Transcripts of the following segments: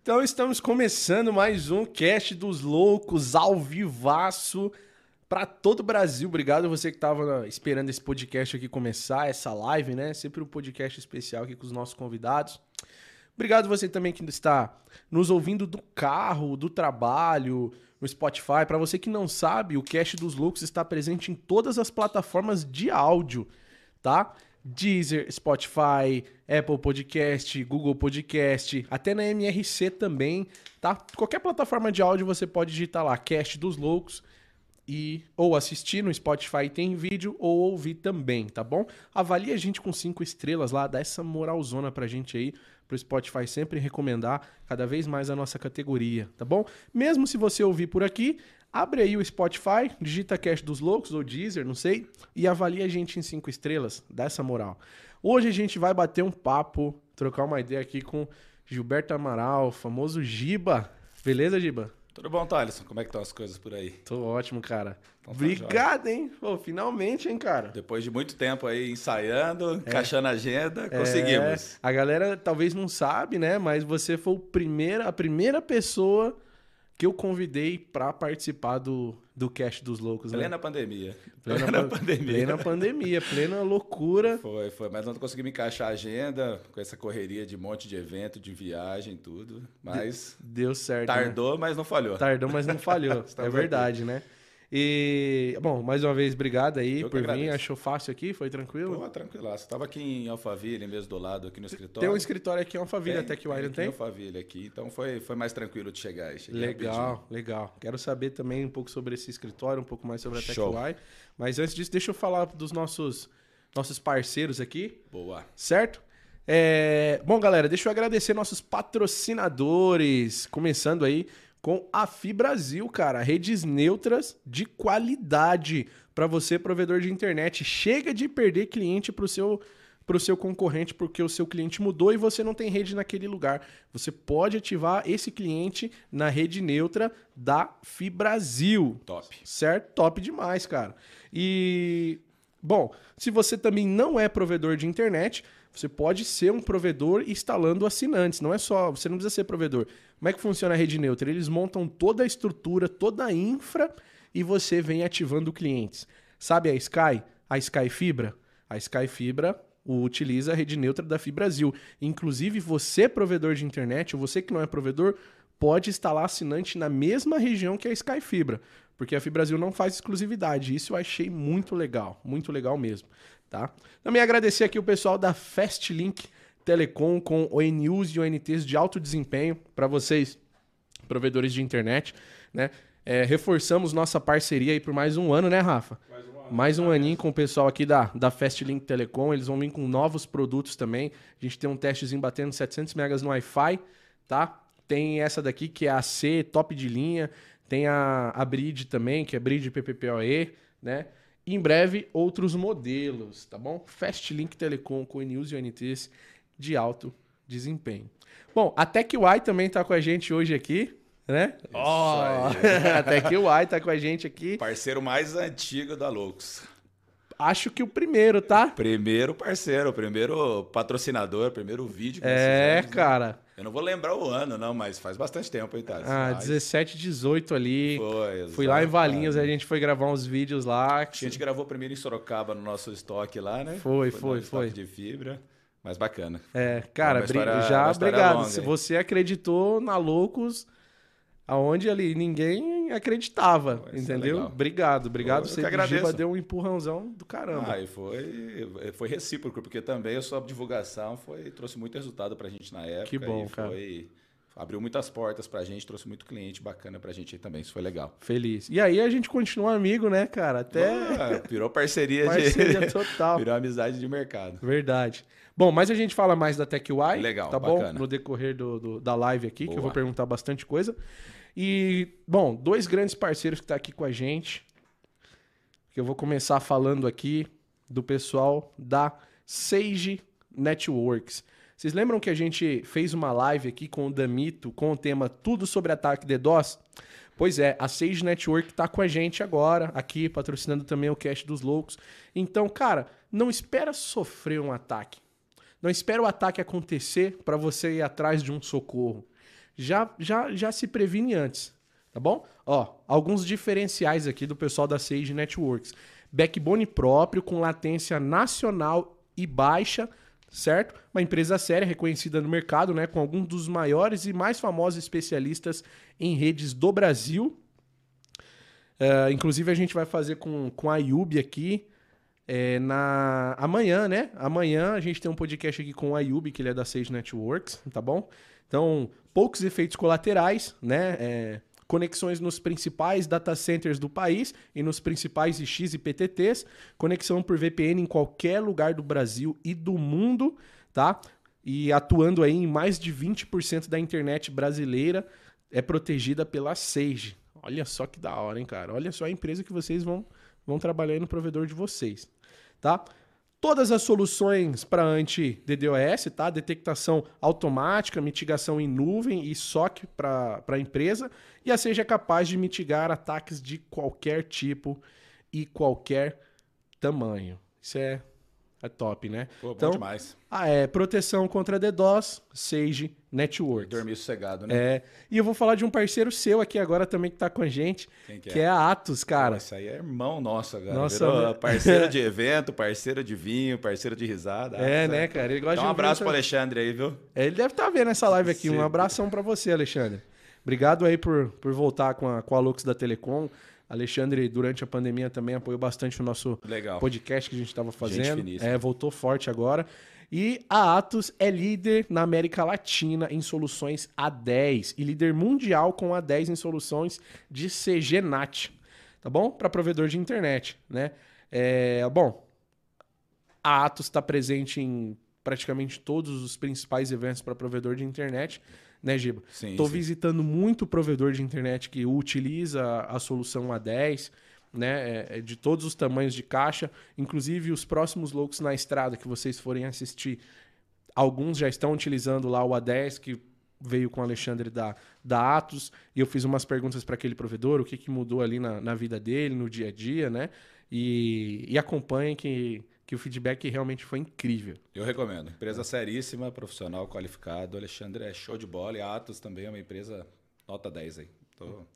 Então estamos começando mais um Cast dos Loucos ao vivaço para todo o Brasil. Obrigado você que estava esperando esse podcast aqui começar, essa live, né? Sempre um podcast especial aqui com os nossos convidados. Obrigado você também que está nos ouvindo do carro, do trabalho, no Spotify. Para você que não sabe, o Cast dos Loucos está presente em todas as plataformas de áudio, tá? Deezer, Spotify, Apple Podcast, Google Podcast, até na MRC também, tá? Qualquer plataforma de áudio você pode digitar lá, Cast dos Loucos, e ou assistir no Spotify tem vídeo ou ouvir também, tá bom? Avalie a gente com cinco estrelas lá, dá essa moralzona pra gente aí, pro Spotify sempre recomendar cada vez mais a nossa categoria, tá bom? Mesmo se você ouvir por aqui, abre aí o Spotify, digita Cast dos Loucos ou Deezer, não sei, e avalie a gente em cinco estrelas, dá essa moral. Hoje a gente vai bater um papo, trocar uma ideia aqui com Gilberto Amaral, famoso Giba. Beleza, Giba? Tudo bom, Thaleson? Como é que estão as coisas por aí? Tô ótimo, cara. Então, tá Obrigado, hein? Pô, finalmente, hein, cara? Depois de muito tempo aí ensaiando, é. encaixando a agenda, conseguimos. É. A galera talvez não sabe, né? Mas você foi o primeira, a primeira pessoa que eu convidei para participar do, do Cast dos Loucos. Plena né? pandemia. Plena, plena pandemia. Plena pandemia, plena loucura. Foi, foi. Mas não consegui encaixar a agenda com essa correria de monte de evento, de viagem, tudo. Mas. Deu certo. Tardou, né? mas não falhou. Tardou, mas não falhou. é verdade, aqui. né? E, bom, mais uma vez, obrigado aí Eu por vir. Achou fácil aqui? Foi tranquilo? Pô, tranquilaço. Tava aqui em Alphaville, mesmo do lado, aqui no escritório. Tem um escritório aqui em Alphaville, tem, até que o Iron tem? Em Alphaville aqui, então foi, foi mais tranquilo de chegar. legal, rapidinho. legal. Quero saber também um pouco sobre esse escritório, um pouco mais sobre a TechY. Mas antes disso, deixa eu falar dos nossos, nossos parceiros aqui. Boa. Certo? É... Bom, galera, deixa eu agradecer nossos patrocinadores. Começando aí com a Fibrasil, cara. Redes neutras de qualidade para você, provedor de internet. Chega de perder cliente para o seu para o seu concorrente porque o seu cliente mudou e você não tem rede naquele lugar. Você pode ativar esse cliente na rede neutra da Fibrasil. Top. Certo? Top demais, cara. E bom, se você também não é provedor de internet, você pode ser um provedor instalando assinantes. Não é só, você não precisa ser provedor. Como é que funciona a rede neutra? Eles montam toda a estrutura, toda a infra e você vem ativando clientes. Sabe a Sky? A Sky Fibra? A Sky Fibra utiliza a rede neutra da Fibrasil. Inclusive, você, provedor de internet, ou você que não é provedor, pode instalar assinante na mesma região que a Sky Fibra, porque a Fibrasil não faz exclusividade. Isso eu achei muito legal, muito legal mesmo tá? Também agradecer aqui o pessoal da Fastlink Telecom com ONUs e ONTs de alto desempenho para vocês, provedores de internet, né? É, reforçamos nossa parceria aí por mais um ano, né, Rafa? Mais um, ano, mais um aninho com o pessoal aqui da, da Fastlink Telecom. Eles vão vir com novos produtos também. A gente tem um testezinho batendo 700 megas no Wi-Fi, tá? Tem essa daqui que é a C, top de linha. Tem a, a Bridge também, que é Bridge PPPoE, né? em breve, outros modelos, tá bom? Fastlink Telecom com News e ONTs de alto desempenho. Bom, a TechY também tá com a gente hoje aqui, né? Oh, a TechY tá com a gente aqui. Parceiro mais antigo da Loucos. Acho que o primeiro, tá? Primeiro parceiro, primeiro patrocinador, primeiro vídeo. Que é, fizemos, né? cara. Né? Eu não vou lembrar o ano, não, mas faz bastante tempo, hein, Thales? Ah, mas... 17, 18 ali. Foi, Fui lá em Valinhos, a gente foi gravar uns vídeos lá. A gente gravou primeiro em Sorocaba, no nosso estoque lá, né? Foi, foi, foi. de fibra. Mas bacana. É, cara, história, já obrigado. Longa, Se você acreditou na Loucos, aonde ali ninguém acreditava, é entendeu? É obrigado, obrigado. Você Giba deu um empurrãozão do caramba. Ah, e foi, foi recíproco, porque também a sua divulgação foi, trouxe muito resultado pra gente na época. Que bom, cara. Foi, abriu muitas portas pra gente, trouxe muito cliente bacana pra gente aí também, isso foi legal. Feliz. E aí a gente continua amigo, né, cara? Até... Ah, virou parceria, parceria de... total. Virou amizade de mercado. Verdade. Bom, mas a gente fala mais da TechY, legal, tá bacana. bom? No decorrer do, do da live aqui, Boa. que eu vou perguntar bastante coisa. E, bom, dois grandes parceiros que estão tá aqui com a gente. Que eu vou começar falando aqui do pessoal da Sage Networks. Vocês lembram que a gente fez uma live aqui com o Damito com o tema Tudo sobre ataque DDoS? Pois é, a Sage Network está com a gente agora, aqui, patrocinando também o Cash dos Loucos. Então, cara, não espera sofrer um ataque. Não espera o ataque acontecer para você ir atrás de um socorro. já, já, já se previne antes, tá bom? Ó, alguns diferenciais aqui do pessoal da Sage Networks. Backbone próprio, com latência nacional e baixa, certo? Uma empresa séria, reconhecida no mercado, né? Com alguns dos maiores e mais famosos especialistas em redes do Brasil. Uh, inclusive, a gente vai fazer com, com a Ayub aqui é, na amanhã, né? Amanhã a gente tem um podcast aqui com o Ayub, que ele é da Sage Networks, tá bom? Então, poucos efeitos colaterais, né? É, conexões nos principais data centers do país e nos principais IX e PTTs, conexão por VPN em qualquer lugar do Brasil e do mundo, tá? E atuando aí em mais de 20% da internet brasileira é protegida pela Sage. Olha só que da hora, hein, cara? Olha só a empresa que vocês vão, vão trabalhar aí no provedor de vocês, tá? Todas as soluções para anti-DDoS, tá? Detectação automática, mitigação em nuvem e SOC para a empresa. E a seja capaz de mitigar ataques de qualquer tipo e qualquer tamanho. Isso é é top, né? Pô, então, demais. Ah, é proteção contra DDoS, Sage Network. Dormir sossegado, né? É. E eu vou falar de um parceiro seu aqui agora também que tá com a gente, Quem que, que é? é a Atos, cara. Isso aí é irmão nosso agora. Nossa, Virou né? parceiro de evento, parceiro de vinho, parceiro de risada. É, Ah, né, certo. cara? Ele gosta Então, de um abraço pro Alexandre aí, viu? É, Ele deve estar vendo essa live aqui. Um Sim. abração pra você, Alexandre. Obrigado aí por, por voltar com a, com a Lux da Telecom. Alexandre, durante a pandemia, também apoiou bastante o nosso Legal. podcast que a gente estava fazendo. finíssima. É, voltou forte agora. E a Atos é líder na América Latina em soluções A10 e líder mundial com A10 em soluções de CGNAT, tá bom? Para provedor de internet, né? É, bom, a Atos está presente em praticamente todos os principais eventos para provedor de internet, né, Giba? Sim, Estou sim. visitando muito provedor de internet que utiliza a solução A10, né, é- é de todos os tamanhos de caixa, inclusive os próximos loucos na estrada que vocês forem assistir, alguns já estão utilizando lá o A10 que veio com o Alexandre da, da Atos e eu fiz umas perguntas para aquele provedor, o que, que mudou ali na, na vida dele, no dia a dia, né? E, e acompanhem que, que o feedback realmente foi incrível. Eu recomendo. Empresa seríssima, profissional qualificado. Alexandre é show de bola e a Atos também é uma empresa nota 10 aí. Tô...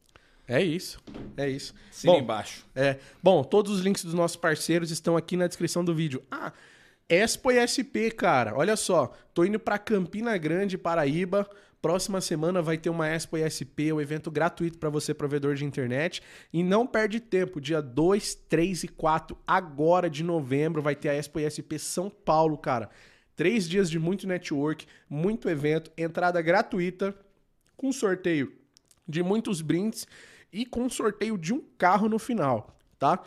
É isso, é isso. Bom, embaixo. É, bom, todos os links dos nossos parceiros estão aqui na descrição do vídeo. Ah, Expo e SP, cara. Olha só, tô indo pra Campina Grande, Paraíba. Próxima semana vai ter uma Expo e SP, um evento gratuito para você, provedor de internet. E não perde tempo, dia 2, 3 e 4, agora de novembro, vai ter a Expo e SP São Paulo, cara. Três dias de muito network, muito evento, entrada gratuita, com sorteio de muitos brindes e com sorteio de um carro no final, tá?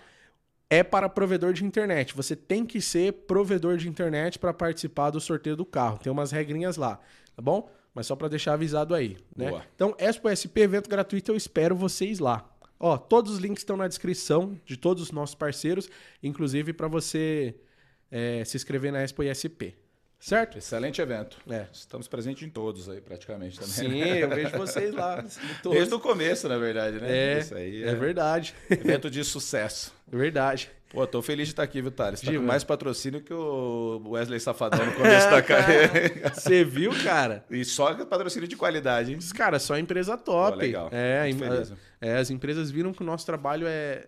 É para provedor de internet. Você tem que ser provedor de internet para participar do sorteio do carro. Tem umas regrinhas lá, tá bom? Mas só para deixar avisado aí, né? Boa. Então, Expo SP, evento gratuito, eu espero vocês lá. Ó, todos os links estão na descrição de todos os nossos parceiros, inclusive para você é, se inscrever na Expo SP. Certo? Excelente evento. É. Estamos presentes em todos aí, praticamente também. Sim, né? eu vejo vocês lá. todos. Desde o começo, na verdade, né? É, Isso aí é verdade. Evento de sucesso. É verdade. Pô, tô feliz de estar aqui, viu, Thales? Tá com mais patrocínio que o Wesley Safadão no começo da carreira. Você viu, cara? E só patrocínio de qualidade, hein? Os caras, só empresa top. Pô, legal. É, em- feliz. é, as empresas viram que o nosso trabalho é.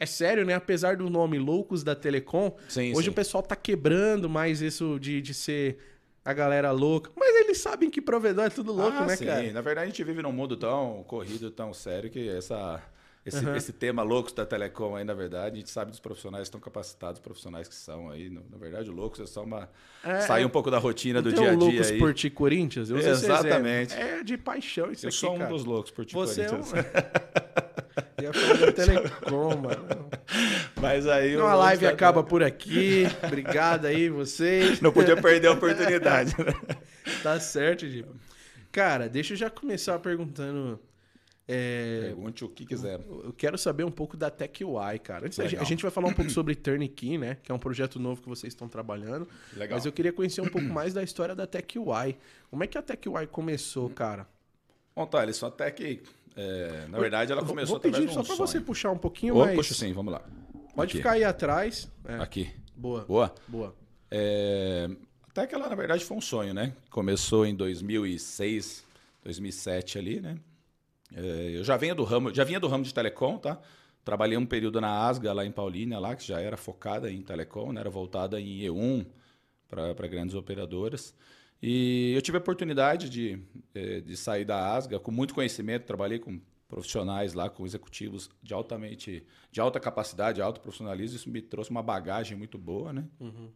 É sério, né? Apesar do nome Loucos da Telecom, Sim, hoje sim. o pessoal tá quebrando mais isso de, de ser a galera louca. Mas eles sabem que provedor é tudo louco, ah, né, sim. cara? Na verdade, a gente vive num mundo tão corrido, tão sério, que essa, esse, Uhum. esse tema loucos da Telecom aí, na verdade, a gente sabe dos profissionais tão capacitados, profissionais que são aí. Na verdade, o loucos é só uma... É, sair é- um pouco da rotina do dia a dia Loucos aí. por Ti Corinthians? Eu. Exatamente. É de paixão isso Eu aqui, sou um cara. dos loucos por ti, Você é um... Ia falar da Telecom, mano. Mas aí... Então a live da acaba por aqui. Obrigado aí, vocês. Não podia perder a oportunidade. né? Tá certo, Giba. Cara, deixa eu já começar perguntando. é, Pergunte o que quiser. eu quero saber um pouco da TechUI, cara. Antes, a gente- a vai falar um pouco sobre Turnkey, né? Que é um projeto novo que vocês estão trabalhando. Legal. Mas eu queria conhecer um pouco mais da história da TechUI. Como é que a TechUI começou, cara? Bom, Thales, só até que... é, na verdade, ela começou Vou pedir através de só um sonho. você puxar um pouquinho Ô, mais. puxa sim, vamos lá. Pode Aqui. ficar aí atrás. É, Aqui. Boa, Boa. boa. É, até que ela, na verdade, foi um sonho, né? Começou em 2006, 2007 ali, né? É, eu já venho do ramo, já vinha do ramo de telecom, tá? Trabalhei um período na Asga lá em Paulínia, lá que já era focada em telecom, né? era voltada em E1 para grandes operadoras. E eu tive a oportunidade de, é, de sair da Asga com muito conhecimento, trabalhei com profissionais lá, com executivos de altamente, de alta capacidade, de alto profissionalismo, isso me trouxe uma bagagem muito boa, né? Uhum.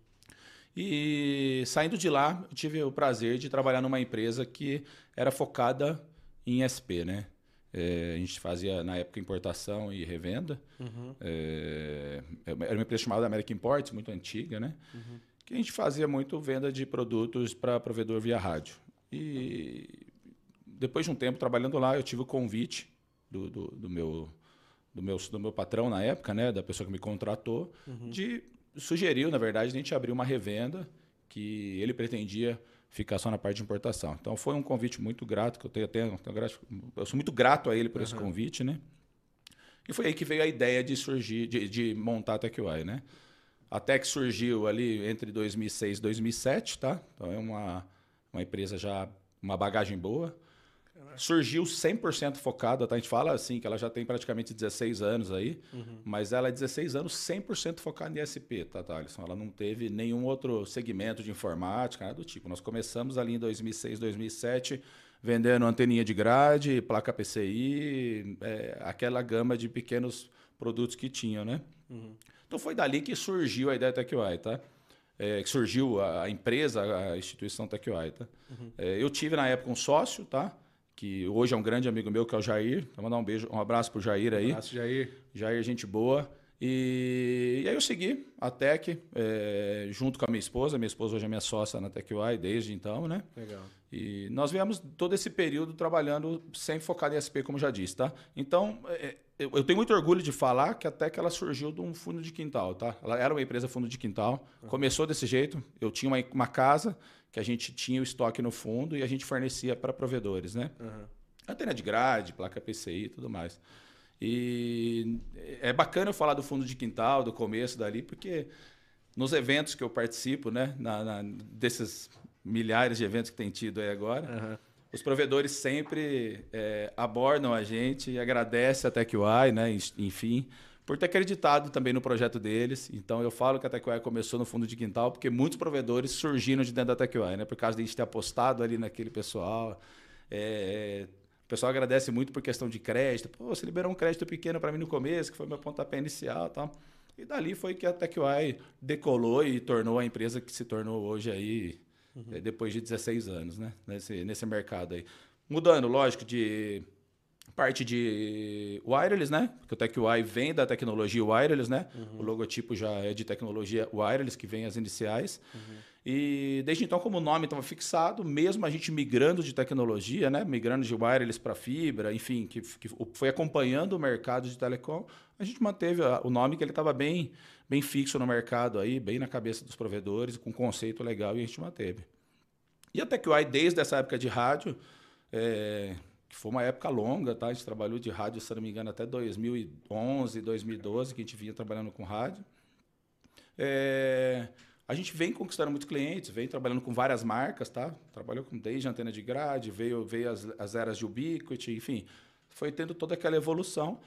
E saindo de lá, eu tive o prazer de trabalhar numa empresa que era focada em SP, né? É, a gente fazia, na época, importação e revenda. Uhum. É, era uma empresa chamada American Imports, muito antiga, né? Uhum. Que a gente fazia muito venda de produtos para provedor via rádio. E depois de um tempo trabalhando lá, eu tive o convite do, do, do meu, do, meu, do meu patrão na época, né? Da pessoa que me contratou, uhum. de sugeriu, na verdade, a gente abrir uma revenda que ele pretendia ficar só na parte de importação. Então foi um convite muito grato, que eu tenho até. Eu sou muito grato a ele por uhum. esse convite, né? E foi aí que veio a ideia de surgir, de, de montar a TechUI, né? A Tech surgiu ali entre 2006 e 2007, tá? Então é uma, uma empresa já, uma bagagem boa surgiu 100% focada, tá? A gente fala assim que ela já tem praticamente 16 anos aí, uhum. mas ela é 16 anos 100% focada em SP, tá, Thaleson? Ela não teve nenhum outro segmento de informática, nada do tipo. Nós começamos ali em 2006, 2007, vendendo anteninha de grade, placa PCI, é, aquela gama de pequenos produtos que tinham, né? Uhum. Então foi dali que surgiu a ideia da TechUI, tá? É, que surgiu a, empresa, a instituição TechUI, tá? Uhum. É, eu tive na época um sócio, tá? que hoje é um grande amigo meu, que é o Jair. Vou mandar um beijo, um abraço pro Jair aí. Um abraço, Jair. Jair, gente boa. E, e aí eu segui a Tech é, junto com a minha esposa. Minha esposa hoje é minha sócia na TechUI desde então, né? Legal. E nós viemos todo esse período trabalhando sem focar em SP, como já disse, tá? Então, é, eu, tenho muito orgulho de falar que a Tech ela surgiu de um fundo de quintal, tá? Ela era uma empresa fundo de quintal. Uhum. Começou desse jeito. Eu tinha uma, uma casa que a gente tinha o estoque no fundo e a gente fornecia para provedores, né? Uhum. Antena de grade, placa PCI e tudo mais. E é bacana eu falar do fundo de quintal, do começo dali, porque nos eventos que eu participo, né, na, na, desses milhares de eventos que tem tido aí agora, uhum. os provedores sempre é, abordam a gente e agradecem a TechUI, né, enfim, por ter acreditado também no projeto deles. Então eu falo que a TechUI começou no fundo de quintal porque muitos provedores surgiram de dentro da TechUI, né? Por causa de a gente ter apostado ali naquele pessoal. É, o pessoal agradece muito por questão de crédito. Pô, você liberou um crédito pequeno para mim no começo, que foi meu pontapé inicial, tal. E dali foi que a TechUI decolou e tornou a empresa que se tornou hoje aí uhum. É, depois de 16 anos, né? Nesse, nesse mercado aí. Mudando, lógico, de parte de wireless, né? Porque o TechUI vem da tecnologia wireless, né? Uhum. O logotipo já é de tecnologia wireless, que vem as iniciais. Uhum. E desde então, como o nome estava fixado, mesmo a gente migrando de tecnologia, né? Migrando de wireless para fibra, enfim, que, que, foi acompanhando o mercado de telecom, a gente manteve o nome que ele estava bem, bem fixo no mercado aí, bem na cabeça dos provedores, com um conceito legal e a gente manteve. E a TechUI, desde essa época de rádio, é, foi uma época longa, tá? A gente trabalhou de rádio, se não me engano, até 2011, 2012, que a gente vinha trabalhando com rádio. É, a gente vem conquistando muitos clientes, vem trabalhando com várias marcas, tá? Trabalhou com desde antena de grade, veio, veio as, as eras de Ubiquiti, enfim. Foi tendo toda aquela evolução,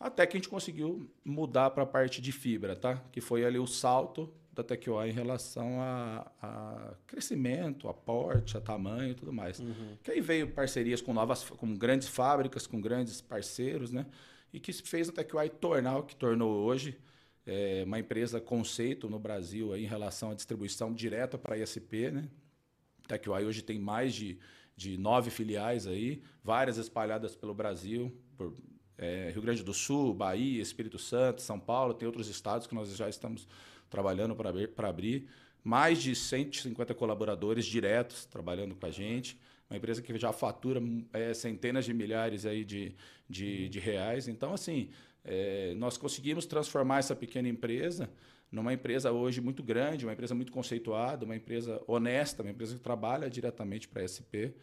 até que a gente conseguiu mudar para a parte de fibra, tá? Que foi ali o salto da TechUI em relação a, a, crescimento, a porte, a tamanho e tudo mais. Uhum. Que aí veio parcerias com novas, com grandes fábricas, com grandes parceiros, né? E que fez a TechUI tornar o que tornou hoje é, uma empresa conceito no Brasil aí em relação à distribuição direta para a ISP, né? A TechUI hoje tem mais de, de nove filiais aí, várias espalhadas pelo Brasil, por é, Rio Grande do Sul, Bahia, Espírito Santo, São Paulo, tem outros estados que nós já estamos trabalhando para abrir. Mais de 150 colaboradores diretos trabalhando com a gente. Uma empresa que já fatura é, centenas de milhares aí de, de, de reais. Então, assim, é, nós conseguimos transformar essa pequena empresa numa empresa hoje muito grande, uma empresa muito conceituada, uma empresa honesta, uma empresa que trabalha diretamente para a SP,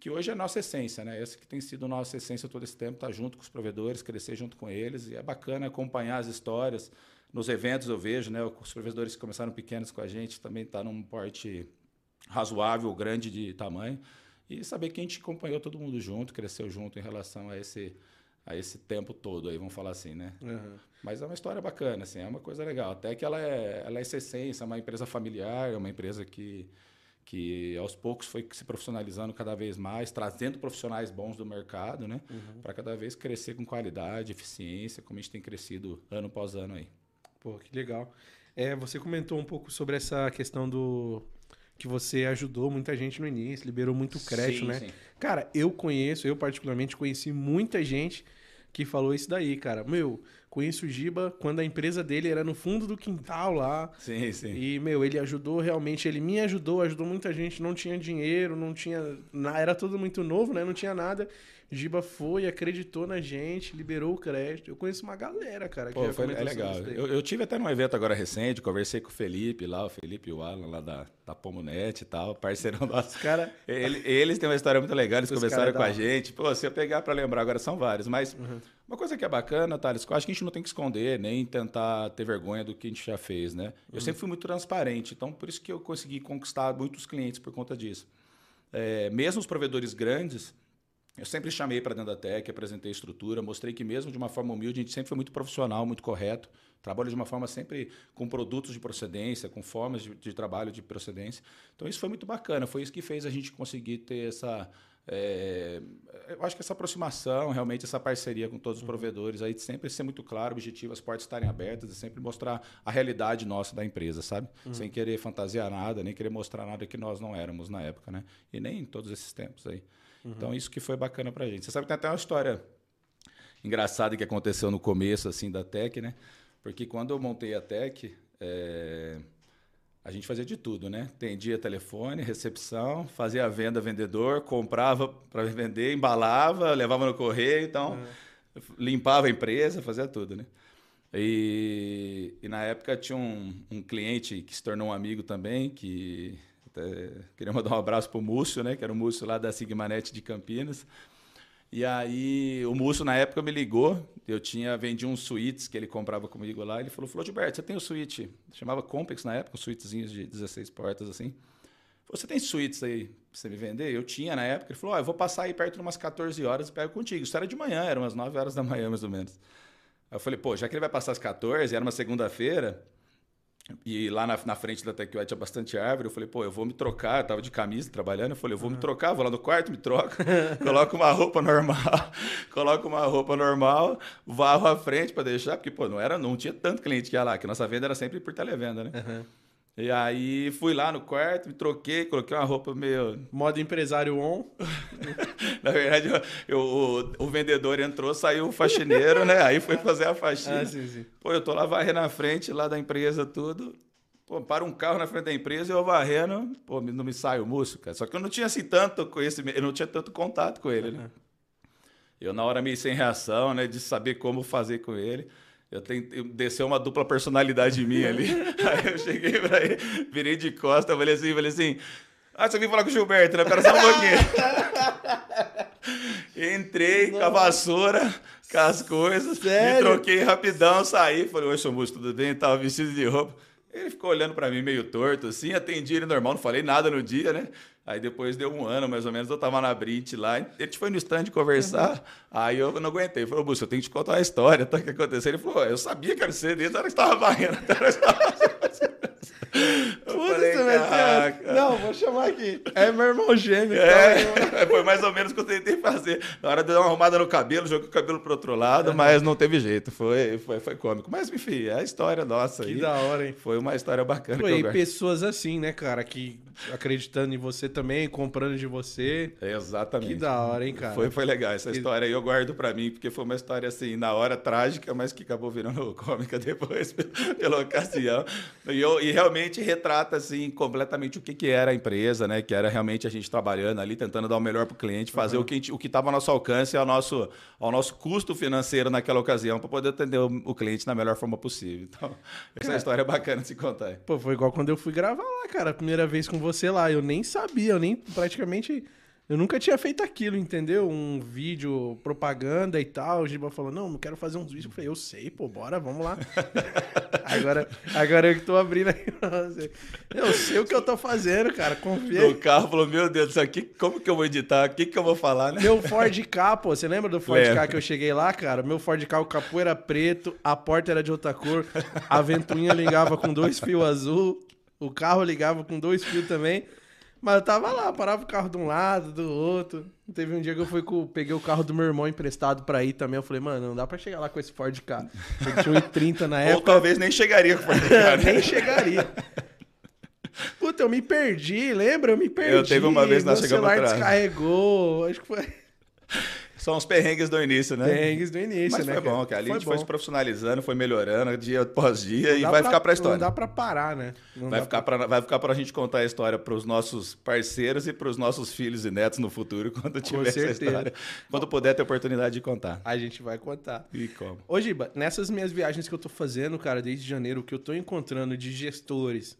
que hoje é a nossa essência, né? Essa que tem sido a nossa essência todo esse tempo, estar tá junto com os provedores, crescer junto com eles, e é bacana acompanhar as histórias, nos eventos eu vejo, né, os provedores que começaram pequenos com a gente também está num porte razoável, grande de tamanho. E saber que a gente acompanhou todo mundo junto, cresceu junto em relação a esse, a esse tempo todo aí, vamos falar assim, né? Uhum. Mas é uma história bacana, assim, é uma coisa legal. Até que ela é, ela é essa essência, é uma empresa familiar, é uma empresa que, que aos poucos foi se profissionalizando cada vez mais, trazendo profissionais bons do mercado, né? Uhum. Para cada vez crescer com qualidade, eficiência, como a gente tem crescido ano após ano aí. Pô, que legal. É, você comentou um pouco sobre essa questão do que você ajudou muita gente no início, liberou muito crédito, Sim, né? sim. Cara, eu conheço, eu particularmente conheci muita gente que falou isso daí, cara. Meu, conheço o Giba quando a empresa dele era no fundo do quintal lá. Sim, sim. E, meu, ele ajudou realmente, ele me ajudou, ajudou muita gente, não tinha dinheiro, não tinha. Era tudo muito novo, né? Não tinha nada. Giba foi, acreditou na gente, liberou o crédito. Eu conheço uma galera, cara, que Pô, foi, é legal. Eu, eu tive até num evento agora recente, conversei com o Felipe lá, o Felipe e o Alan lá da, da Pomonet e tal, parceirão nosso. Cara, Ele- eles têm uma história muito legal, eles Os conversaram com a gente. Pô, se eu pegar para lembrar agora, são vários. Mas Uhum. uma coisa que é bacana, Thales, que eu acho que a gente não tem que esconder, nem tentar ter vergonha do que a gente já fez, né? Eu sempre fui muito transparente, então por isso que eu consegui conquistar muitos clientes por conta disso. É, mesmo os provedores grandes, eu sempre chamei para dentro da Tec, apresentei a estrutura, mostrei que mesmo de uma forma humilde, a gente sempre foi muito profissional, muito correto. Trabalho de uma forma sempre com produtos de procedência, com formas de, de trabalho de procedência. Então isso foi muito bacana, foi isso que fez a gente conseguir ter essa... é, eu acho que essa aproximação, realmente essa parceria com todos os provedores, aí sempre ser muito claro, objetivo, as portas estarem abertas e sempre mostrar a realidade nossa da empresa, sabe? Sem querer fantasiar nada, nem querer mostrar nada que nós não éramos na época, né? E nem em todos esses tempos aí. Então isso que foi bacana pra gente. Você sabe que tem até uma história engraçada que aconteceu no começo assim da Tech, né? Porque quando eu montei a Tech, é, a gente fazia de tudo, né? Atendia telefone, recepção, fazia a venda vendedor, comprava para vender, embalava, levava no correio, então limpava a empresa, fazia tudo, né? E, e na época tinha um, um cliente que se tornou um amigo também, que até queria mandar um abraço pro Múcio, né? Que era o Múcio lá da Sigmanet de Campinas. E aí o Múcio na época me ligou, eu tinha vendido uns suítes que ele comprava comigo lá, ele falou, falou, Gilberto, você tem o suíte, chamava Compex na época, uns suítezinhos de 16 portas assim. Você tem suítes aí pra você me vender? Eu tinha na época, ele falou, ó, eu vou passar aí perto de umas 14 horas e pego contigo. Isso era de manhã, era umas 9 horas da manhã mais ou menos. Aí eu falei, pô, já que ele vai passar às 14, era uma segunda-feira, e lá na, na frente da TechWet tinha bastante árvore. Eu falei, pô, eu vou me trocar. Eu tava de camisa trabalhando. Eu falei, eu vou me trocar, vou lá no quarto, me troco, coloco uma roupa normal, coloco uma roupa normal, varro à frente para deixar, porque, pô, não, era, não tinha tanto cliente que ia lá, que nossa venda era sempre por televenda, né? Uhum. E aí fui lá no quarto, me troquei, coloquei uma roupa meio. modo empresário on. Na verdade, eu- o, o vendedor entrou, saiu o faxineiro, né? Aí foi fazer a faxina. Ah, sim, sim. Pô, eu tô lá varrendo na frente lá da empresa, tudo. Pô, para um carro na frente da empresa e eu varrendo, pô, não me sai o músico, cara. Só que eu não tinha assim tanto conhecimento, eu não tinha tanto contato com ele, né? Eu, na hora, meio sem reação, né, de saber como fazer com ele. Eu tentei, desceu uma dupla personalidade em mim ali. Aí eu cheguei pra ele, virei de costa, falei assim, falei assim. Ah, você veio falar com o Gilberto, né? Pera só um pouquinho. Entrei com a vassoura, com as coisas, Sério? me troquei rapidão, saí. Falei, oi, seu músico, tudo bem? Tava vestido de roupa. Ele ficou olhando pra mim meio torto, assim, atendi ele normal, não falei nada no dia, né? Aí depois deu um ano, mais ou menos, eu tava na Brint lá, a gente foi no stand conversar, aí eu não aguentei. Falei, Búcio, eu tenho que te contar uma história, tá? O que aconteceu? Ele falou, eu sabia que era você desde a hora que você tava varrendo. Puta, ter- Não, vou chamar aqui. É meu irmão gêmeo. É, foi mais ou menos o que eu tentei fazer. Na hora de dar uma arrumada no cabelo, joguei o cabelo pro outro lado, mas não teve jeito. Foi, foi, foi cômico. Mas, enfim, é a história nossa Que aí. da hora, hein? Foi uma história bacana. Eu e pessoas assim, né, cara, que acreditando em você também, comprando de você. Exatamente. Que da hora, hein, cara? Foi, foi legal. Essa história aí eu guardo pra mim, porque foi uma história assim, na hora trágica, mas que acabou virando cômica depois, pela, ocasião. E, eu- e realmente retrata, assim, completamente o que, que era a empresa, né? Que era realmente a gente trabalhando ali, tentando dar o melhor pro cliente, fazer o que gente- o que estava ao nosso alcance, ao nosso, ao nosso custo financeiro naquela ocasião, para poder atender o, o cliente na melhor forma possível. Então, essa Cara. história é bacana de se contar. Pô, foi igual quando eu fui gravar lá, cara, a primeira vez com você lá. Eu nem sabia, eu nem praticamente Eu nunca tinha feito aquilo, entendeu? Um vídeo propaganda e tal. O Giba falou: Não, não quero fazer uns vídeos. Eu falei: Eu sei, pô, bora, vamos lá. agora, agora eu que tô abrindo aí. Eu sei o que eu tô fazendo, cara. Confia. O carro falou: Meu Deus, isso aqui, como que eu vou editar? O que, que eu vou falar, né? Meu Ford K, pô, você lembra do Ford K que eu cheguei lá, cara? Meu Ford K, o capô era preto, a porta era de outra cor, a ventoinha ligava com dois fios azul, o carro ligava com dois fios também. Mas eu tava lá, parava o carro de um lado, do outro. Teve um dia que eu fui com, peguei o carro do meu irmão emprestado pra ir também. Eu falei, mano, não dá pra chegar lá com esse Ford K. Eu tinha um 30 na época. Ou talvez nem chegaria com o Ford K. nem chegaria. Puta, eu me perdi, lembra? Eu me perdi. Eu teve uma vez nós chegamos atrás. descarregou, acho que foi... São os perrengues do início, né? Perrengues do início, Mas né? foi bom, cara. Ali foi a gente foi se profissionalizando, foi melhorando dia após dia Não e vai pra- ficar pra história. Não dá pra parar, né? Não Vai ficar, pra, vai ficar pra gente contar a história pros nossos parceiros e pros nossos filhos e netos no futuro, quando tiver essa história. Quando puder ter oportunidade de contar. A gente vai contar. E como? Ô, Giba, nessas minhas viagens que eu tô fazendo, cara, desde janeiro, o que eu tô encontrando de gestores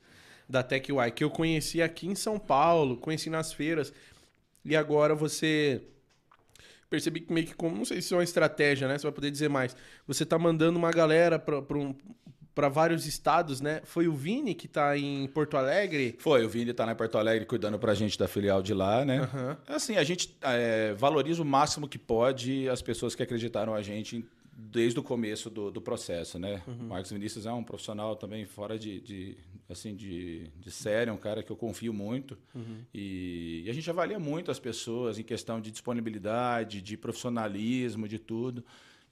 da TechY, que eu conheci aqui em São Paulo, conheci nas feiras, e agora você percebi que meio que como, não sei se é uma estratégia, né? Você vai poder dizer mais. Você tá mandando uma galera pra, pra, um, pra vários estados, né? Foi o Vini que tá em Porto Alegre. Foi, o Vini tá na Porto Alegre cuidando pra gente da filial de lá, né? Aham. Assim, a gente é, valoriza o máximo que pode as pessoas que acreditaram a gente desde o começo do, do processo, né? O Marcos Vinícius é um profissional também fora de, de, assim, de, de série, é um cara que eu confio muito. E, e a gente avalia muito as pessoas em questão de disponibilidade, de profissionalismo, de tudo.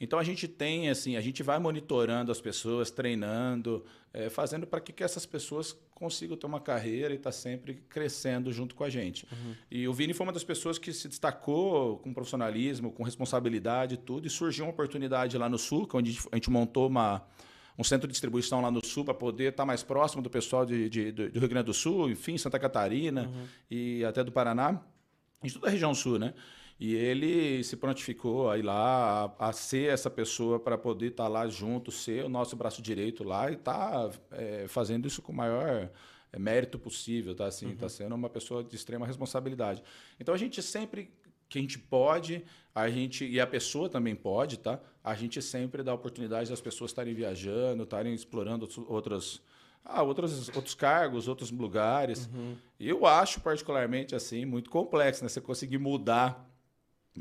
Então a gente tem assim, a gente vai monitorando as pessoas, treinando, eh, fazendo para que, que essas pessoas consigam ter uma carreira e estar sempre crescendo junto com a gente. E o Vini foi uma das pessoas que se destacou com profissionalismo, com responsabilidade tudo, e surgiu uma oportunidade lá no Sul, que onde a gente- montou uma, um centro de distribuição lá no Sul para poder estar mais próximo do pessoal de, de- do do Rio Grande do Sul, enfim, Santa Catarina e até do Paraná, de toda a região sul, né? E ele se prontificou a ir lá, a, a ser essa pessoa para poder estar lá junto, ser o nosso braço direito lá e tá é, fazendo isso com o maior é, mérito possível, tá assim, tá sendo uma pessoa de extrema responsabilidade. Então a gente sempre que a gente pode, a gente e a pessoa também pode, tá? A gente sempre dá oportunidade das pessoas estarem viajando, estarem explorando outros, outras ah, outros, outros cargos, outros lugares. E Eu acho particularmente assim muito complexo, né? Você conseguir mudar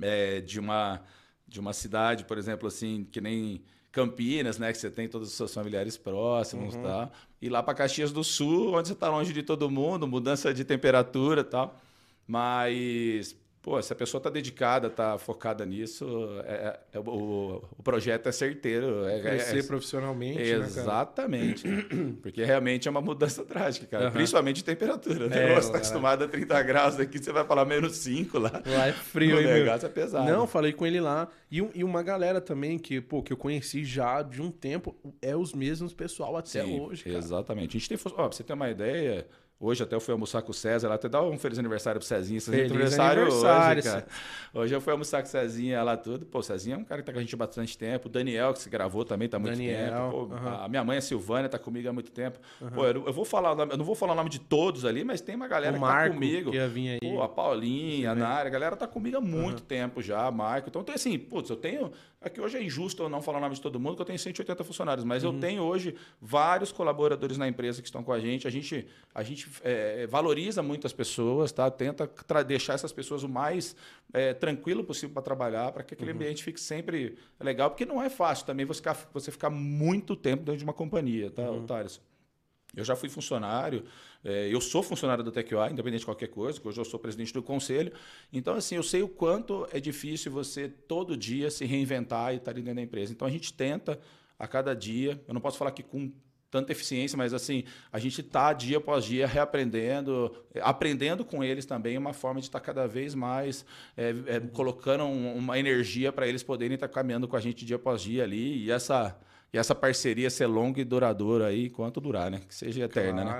é, de uma de uma cidade, por exemplo, assim, que nem Campinas, né, que você tem todos os seus familiares próximos, Uhum. tal, e lá para Caxias do Sul, onde você está longe de todo mundo, mudança de temperatura, tal. Mas Pô, se a pessoa está dedicada, está focada nisso, é, é- o, o projeto é certeiro. É, Crescer é- profissionalmente, né? Exatamente. Porque realmente é uma mudança drástica, cara. Aham. Principalmente de temperatura. né? É, você está acostumado a 30 graus aqui, você vai falar menos 5 lá. Lá é frio, o hein, meu? negócio é pesado. Não, falei com ele lá. E, e uma galera também que, pô, que eu conheci já de um tempo, é os mesmos pessoal até Sim, hoje, cara. Exatamente. A gente tem. Ó, pra você ter uma ideia, hoje até eu fui almoçar com o César, lá até dar um feliz aniversário pro Cezinha. Esse Feliz aniversário, aniversário, hoje, cara. Hoje eu fui almoçar com o Cezinha lá tudo. Pô, o Cezinha é um cara que tá com a gente há bastante tempo. O Daniel, que se gravou também tá há muito Daniel, tempo. Pô, aham. A minha mãe, a Silvânia, tá comigo há muito tempo. Pô, eu, eu vou falar, eu não vou falar o nome de todos ali, mas tem uma galera o que Marco, tá comigo. que ia vir aí. Pô, a Paulinha, a Nara, a galera tá comigo há muito tempo já, Marco. Então, tem assim, putz, eu tenho. Aqui hoje é injusto eu não falar o nome de todo mundo, que eu tenho 180 funcionários, mas Uhum. eu tenho hoje vários colaboradores na empresa que estão com a gente. A gente, a gente é, valoriza muito as pessoas, tá? Tenta deixar essas pessoas o mais é, tranquilo possível para trabalhar, para que Uhum. aquele ambiente fique sempre legal, porque não é fácil também você ficar, você ficar muito tempo dentro de uma companhia, tá, Uhum. Thales? Eu já fui funcionário, eh, eu sou funcionário da TechUI, independente de qualquer coisa, hoje eu sou presidente do conselho. Então, assim, eu sei o quanto é difícil você todo dia se reinventar e estar dentro da empresa. Então, a gente tenta a cada dia, eu não posso falar que com tanta eficiência, mas assim, a gente está dia após dia reaprendendo, aprendendo com eles também uma forma de estar cada vez mais eh, eh, colocando um- uma energia para eles poderem estar caminhando com a gente dia após dia ali. E essa, e essa parceria ser longa e duradoura aí, enquanto durar, né? Que seja eterna, né?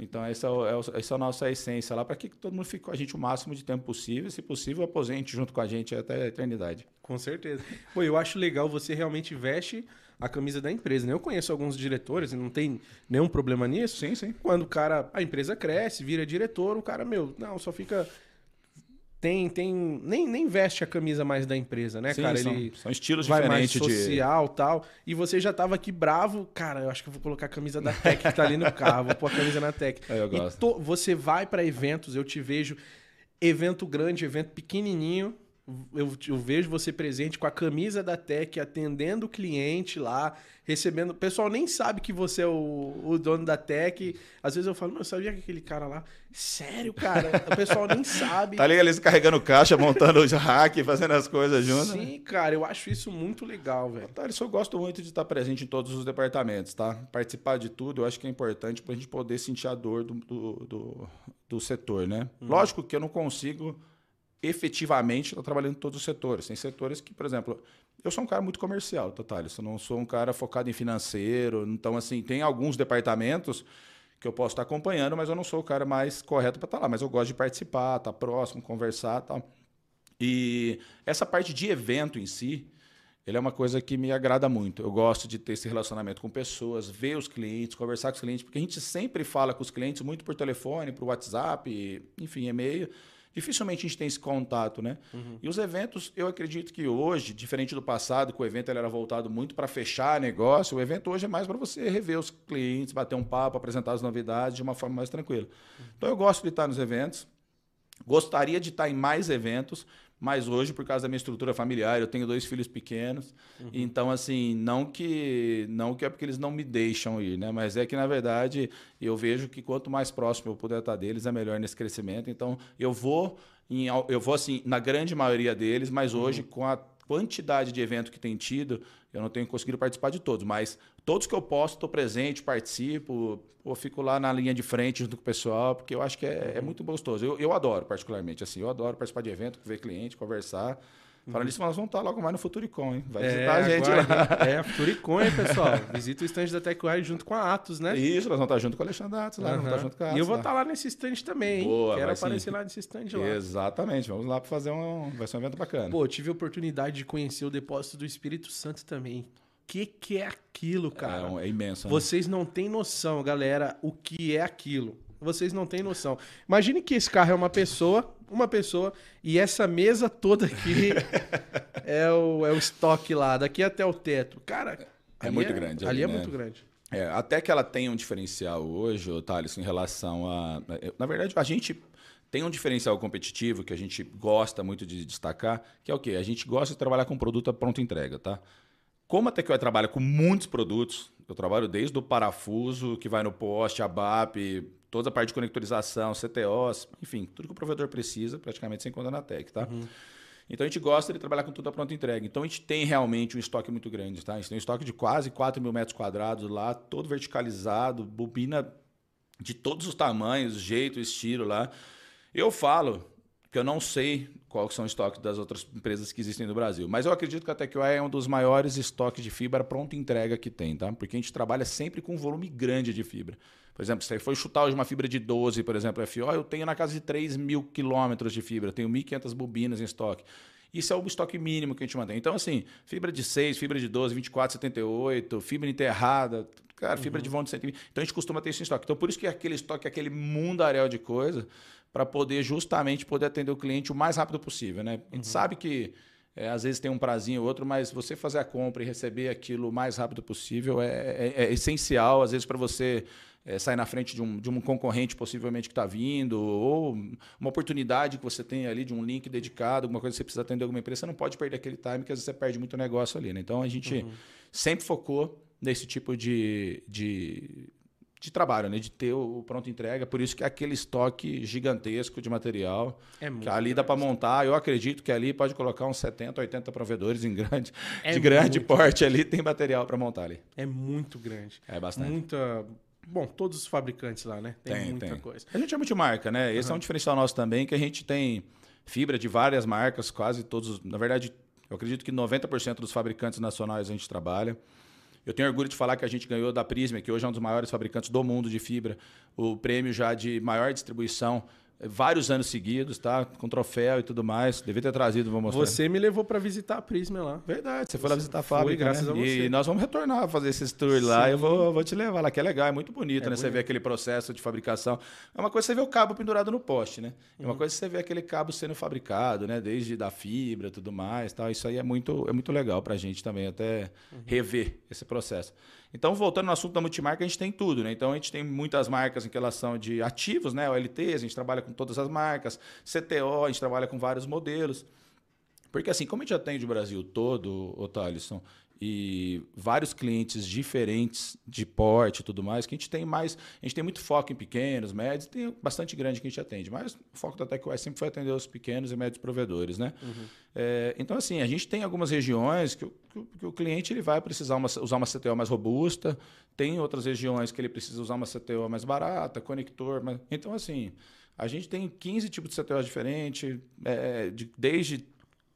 Então, essa é, é, essa é a nossa essência lá, para que todo mundo fique com a gente o máximo de tempo possível, e, se possível, aposente junto com a gente até a eternidade. Com certeza. Pô, eu acho legal você realmente veste a camisa da empresa, né? Eu conheço alguns diretores e não tem nenhum problema nisso. Sim, sim. Quando o cara, a empresa cresce, vira diretor, o cara, meu, não, só fica tem, tem nem, nem veste a camisa mais da empresa, né, Sim, cara? são, Ele são estilos vai mais diferentes de. social tal. E você já tava aqui bravo, cara, eu acho que eu vou colocar a camisa da Tech que tá ali no carro, vou pôr a camisa na Tech. É, eu E gosto. to- você vai pra eventos, eu te vejo evento grande, evento pequenininho, eu, eu vejo você presente com a camisa da Tech, atendendo o cliente lá, recebendo. O pessoal nem sabe que você é o, o dono da Tech. Às vezes eu falo, meu, sabia que aquele cara lá. Sério, cara? O pessoal nem sabe. Tá ali eles carregando caixa, montando o hack, fazendo as coisas juntas. né? Sim, cara, eu acho isso muito legal, velho. Thales, eu gosto muito de estar presente em todos os departamentos, tá? Participar de tudo, eu acho que é importante para a gente poder sentir a dor do, do, do, do setor, né? Lógico que eu não consigo efetivamente estar trabalhando em todos os setores. Tem setores que, por exemplo, eu sou um cara muito comercial, tá, Thales? Eu não sou um cara focado em financeiro. Então, assim, tem alguns departamentos que eu posso estar acompanhando, mas eu não sou o cara mais correto para estar lá. Mas eu gosto de participar, estar próximo, conversar tal. E essa parte de evento em si, ele é uma coisa que me agrada muito. Eu gosto de ter esse relacionamento com pessoas, ver os clientes, conversar com os clientes, porque a gente sempre fala com os clientes muito por telefone, por WhatsApp, enfim, e-mail. Dificilmente a gente tem esse contato, né? E os eventos, eu acredito que hoje, diferente do passado, que o evento ele era voltado muito para fechar negócio, o evento hoje é mais para você rever os clientes, bater um papo, apresentar as novidades de uma forma mais tranquila. Então eu gosto de estar nos eventos, Gostaria de estar em mais eventos, mas hoje, por causa da minha estrutura familiar, eu tenho dois filhos pequenos. Então, assim, não que não que é porque eles não me deixam ir, né? Mas é que, na verdade, eu vejo que quanto mais próximo eu puder estar deles, é melhor nesse crescimento. Então, eu vou, em, eu vou assim, na grande maioria deles, mas hoje, com a quantidade de evento que tem tido, eu não tenho conseguido participar de todos, mas todos que eu posso, estou presente, participo, ou fico lá na linha de frente junto com o pessoal, porque eu acho que é, é muito gostoso. Eu, eu adoro, particularmente, assim, eu adoro participar de evento, ver cliente, conversar. Falando nisso, nós vamos estar logo mais no Futuricom, hein? Vai visitar a gente lá. aguardem. É, Futuricon, hein, pessoal? Visita o stand da TechWire junto com a Atos, né? Isso, nós vamos estar junto com o Alexandre Atos lá, vamos estar junto com a E Atos eu vou lá. estar lá nesse stand também, hein? Boa, Quero vai sim. aparecer lá nesse stand lá. Exatamente, vamos lá para fazer um. Vai ser um evento bacana. Pô, tive a oportunidade de conhecer o depósito do Espírito Santo também. Que que é aquilo, cara? é, é imenso. Né? Vocês não têm noção, galera, o que é aquilo. Vocês não têm noção. Imagine que esse carro é uma pessoa, uma pessoa, e essa mesa toda aqui é, o, é o estoque lá, daqui até o teto. Cara, É muito grande Ali ali, é né? muito grande. É, até que ela tenha um diferencial hoje, Thales, em relação a. Na verdade, a gente tem um diferencial competitivo que a gente gosta muito de destacar, que é o quê? A gente gosta de trabalhar com produto a pronta entrega, tá? Como a TechWare trabalha com muitos produtos, eu trabalho desde o parafuso que vai no poste, a BAP, toda a parte de conectorização, CTOs, enfim, tudo que o provedor precisa, praticamente sem conta na Tech, tá? Então a gente gosta de trabalhar com tudo a pronta entrega. Então a gente tem realmente um estoque muito grande, tá? A gente tem um estoque de quase 4 mil metros quadrados lá, todo verticalizado, bobina de todos os tamanhos, jeito, estilo lá. Eu falo que eu não sei quais são os estoques das outras empresas que existem no Brasil, mas eu acredito que a TechWire é um dos maiores estoques de fibra pronta entrega que tem, tá? Porque a gente trabalha sempre com um volume grande de fibra. Por exemplo, se você for chutar hoje uma fibra de 12, por exemplo, FO, eu tenho na casa de 3 mil quilômetros de fibra, eu tenho 1.500 bobinas em estoque. Isso é o estoque mínimo que a gente mantém. Então, assim, fibra de 6, fibra de 12, 24, 78, fibra enterrada, cara, fibra de vão de 120. Então, a gente costuma ter isso em estoque. Então, por isso que aquele estoque é aquele mundaréu de coisa, para poder justamente poder atender o cliente o mais rápido possível, né? A gente sabe que é, às vezes tem um prazinho ou outro, mas você fazer a compra e receber aquilo o mais rápido possível é, é- é essencial, às vezes, para você é, sair na frente de um, de um concorrente possivelmente que está vindo, ou uma oportunidade que você tem ali de um link dedicado, alguma coisa que você precisa atender alguma empresa, você não pode perder aquele time, porque às vezes você perde muito negócio ali. Né? Então a gente sempre focou nesse tipo de, de, de trabalho, né? de ter o pronto entrega, por isso que é aquele estoque gigantesco de material. É muito Que ali dá para montar, eu acredito que ali pode colocar uns 70, 80 provedores em grande, É de grande porte ali, tem material para montar ali. É muito grande. É bastante. Muita. Bom, todos os fabricantes lá, né? Tem, Tem, muita tem. coisa. A gente é multimarca, né? Esse é um diferencial nosso também, que a gente tem fibra de várias marcas, quase todos. Na verdade, eu acredito que 90% dos fabricantes nacionais a gente trabalha. Eu tenho orgulho de falar que a gente ganhou da Prisma, que hoje é um dos maiores fabricantes do mundo de fibra, o prêmio já de maior distribuição vários anos seguidos, tá? Com troféu e tudo mais. Devia ter trazido, vou mostrar. Você me levou para visitar a Prisma lá. Verdade, você foi lá visitar a fábrica, graças né? a você. E nós vamos retornar a fazer esses tours lá. Eu vou, vou te levar lá, que é legal, é muito bonito, É né? Você bonito. vê aquele processo de fabricação. É uma coisa você vê o cabo pendurado no poste, né? É Uhum. uma coisa você vê aquele cabo sendo fabricado, né? Desde da fibra e tudo mais, tal. Isso aí é muito, é muito legal pra gente também, até Uhum. rever esse processo. Então, voltando no assunto da multimarca, a gente tem tudo, né? Então, a gente tem muitas marcas em relação de ativos, né? OLT, a gente trabalha com todas as marcas. CTO, a gente trabalha com vários modelos. Porque assim, como a gente atende o Brasil todo, ô Thalisson, e vários clientes diferentes de porte e tudo mais, que a gente tem mais, a gente tem muito foco em pequenos, médios, tem bastante grande que a gente atende, mas o foco da TechWise sempre foi atender os pequenos e médios provedores, né? É, então, assim, a gente tem algumas regiões que o, que o- que o cliente ele vai precisar uma- usar uma CTO mais robusta, tem outras regiões que ele precisa usar uma CTO mais barata, conector, mas... então, assim, a gente tem 15 tipos de CTOs diferentes, é, de- desde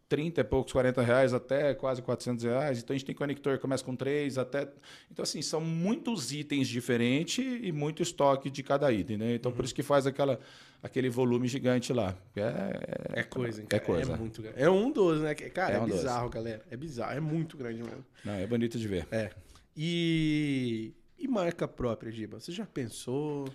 30 e poucos, 40 reais até quase 400 reais. Então a gente tem conector que começa com 3 até. Então, assim, são muitos itens diferentes e muito estoque de cada item, né? Então, por isso que faz aquela, aquele volume gigante lá. É, É coisa, hein, É cara? coisa. É muito grande. É um dos, né? Que- Cara, É é, um dos. bizarro, galera. É bizarro. É muito grande mesmo. não, é bonito de ver. É. E. E marca própria, Giba? Você já pensou?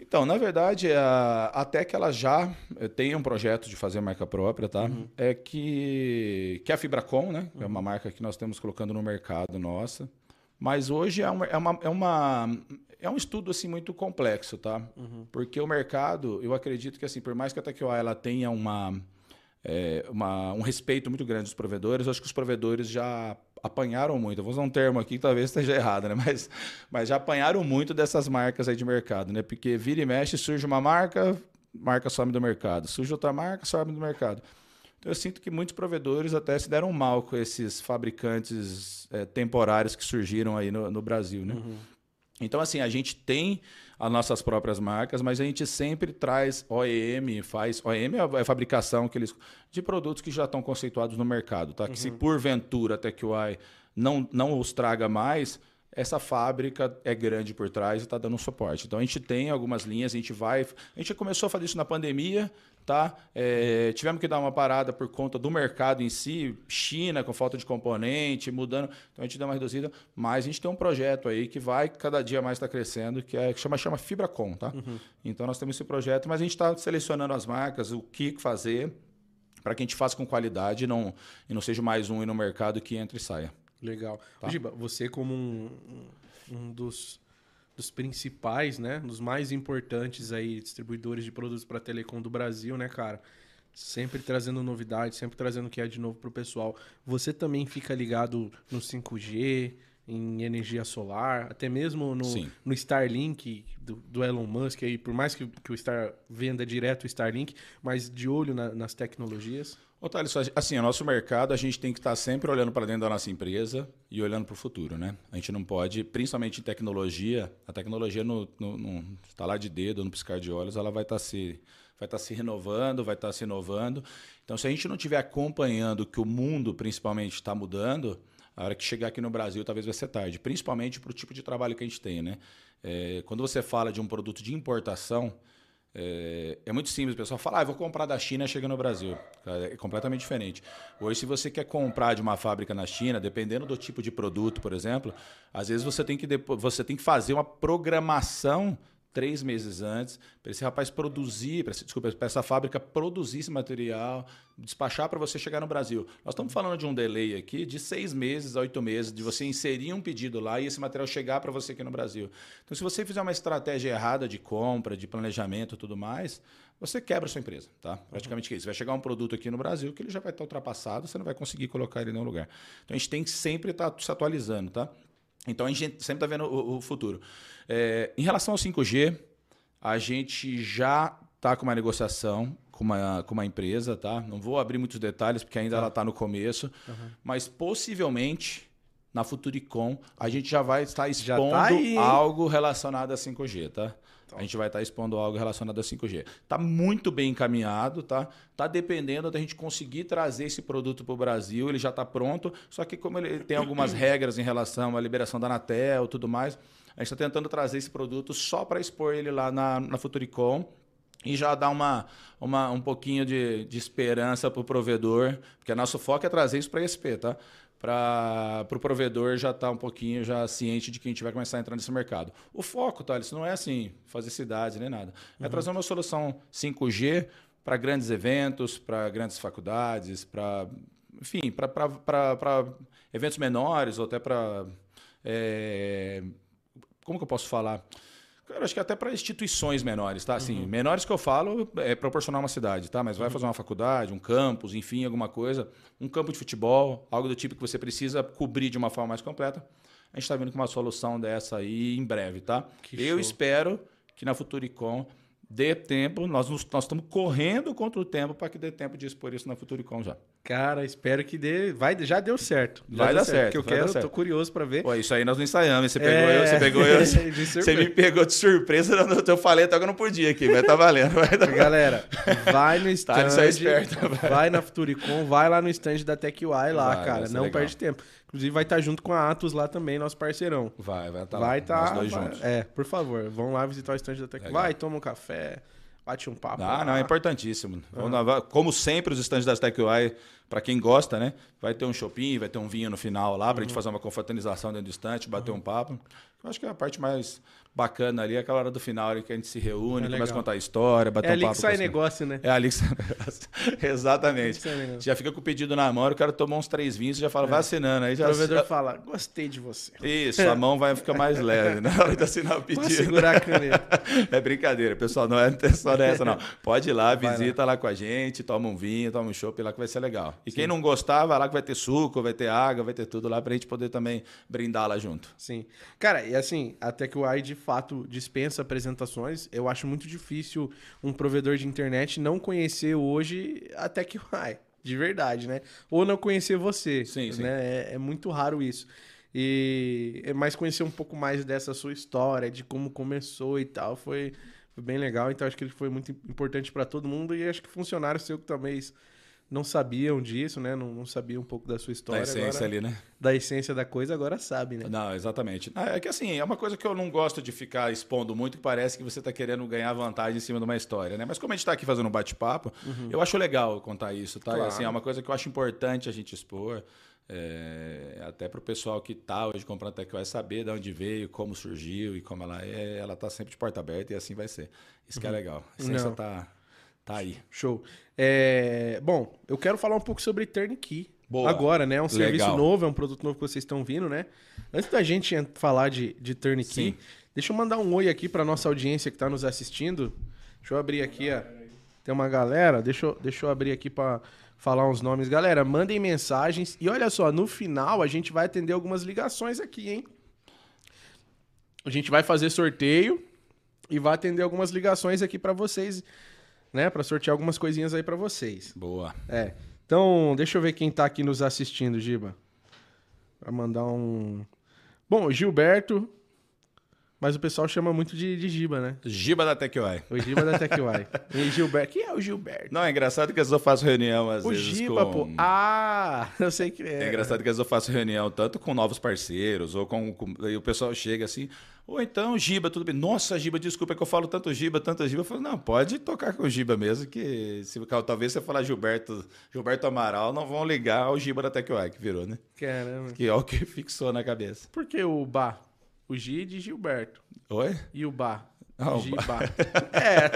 Então, na verdade, a, até que ela já eh, tem um projeto de fazer marca própria, tá? É que, que é a Fibracom, né? É uma marca que nós estamos colocando no mercado nossa. Mas hoje é uma, é uma, é uma- é um estudo assim muito complexo, tá? Porque o mercado, eu acredito que assim, por mais que a TechUI ela tenha uma, é, uma- um respeito muito grande dos provedores, eu acho que os provedores já apanharam muito. Eu vou usar um termo aqui que talvez esteja errado, né? Mas, mas já apanharam muito dessas marcas aí de mercado, né? Porque vira e mexe, surge uma marca, marca some do mercado. Surge outra marca, some do mercado. Então eu sinto que muitos provedores até se deram mal com esses fabricantes é, temporários que surgiram aí no, no Brasil, né? Então, assim, a gente tem as nossas próprias marcas, mas a gente sempre traz OEM, faz. OEM é a- é a fabricação que eles, de produtos que já estão conceituados no mercado, tá? Que se porventura a TechUI não, não os traga mais, essa fábrica é grande por trás e está dando suporte. Então a gente tem algumas linhas, a gente vai. A gente começou a fazer isso na pandemia, tá? É, tivemos que dar uma parada por conta do mercado em si, China com falta de componente, mudando. Então a gente deu uma reduzida, mas a gente tem um projeto aí que vai cada dia mais estar crescendo, que é que chama chama Fibracom, tá? Então nós temos esse projeto, mas a gente está selecionando as marcas, o que fazer para que a gente faça com qualidade e não, e não seja mais um aí no mercado que entra e saia. Legal. Tá. Giba, você como um- um dos, dos principais, né? Dos mais importantes aí, distribuidores de produtos para telecom do Brasil, né, cara? Sempre trazendo novidades, sempre trazendo o que é de novo pro pessoal. Você também fica ligado no 5G, em energia solar, até mesmo no, Sim. no Starlink do, do Elon Musk aí, por mais que, que o Star venda direto o Starlink, mas de olho na- nas tecnologias. Ô, Thales, assim, o nosso mercado, a gente tem que estar sempre olhando para dentro da nossa empresa e olhando para o futuro, né? A gente não pode, principalmente em tecnologia, a tecnologia no, no, no estalar de dedo, no piscar de olhos, ela vai estar se vai estar se renovando, vai estar se inovando. Então, se a gente não estiver acompanhando que o mundo, principalmente, está mudando, a hora que chegar aqui no Brasil, talvez vai ser tarde. Principalmente para o tipo de trabalho que a gente tem, né? É, quando você fala de um produto de importação, é, é muito simples, o pessoal fala, ah, vou comprar da China e chega no Brasil. É completamente diferente. Hoje, se você quer comprar de uma fábrica na China, dependendo do tipo de produto, por exemplo, às vezes você tem que, você tem que fazer uma programação três meses antes para esse rapaz produzir, pra, desculpa, para essa fábrica produzir esse material, despachar para você chegar no Brasil. Nós estamos falando de um delay aqui de seis meses a oito meses, de você inserir um pedido lá e esse material chegar para você aqui no Brasil. Então, se você fizer uma estratégia errada de compra, de planejamento e tudo mais, você quebra a sua empresa, tá? Praticamente que isso. Vai chegar um produto aqui no Brasil que ele já vai estar ultrapassado, você não vai conseguir colocar ele em nenhum lugar. Então, a gente tem que sempre estar se atualizando, tá? Então, a gente sempre está vendo o, o futuro. É, em relação ao 5G, a gente já está com uma negociação com uma, com uma empresa, tá? Não vou abrir muitos detalhes, porque ainda ela está no começo, mas possivelmente na Futuricom a gente já vai estar expondo tá aí, hein? algo relacionado a 5G, tá? A gente vai estar expondo algo relacionado a 5G. Tá muito bem encaminhado, tá? Tá dependendo da gente conseguir trazer esse produto para o Brasil. Ele já está pronto, só que como ele tem algumas regras em relação à liberação da Anatel e tudo mais, a gente está tentando trazer esse produto só para expor ele lá na, na Futuricom e já dar uma, uma, um pouquinho de, de esperança para o provedor, porque nosso foco é trazer isso para a ESP, tá? Para o pro provedor já estar tá um pouquinho já ciente de que a gente vai começar a entrar nesse mercado. O foco? Isso não é assim, fazer cidades nem nada. É uhum. trazer uma solução 5G para grandes eventos, para grandes faculdades, para enfim, para eventos menores ou até para. É, como que eu posso falar? Cara, acho que até para instituições menores, tá? Assim, uhum. menores que eu falo é proporcionar uma cidade, tá? Mas vai uhum. fazer uma faculdade, um campus, enfim, alguma coisa, um campo de futebol, algo do tipo que você precisa cobrir de uma forma mais completa. A gente está vindo com uma solução dessa aí em breve, tá? Que eu show. espero que na Futuricom dê tempo, nós, nós estamos correndo contra o tempo para que dê tempo de expor isso na Futuricom já. Cara, espero que dê. Vai, já deu certo. Já vai dar certo. certo que eu quero, tô curioso para ver. Pô, isso aí nós não ensaiamos. Você pegou é... eu, você pegou eu. você me pegou de surpresa. Eu falei até que eu não podia aqui, mas tá valendo. Vai dar... Galera, vai no stand. tá, esperto, vai na Futuricom, vai lá no stand da TechUI lá, vai, cara. Não legal. perde tempo. Inclusive vai estar tá junto com a Atos lá também, nosso parceirão. Vai, vai estar tá vai lá. Tá, nós dois vai, juntos. É, por favor, vão lá visitar o stand da TechUI. Vai, toma um café bate um papo. Ah, lá. não, é importantíssimo. Ah. Como sempre, os estandes da TechUI, para quem gosta, né? Vai ter um shopping, vai ter um vinho no final lá, para a gente uhum. fazer uma confraternização dentro do estante, bater uhum. um papo. Eu acho que é a parte mais bacana ali, aquela hora do final ali que a gente se reúne, é começa a contar a história, bater é um papo. É ali que sai negócio, né? É ali que sai negócio. Exatamente. já fica com o pedido na mão, o cara tomou uns três vinhos e já fala, é. vai assinando. Aí já... O provedor fala, gostei de você. Isso, a mão vai ficar mais leve na hora de assinar o pedido. Pode segurar a caneta. é brincadeira, pessoal, não é só dessa não. Pode ir lá, visita lá. lá. com a gente, toma um vinho, toma um chopp lá que vai ser legal. E Sim. quem não gostar, vai lá que vai ter suco, vai ter água, vai ter tudo lá pra gente poder também brindar lá junto. Sim. Cara, e assim, até que o AI de fato dispensa apresentações. Eu acho muito difícil um provedor de internet não conhecer hoje a TechUI, de verdade, né? Ou não conhecer você. Sim, sim. Né? É, é muito raro isso. E é mais conhecer um pouco mais dessa sua história, de como começou e tal, foi, foi bem legal. Então acho que ele foi muito importante para todo mundo e acho que funcionário seu que talvez não sabiam disso, né? Não, não sabiam um pouco da sua história. Da essência agora, ali, né? Da essência da coisa, agora sabe, né? Não, exatamente. Ah, é que assim, é uma coisa que eu não gosto de ficar expondo muito, que parece que você está querendo ganhar vantagem em cima de uma história, né? Mas como a gente está aqui fazendo um bate-papo, uhum. eu acho legal contar isso, tá? Claro. Assim, é uma coisa que eu acho importante a gente expor. É, até para o pessoal que está hoje comprando Tech vai saber de onde veio, como surgiu e como ela é. Ela está sempre de porta aberta e assim vai ser. Isso que é uhum. legal. A essência está Tá aí. Show. É, bom, eu quero falar um pouco sobre Turnkey. Boa. Agora, né? É um Legal. serviço novo, é um produto novo que vocês estão vindo, né? Antes da gente falar de, de Turnkey, Sim. deixa eu mandar um oi aqui para nossa audiência que está nos assistindo. Deixa eu abrir aqui, ó. Tem uma galera, deixa eu, deixa eu abrir aqui para falar uns nomes. Galera, mandem mensagens. E olha só, no final a gente vai atender algumas ligações aqui, hein? A gente vai fazer sorteio e vai atender algumas ligações aqui para vocês né, para sortear algumas coisinhas aí para vocês. Boa. É. Então, deixa eu ver quem tá aqui nos assistindo, Giba. Pra mandar um. Bom, Gilberto. Mas o pessoal chama muito de, de Giba, né? Giba da TechUI. O Giba da TechUI. e Gilberto. Quem é o Gilberto? Não, é engraçado que às vezes eu faço reunião às o vezes Giba, com... pô. Ah, eu sei que é. É engraçado que às vezes eu faço reunião tanto com novos parceiros ou com... com... E o pessoal chega assim... Ou então, Giba, tudo bem. Nossa, Giba, desculpa é que eu falo tanto Giba, tanto Giba. Eu falo, não, pode tocar com o Giba mesmo, que se, talvez você falar Gilberto, Gilberto Amaral, não vão ligar ao Giba da TechUI, que virou, né? Caramba. Que é o que fixou na cabeça. Por que o Bá? O G de Gilberto. Oi? E o Bá? Oh, Giba. é,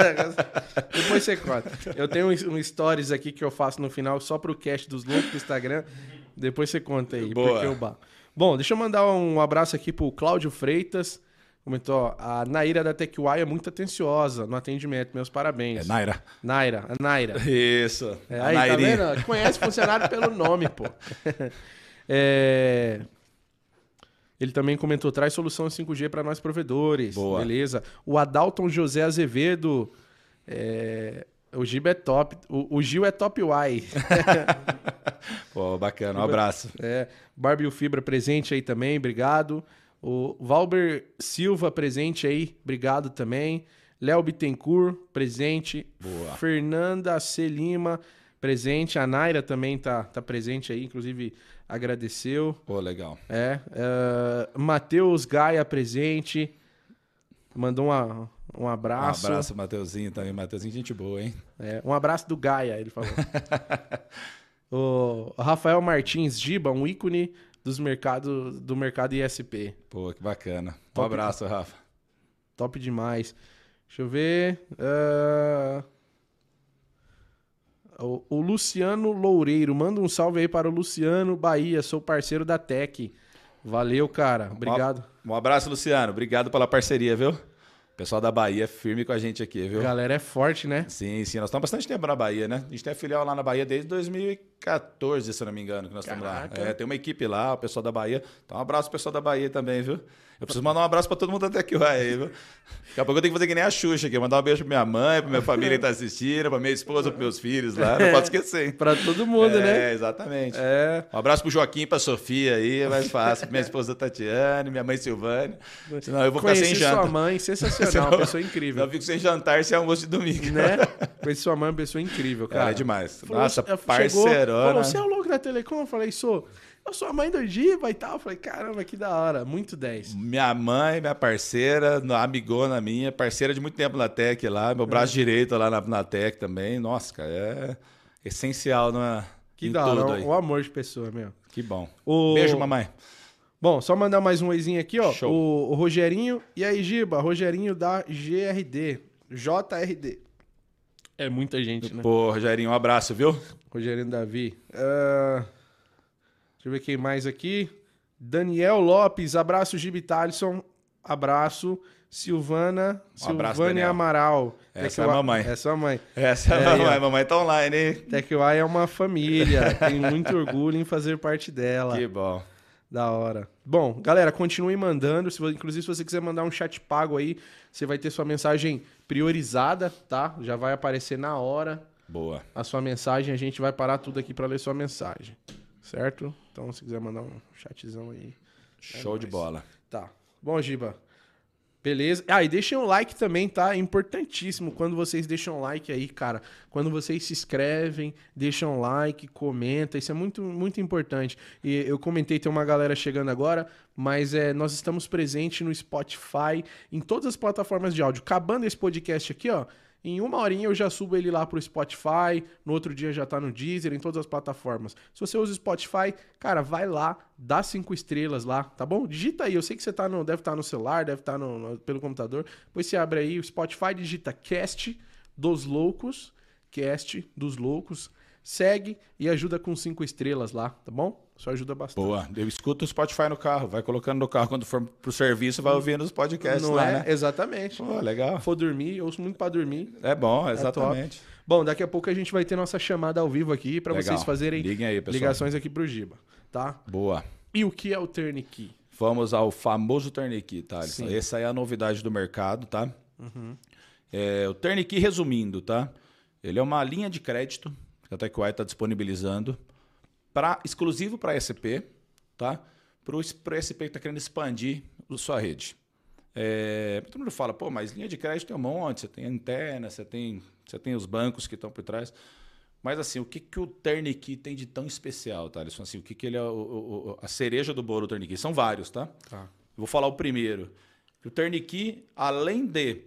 depois você conta. Eu tenho um, um stories aqui que eu faço no final só pro cast dos loucos do Instagram. Depois você conta aí, Boa. porque o Bá. Bom, deixa eu mandar um abraço aqui pro Cláudio Freitas. Comentou, a Naira da TechUI é muito atenciosa no atendimento. Meus parabéns. É Naira. Naira, a Naira. Isso. É, aí, tá vendo? Conhece funcionário pelo nome, pô. é... Ele também comentou, traz solução 5G para nós provedores. Boa. Beleza. O Adalton José Azevedo. É... O Gil é top. O, o Gil é top Y. Pô, bacana. Um abraço. É. Barbie Fibra presente aí também, obrigado. O Valber Silva presente aí, obrigado também. Léo Bittencourt presente. Boa. Fernanda C. Lima presente. A Naira também tá, tá presente aí, inclusive agradeceu. Pô, legal. É. Uh, Matheus Gaia presente. Mandou uma, um abraço. Um abraço, Mateuzinho também. Mateuzinho, gente boa, hein? É, um abraço do Gaia, ele falou. o Rafael Martins Giba, um ícone dos mercados, do mercado ISP. Pô, que bacana. Um Top. abraço, Rafa. Top demais. Deixa eu ver. ah, O, o Luciano Loureiro. Manda um salve aí para o Luciano Bahia. Sou parceiro da Tech. Valeu, cara. Obrigado. Um abraço, Luciano. Obrigado pela parceria, viu? O pessoal da Bahia é firme com a gente aqui, viu? A galera é forte, né? Sim, sim. Nós estamos bastante tempo na Bahia, né? A gente tem a filial lá na Bahia desde 2014, se eu não me engano, que nós estamos lá. Caraca. É, tem uma equipe lá, o pessoal da Bahia. Então, um abraço pro pessoal da Bahia também, viu? Eu preciso mandar um abraço pra todo mundo até aqui, viu? Daqui a pouco eu tenho que fazer que nem a Xuxa aqui. Mandar um beijo pra minha mãe, pra minha família que tá assistindo, pra minha esposa, pros meus filhos lá. Não pode esquecer. Pra todo mundo, é, né? exatamente. É. Um abraço pro Joaquim pra Sofia aí, é mais fácil. Minha esposa Tatiane, minha mãe Silvane. Senão eu vou ficar sem Conheci janta. sua mãe, sensacional, uma pessoa incrível. Eu fico sem jantar se é almoço de domingo. Né? Conheci sua mãe, uma pessoa incrível, cara. Cara, é demais. Falou, Nossa, chegou, parceirona. Falou, você é o louco da Telecom? Eu falei, sou. Eu sou a mãe do Giba e tal. Eu falei, caramba, que da hora. Muito 10. Minha mãe, minha parceira, na- amigona minha, parceira de muito tempo na Tec lá, meu É. braço direito lá na, na Tec também. Nossa, cara, é essencial na, Que em da hora. Um, um amor de pessoa, meu. Que bom. O- Beijo, mamãe. Bom, só mandar mais um oizinho aqui, ó. Show. O, o Rogerinho. E aí, Giba? Rogerinho da GRD. JRD. É muita gente, né? Pô, Rogerinho, um abraço, viu? Rogerinho Davi. Ah, deixa eu ver quem mais aqui. Daniel Lopes. Abraço, Gibi Thalisson. Abraço. Silvana. Um Silvânia. Amaral. Essa é a mamãe. Essa é a mãe. Essa é, É, a mamãe. ó. Mamãe tá online, hein? TechY é uma família. Tenho muito orgulho em fazer parte dela. Que bom. Da hora. Bom, galera, continue mandando. Se, inclusive, se você quiser mandar um chat pago aí, você vai ter sua mensagem priorizada, tá? Já vai aparecer na hora Boa. a sua mensagem. A gente vai parar tudo aqui pra ler sua mensagem. Certo? Então, se quiser mandar um chatzão aí. Show de nóis. bola. Tá. Bom, Giba. Beleza. Ah, e deixem um like também, tá? É importantíssimo quando vocês deixam like aí, cara. Quando vocês se inscrevem, deixam like, comenta. Isso é muito, muito importante. E eu comentei, tem uma galera chegando agora, mas é, nós estamos presentes no Spotify, em todas as plataformas de áudio. Acabando esse podcast aqui, ó. Em uma horinha eu já subo ele lá pro Spotify, no outro dia já tá no Deezer, em todas as plataformas. Se você usa o Spotify, cara, vai lá, dá cinco estrelas lá, tá bom? Digita aí, eu sei que você tá no, deve estar no celular, deve estar no, no- pelo computador. Depois você abre aí o Spotify, digita Cast dos Loucos, Cast dos Loucos, segue e ajuda com cinco estrelas lá, tá bom? Isso ajuda bastante. Boa. Eu escuto o Spotify no carro. Vai colocando no carro quando for pro serviço, vai ouvindo os podcasts Não lá, é? né? Exatamente. Pô, legal. For dormir, eu ouço muito pra dormir. É bom, exatamente. Bom, daqui a pouco a gente vai ter nossa chamada ao vivo aqui Legal. vocês fazerem Liguem aí, ligações aqui pro Giba, tá? Boa. E o que é o Turnkey? Vamos ao famoso Turnkey, tá? Sim. Uhum. Essa é a novidade do mercado, tá? É, o Turnkey, resumindo, tá? Ele é uma linha de crédito que a TechWise está disponibilizando pra, exclusivo para SP, tá? Para o SP que está querendo expandir a sua rede. É, todo mundo fala, pô, mas linha de crédito tem um monte, você tem a interna, você tem, você tem os bancos que estão por trás. Mas assim, o que, que o Turnkey tem de tão especial, tá? Alisson? Assim, o que, que ele é o- o- o- a cereja do bolo do Turnkey? São vários, tá? Tá. Vou falar o primeiro. O Turnkey, além de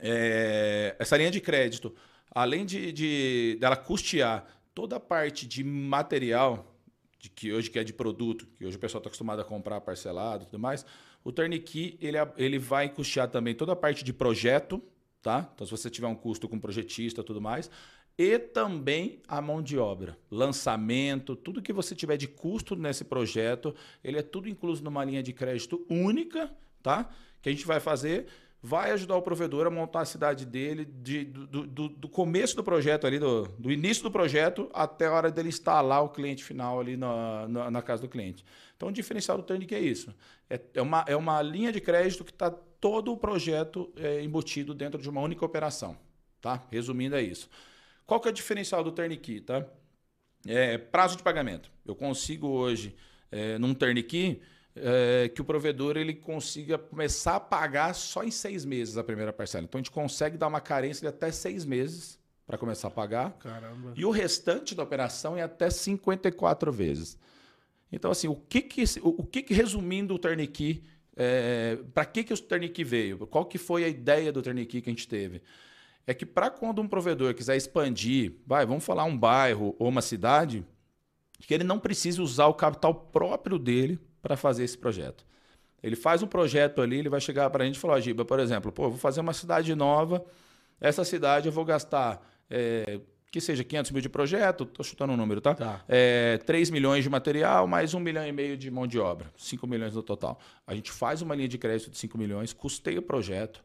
é, essa linha de crédito, além de, de dela custear toda a parte de material, de que hoje que é de produto, que hoje o pessoal está acostumado a comprar parcelado e tudo mais, o Turnkey ele, ele vai custear também toda a parte de projeto, tá? Então, se você tiver um custo com projetista e tudo mais, e também a mão de obra, lançamento, tudo que você tiver de custo nesse projeto, ele é tudo incluso numa linha de crédito única, tá? Que a gente vai fazer, vai ajudar o provedor a montar a cidade dele de- do, do- do começo do projeto ali, do, do início do projeto até a hora dele instalar o cliente final ali na, na, na casa do cliente. Então, o diferencial do Turnkey é isso. É, é, uma, é uma linha de crédito que está todo o projeto é, embutido dentro de uma única operação, tá? Resumindo, é isso. Qual que é o diferencial do Turnkey, tá? É, prazo de pagamento. Eu consigo hoje, é, num Turnkey, é, que o provedor ele consiga começar a pagar só em seis meses a primeira parcela. Então, a gente consegue dar uma carência de até seis meses para começar a pagar. Caramba. E o restante da operação é até 54 vezes. Então, assim, o que que, o, o que, que resumindo o Turnkey, é, para que, que o Turnkey veio? Qual que foi a ideia do Turnkey que a gente teve? É que para quando um provedor quiser expandir, vai, vamos falar um bairro ou uma cidade, que ele não precise usar o capital próprio dele para fazer esse projeto. Ele faz um projeto ali, ele vai chegar para a gente e falar, Giba, por exemplo, pô, vou fazer uma cidade nova, essa cidade eu vou gastar, é, que seja 500 mil de projeto, estou chutando um número, tá? Tá. É, 3 milhões de material, mais 1 milhão e meio de mão de obra, 5 milhões no total. A gente faz uma linha de crédito de 5 milhões, custeia o projeto,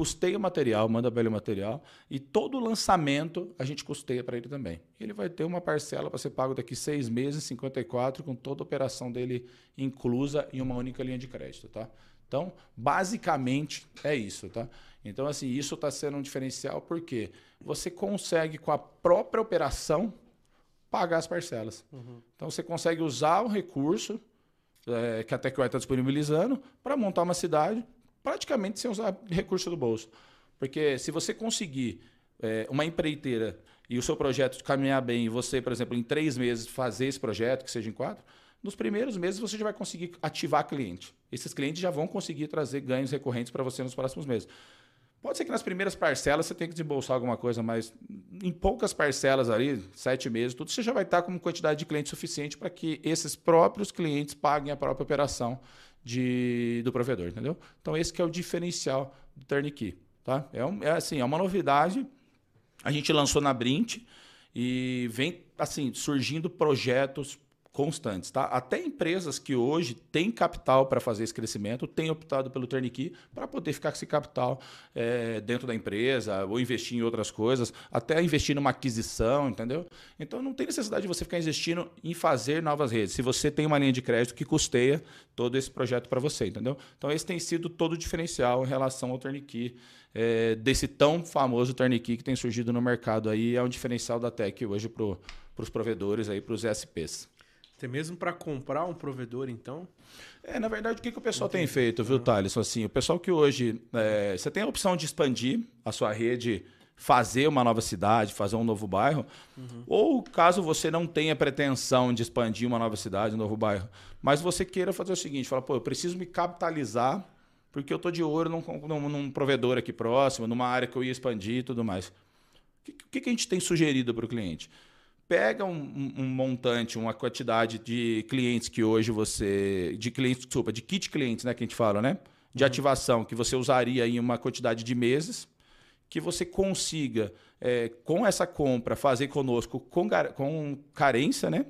custeia o material, manda para ele o material e todo o lançamento a gente custeia para ele também. Ele vai ter uma parcela para ser pago daqui seis meses, 54, com toda a operação dele inclusa em uma única linha de crédito, tá? Então, basicamente é isso, tá? Então, assim, isso está sendo um diferencial porque você consegue, com a própria operação, pagar as parcelas. Uhum. Então, você consegue usar o recurso é, que a TechUI está disponibilizando para montar uma cidade praticamente sem usar recurso do bolso. Porque se você conseguir é, uma empreiteira e o seu projeto caminhar bem, e você, por exemplo, em três meses fazer esse projeto, que seja em quatro, nos primeiros meses você já vai conseguir ativar cliente. Esses clientes já vão conseguir trazer ganhos recorrentes para você nos próximos meses. Pode ser que nas primeiras parcelas você tenha que desembolsar alguma coisa, mas em poucas parcelas ali, sete meses, tudo, você já vai estar com uma quantidade de clientes suficiente para que esses próprios clientes paguem a própria operação de, do provedor, entendeu? Então esse que é o diferencial do Turnkey, tá? É, um, é assim, é uma novidade. A gente lançou na Brint e vem assim surgindo projetos constantes, tá? Até empresas que hoje têm capital para fazer esse crescimento têm optado pelo turnkey para poder ficar com esse capital é, dentro da empresa ou investir em outras coisas, até investir numa aquisição, entendeu? Então não tem necessidade de você ficar investindo em fazer novas redes. Se você tem uma linha de crédito que custeia todo esse projeto para você, entendeu? Então esse tem sido todo o diferencial em relação ao turnkey. É, desse tão famoso turnkey que tem surgido no mercado aí, é um diferencial da Tech hoje para os provedores aí, para os SPs. Até mesmo para comprar um provedor, então? É, na verdade, o que, que o pessoal Entendi. tem feito, viu, Thales? Assim, o pessoal que hoje. É, você tem a opção de expandir a sua rede, fazer uma nova cidade, fazer um novo bairro. Uhum. Ou caso você não tenha pretensão de expandir uma nova cidade, um novo bairro, mas você queira fazer o seguinte: fala, pô, eu preciso me capitalizar porque eu estou de ouro num, num, num, provedor aqui próximo, numa área que eu ia expandir e tudo mais. O que, que, que a gente tem sugerido para o cliente? Pega um, um, montante, uma quantidade de clientes que hoje você. De clientes, desculpa, de kit clientes, né? Que a gente fala, né? De uhum. ativação, que você usaria em uma quantidade de meses, que você consiga, é, com essa compra, fazer conosco com, com carência, né?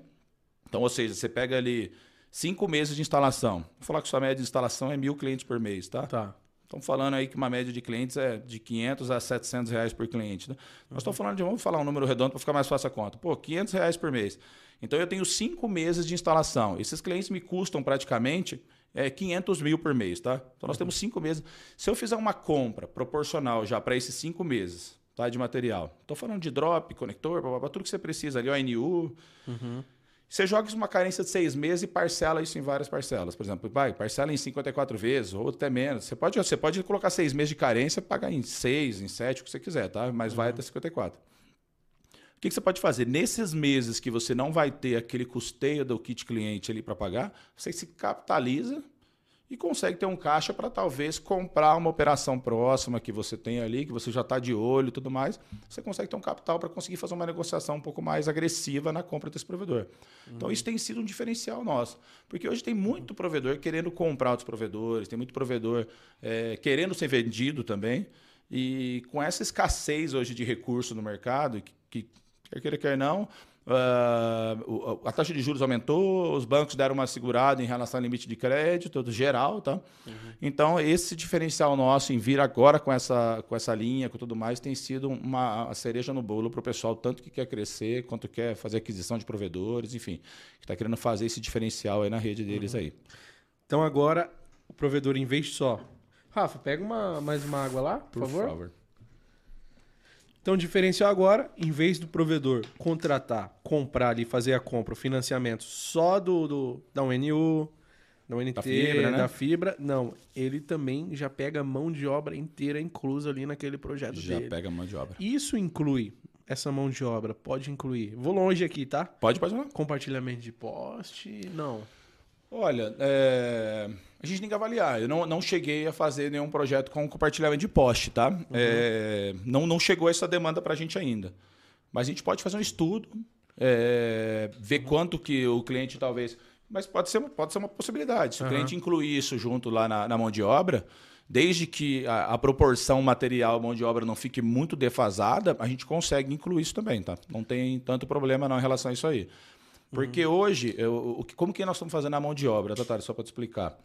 Então, ou seja, você pega ali cinco meses de instalação. Vou falar que sua média de instalação é mil clientes por mês, tá? Tá. Estamos falando aí que uma média de clientes é de 500 a 700 reais por cliente. Né? Nós estamos falando de, vamos falar um número redondo para ficar mais fácil a conta. Pô, 500 reais por mês. Então eu tenho cinco meses de instalação. Esses clientes me custam praticamente é, 500 mil por mês, tá? Então nós uhum. temos cinco meses. Se eu fizer uma compra proporcional já para esses cinco meses tá, de material, estou falando de drop, conector, blá, blá, blá, tudo que você precisa ali, ONU. Uhum. Você joga isso uma carência de seis meses e parcela isso em várias parcelas. Por exemplo, vai, parcela em 54 vezes ou até menos. Você pode, você pode colocar seis meses de carência, pagar em seis, em sete, o que você quiser, tá? Mas uhum. vai até 54. O que, que você pode fazer? Nesses meses que você não vai ter aquele custeio do kit cliente ali para pagar, você se capitaliza e consegue ter um caixa para talvez comprar uma operação próxima que você tem ali, que você já está de olho e tudo mais. Você consegue ter um capital para conseguir fazer uma negociação um pouco mais agressiva na compra desse provedor. Uhum. Então, isso tem sido um diferencial nosso. Porque hoje tem muito provedor querendo comprar outros provedores, tem muito provedor é, querendo ser vendido também. E com essa escassez hoje de recurso no mercado, que, que quer queira, quer não, Uh, a taxa de juros aumentou, os bancos deram uma segurada em relação ao limite de crédito do geral, tá? Uhum. Então esse diferencial nosso em vir agora com essa com essa linha, com tudo mais, tem sido uma cereja no bolo para o pessoal tanto que quer crescer quanto quer fazer aquisição de provedores, enfim, que está querendo fazer esse diferencial aí na rede deles uhum. aí. Então agora o provedor em vez só, Rafa, pega uma mais uma água lá, por, por favor. favor. Então, o diferencial agora, em vez do provedor contratar, comprar ali, fazer a compra, o financiamento só do, do da UNU, da UNT, da fibra, né? da fibra, não. Ele também já pega a mão de obra inteira inclusa ali naquele projeto já dele. Já pega a mão de obra. Isso inclui essa mão de obra? Pode incluir. Vou longe aqui, tá? Pode, pode. Não. Compartilhamento de poste, não. Olha, é, a gente tem que avaliar. Eu não, não cheguei a fazer nenhum projeto com compartilhamento de poste, tá? Uhum. É, não, não chegou essa demanda para a gente ainda. Mas a gente pode fazer um estudo, é, ver uhum. quanto que o cliente talvez... Mas pode ser, pode ser uma possibilidade. Se uhum. o cliente incluir isso junto lá na, na mão de obra, desde que a, a, proporção material mão de obra não fique muito defasada, a gente consegue incluir isso também, tá? Não tem tanto problema não em relação a isso aí. Porque uhum. hoje, eu, como que nós estamos fazendo a mão de obra, Tatari, só para te explicar.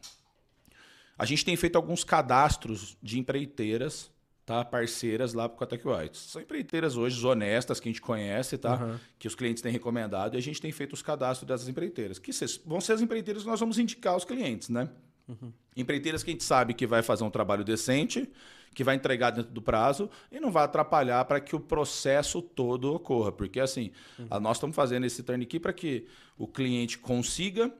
A gente tem feito alguns cadastros de empreiteiras, tá? Parceiras lá para o Catec White. São empreiteiras hoje honestas que a gente conhece, tá? Uhum. Que os clientes têm recomendado e a gente tem feito os cadastros dessas empreiteiras. Que vão ser as empreiteiras que nós vamos indicar aos clientes, né? Uhum. Empreiteiras que a gente sabe que vai fazer um trabalho decente, que vai entregar dentro do prazo e não vai atrapalhar para que o processo todo ocorra. Porque, assim, uhum. nós estamos fazendo esse turnkey para que o cliente consiga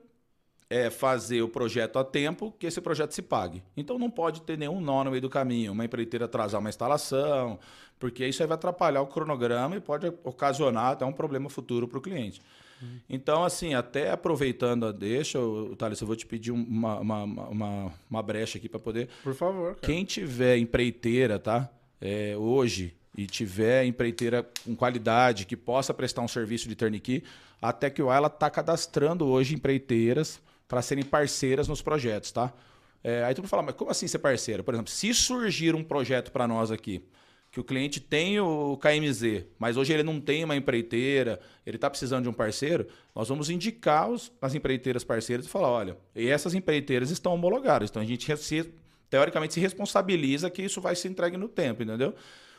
é, fazer o projeto a tempo, que esse projeto se pague. Então, não pode ter nenhum nó no meio do caminho, uma empreiteira atrasar uma instalação, porque isso aí vai atrapalhar o cronograma e pode ocasionar até um problema futuro para o cliente. Então, assim, até aproveitando a deixa, Thales, eu vou te pedir uma, uma, uma, uma brecha aqui para poder. Por favor. Cara. Quem tiver empreiteira, tá? É, hoje e tiver empreiteira com qualidade que possa prestar um serviço de turnkey, a TechUI ela está cadastrando hoje empreiteiras para serem parceiras nos projetos, tá? É, aí tu vai falar, mas como assim ser parceiro? Por exemplo, se surgir um projeto para nós aqui, que o cliente tem o KMZ, mas hoje ele não tem uma empreiteira, ele está precisando de um parceiro, nós vamos indicar os, as empreiteiras parceiras e falar, olha, e essas empreiteiras estão homologadas, então a gente se, teoricamente se responsabiliza que isso vai ser entregue no tempo, entendeu?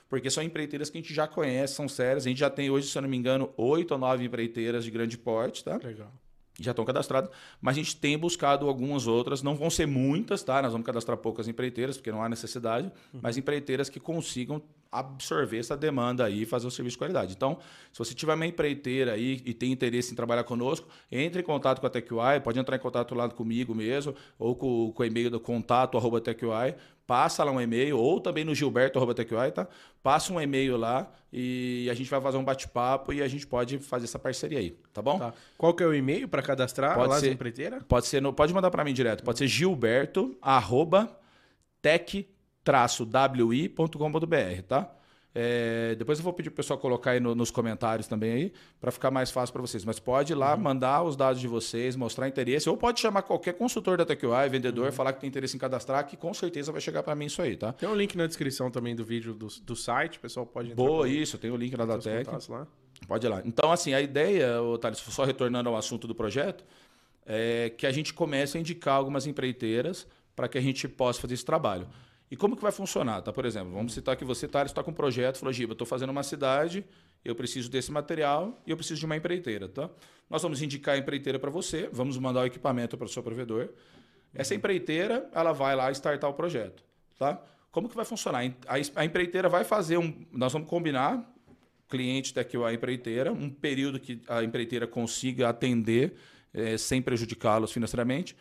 Porque são empreiteiras que a gente já conhece, são sérias, a gente já tem hoje, se eu não me engano, oito ou nove empreiteiras de grande porte, tá? Legal já estão cadastradas, mas a gente tem buscado algumas outras, não vão ser muitas, tá? Nós vamos cadastrar poucas empreiteiras, porque não há necessidade, uhum. mas empreiteiras que consigam absorver essa demanda aí e fazer o serviço de qualidade. Então, se você tiver uma empreiteira aí e tem interesse em trabalhar conosco, entre em contato com a TechUI, pode entrar em contato lá comigo mesmo, ou com, com o e-mail do contato arroba TechUI, passa lá um e-mail, ou também no Gilberto arroba TechUI, tá? Passa um e-mail lá e a gente vai fazer um bate-papo e a gente pode fazer essa parceria aí, tá bom? Tá. Qual que é o e-mail para cadastrar pode lá ser, empreiteira? Pode ser, no, pode mandar para mim direto, pode ser gilberto arroba tech wi.com.br, tá? É, depois eu vou pedir para o pessoal colocar aí no, nos comentários também aí, para ficar mais fácil para vocês. Mas pode ir lá, uhum. mandar os dados de vocês, mostrar interesse, ou pode chamar qualquer consultor da TechUI, vendedor, uhum. falar que tem interesse em cadastrar, que com certeza vai chegar para mim isso aí, tá? Tem um link na descrição também do vídeo do, do site, o pessoal pode entrar. Boa, isso, tem o link lá da Tech. Lá. Pode ir lá. Então, assim, a ideia, Thales, só retornando ao assunto do projeto, é que a gente comece a indicar algumas empreiteiras para que a gente possa fazer esse trabalho. E como que vai funcionar? Tá? Por exemplo, vamos citar que você está tá com um projeto, falou, Giba, estou fazendo uma cidade, eu preciso desse material e eu preciso de uma empreiteira. Tá? Nós vamos indicar a empreiteira para você, vamos mandar o equipamento para o seu provedor. Essa empreiteira, ela vai lá startar o projeto. Tá? Como que vai funcionar? A empreiteira vai fazer um... Nós vamos combinar, cliente da a empreiteira, um período que a empreiteira consiga atender é, sem prejudicá-los financeiramente,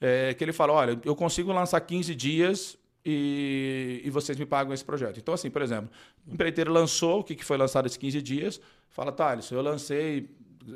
é, que ele fala, olha, eu consigo lançar 15 dias e, e, vocês me pagam esse projeto. Então, assim, por exemplo, o empreiteiro lançou o que, que foi lançado esses 15 dias, fala, Thales, eu lancei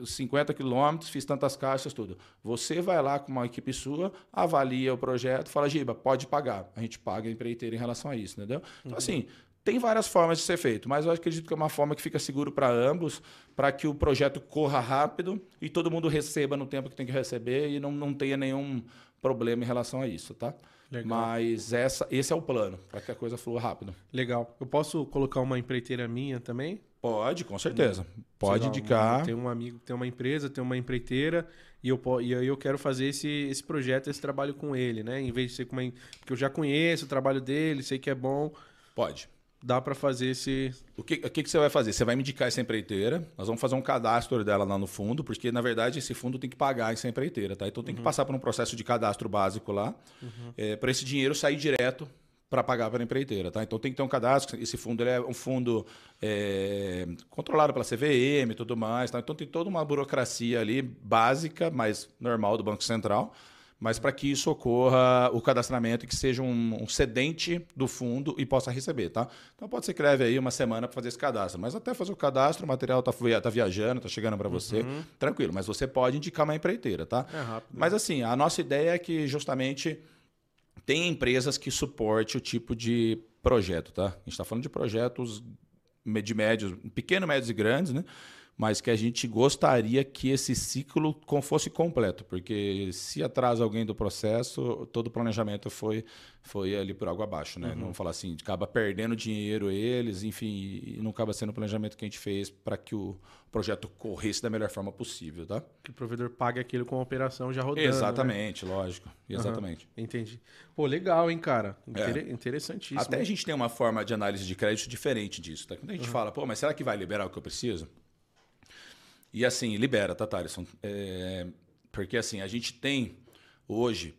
50 quilômetros, fiz tantas caixas, tudo. Você vai lá com uma equipe sua, avalia o projeto, fala, Giba, pode pagar. A gente paga a empreiteira em relação a isso, entendeu? Então, uhum. assim, tem várias formas de ser feito, mas eu acredito que é uma forma que fica seguro para ambos, para que o projeto corra rápido e todo mundo receba no tempo que tem que receber e não, não tenha nenhum problema em relação a isso, tá? Legal. Mas essa, esse é o plano, para que a coisa flua rápido. Legal. Eu posso colocar uma empreiteira minha também? Pode, com certeza. Pode lá, indicar. Tem um amigo tem uma empresa, tem uma empreiteira, e eu, e aí eu quero fazer esse, esse projeto, esse trabalho com ele, né? Em vez de ser com uma. Porque eu já conheço o trabalho dele, sei que é bom. Pode dá para fazer esse. O que, o que, que você vai fazer? Você vai me indicar essa empreiteira, nós vamos fazer um cadastro dela lá no fundo, porque na verdade esse fundo tem que pagar essa empreiteira, tá? Então tem uhum. que passar por um processo de cadastro básico lá, uhum. é, para esse dinheiro sair direto para pagar para a empreiteira, tá? Então tem que ter um cadastro. Esse fundo é um fundo é, controlado pela CVM e tudo mais, tá? Então tem toda uma burocracia ali básica, mas normal do Banco Central mas para que isso ocorra o cadastramento e que seja um, um, cedente do fundo e possa receber, tá? Então pode ser que leve aí uma semana para fazer esse cadastro, mas até fazer o cadastro, o material está tá viajando, está chegando para você, uhum. tranquilo. Mas você pode indicar uma empreiteira, tá? É rápido. Mas assim, a nossa ideia é que justamente tem empresas que suporte o tipo de projeto, tá? A gente está falando de projetos de médios, pequeno, médios e grandes, né? Mas que a gente gostaria que esse ciclo fosse completo, porque se atrasa alguém do processo, todo o planejamento foi, foi ali por água abaixo, né? Uhum. Não falar assim, acaba perdendo dinheiro eles, enfim, e não acaba sendo o planejamento que a gente fez para que o projeto corresse da melhor forma possível, tá? Que o provedor pague aquilo com a operação já rodando. Né? Exatamente, né? lógico. Exatamente. Uhum. Entendi. Pô, legal, hein, cara? Inter é. Interessantíssimo. Até a gente tem uma forma de análise de crédito diferente disso, tá? Quando a gente uhum. fala, pô, mas será que vai liberar o que eu preciso? E assim, libera, tá, Thaleson? É, porque assim, a gente tem hoje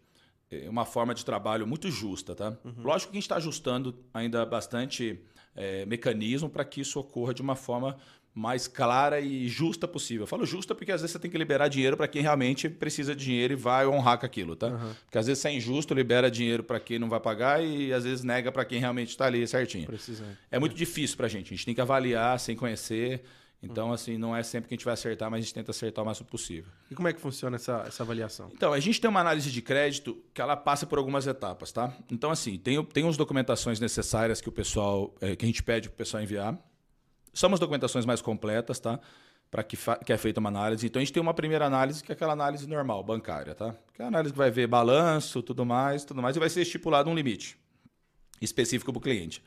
é, uma forma de trabalho muito justa, tá? Uhum. Lógico que a gente está ajustando ainda bastante é, mecanismo para que isso ocorra de uma forma mais clara e justa possível. Eu falo justa porque às vezes você tem que liberar dinheiro para quem realmente precisa de dinheiro e vai honrar com aquilo, tá? Uhum. Porque às vezes é injusto, libera dinheiro para quem não vai pagar e às vezes nega para quem realmente está ali certinho. Precisa. É muito é. difícil para a gente. A gente tem que avaliar sem conhecer. Então, assim, não é sempre que a gente vai acertar, mas a gente tenta acertar o máximo possível. E como é que funciona essa, essa avaliação? Então, a gente tem uma análise de crédito que ela passa por algumas etapas, tá? Então, assim, tem, tem as documentações necessárias que o pessoal, é, que a gente pede para o pessoal enviar. São as documentações mais completas, tá? Para que, que é feita uma análise. Então, a gente tem uma primeira análise, que é aquela análise normal, bancária, tá? Que é a análise que vai ver balanço, tudo mais, tudo mais, e vai ser estipulado um limite específico para o cliente.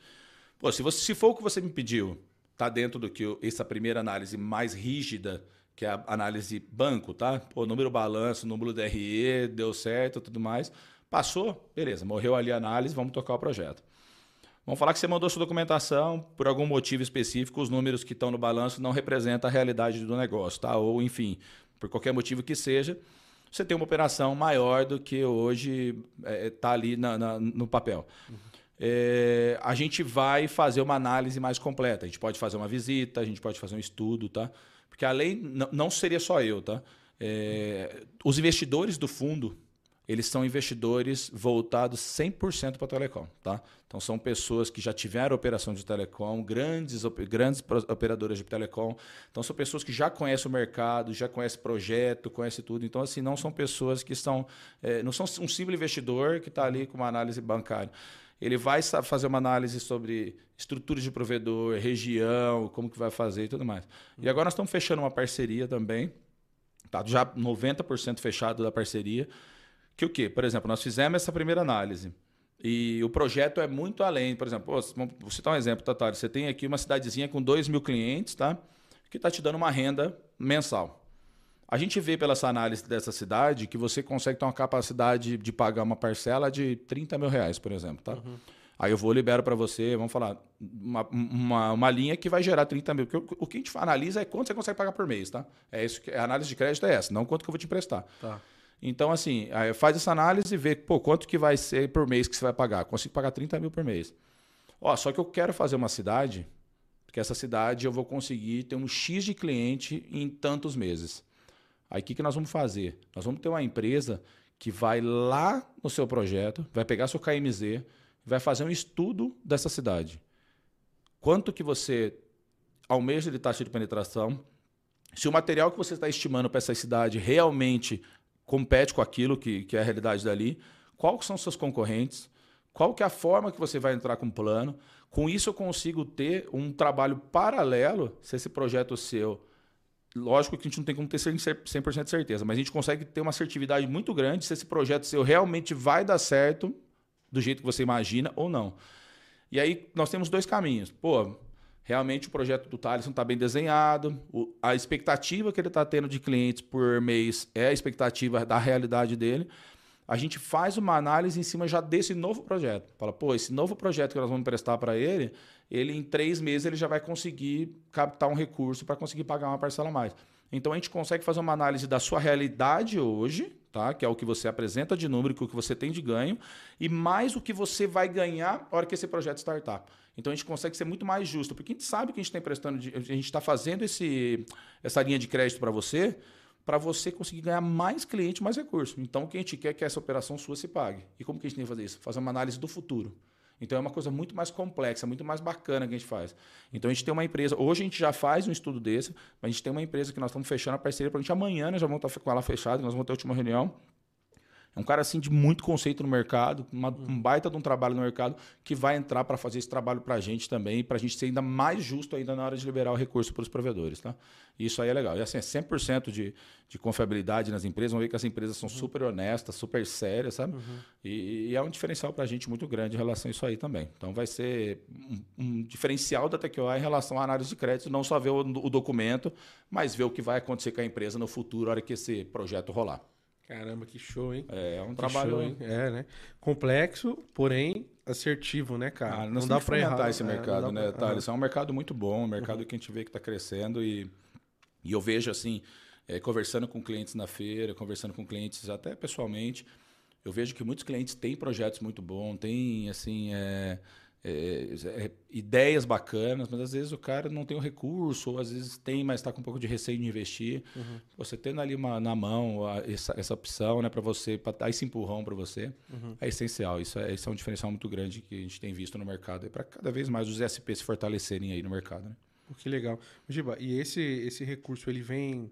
Pô, se, você, se for o que você me pediu, está dentro do que essa primeira análise mais rígida, que é a análise banco, tá? Pô, número balanço, número DRE, deu certo, tudo mais. Passou, beleza, morreu ali a análise, vamos tocar o projeto. Vamos falar que você mandou sua documentação, por algum motivo específico, os números que estão no balanço não representam a realidade do negócio, tá? Ou, enfim, por qualquer motivo que seja, você tem uma operação maior do que hoje está é, tá ali na, na, no papel. Uhum é, a gente vai fazer uma análise mais completa. A gente pode fazer uma visita, a gente pode fazer um estudo, tá? Porque a lei não seria só eu, tá? É, os investidores do fundo, eles são investidores voltados 100% para telecom, tá? Então são pessoas que já tiveram operação de telecom, grandes, grandes operadoras de telecom. Então são pessoas que já conhecem o mercado, já conhecem projeto, conhecem tudo. Então assim não são pessoas que são, é, não são um simples investidor que está ali com uma análise bancária ele vai fazer uma análise sobre estruturas de provedor, região, como que vai fazer e tudo mais. E agora nós estamos fechando uma parceria também, tá já 90% fechado da parceria, que o quê? Por exemplo, nós fizemos essa primeira análise. E o projeto é muito além. Por exemplo, vou citar um exemplo, Tatário. Você tem aqui uma cidadezinha com 2 mil clientes, tá? Que está te dando uma renda mensal. A gente vê pela essa análise dessa cidade que você consegue ter uma capacidade de pagar uma parcela de 30 mil reais, por exemplo, tá? Uhum. Aí eu vou libero para você, vamos falar, uma, uma, uma, linha que vai gerar 30 mil. Porque o, que a gente analisa é quanto você consegue pagar por mês, tá? É isso que, a análise de crédito é essa, não quanto que eu vou te emprestar. Tá. Então, assim, faz essa análise e vê, pô, quanto que vai ser por mês que você vai pagar. Consigo pagar 30 mil por mês. Ó, só que eu quero fazer uma cidade, que essa cidade eu vou conseguir ter um X de cliente em tantos meses. Aí o que, que nós vamos fazer? Nós vamos ter uma empresa que vai lá no seu projeto, vai pegar seu KMZ, vai fazer um estudo dessa cidade. Quanto que você almeja de taxa de penetração? Se o material que você está estimando para essa cidade realmente compete com aquilo que, que é a realidade dali, quais são seus concorrentes, qual que é a forma que você vai entrar com o plano. Com isso eu consigo ter um trabalho paralelo, se esse projeto seu Lógico que a gente não tem como ter 100% de certeza, mas a gente consegue ter uma assertividade muito grande se esse projeto seu realmente vai dar certo do jeito que você imagina ou não. E aí nós temos dois caminhos. Pô, realmente o projeto do Thales não está bem desenhado, a expectativa que ele está tendo de clientes por mês é a expectativa da realidade dele. A gente faz uma análise em cima já desse novo projeto. Fala, pô, esse novo projeto que nós vamos prestar para ele, ele em três meses ele já vai conseguir captar um recurso para conseguir pagar uma parcela a mais. Então a gente consegue fazer uma análise da sua realidade hoje, tá? que é o que você apresenta de número, que é o que você tem de ganho, e mais o que você vai ganhar na hora que esse projeto startar. Então a gente consegue ser muito mais justo, porque a gente sabe que a gente está emprestando, a gente está fazendo esse, essa linha de crédito para você para você conseguir ganhar mais cliente, mais recurso. Então, o que a gente quer é que essa operação sua se pague. E como que a gente tem que fazer isso? Fazer uma análise do futuro. Então é uma coisa muito mais complexa, muito mais bacana que a gente faz. Então a gente tem uma empresa, hoje a gente já faz um estudo desse, mas a gente tem uma empresa que nós estamos fechando a parceria para a gente amanhã, nós já vamos estar com ela fechada, nós vamos ter a última reunião. É um cara assim de muito conceito no mercado, uma, um baita de um trabalho no mercado que vai entrar para fazer esse trabalho para a gente também, para a gente ser ainda mais justo ainda na hora de liberar o recurso para os provedores, tá? Isso aí é legal. E assim, é 100% de, de confiabilidade nas empresas. Vamos ver que as empresas são uhum. super honestas, super sérias, sabe? Uhum. E, e, é um diferencial para a gente muito grande em relação a isso aí também. Então vai ser um, um diferencial da TQA em relação à análise de crédito, não só ver o, o documento, mas ver o que vai acontecer com a empresa no futuro, na hora que esse projeto rolar. Caramba, que show, hein? É, é um trabalho. Show, hein? É, né? Complexo, porém assertivo, né, cara? Ah, não dá para errar esse é, mercado, né, pra... Thales? É um mercado muito bom, um mercado uhum. que a gente vê que está crescendo e, e eu vejo assim, é, conversando com clientes na feira, conversando com clientes até pessoalmente, eu vejo que muitos clientes têm projetos muito bons, têm assim. É, é, é, ideias bacanas, mas às vezes o cara não tem o recurso, ou às vezes tem, mas está com um pouco de receio de investir. Uhum. Você tendo ali uma, na mão a, essa, essa opção né, para você, para dar esse empurrão para você, uhum. é essencial. Isso é, isso é um diferencial muito grande que a gente tem visto no mercado, para cada vez mais os SP se fortalecerem aí no mercado. Né? Que legal. Giba, e esse, esse recurso ele vem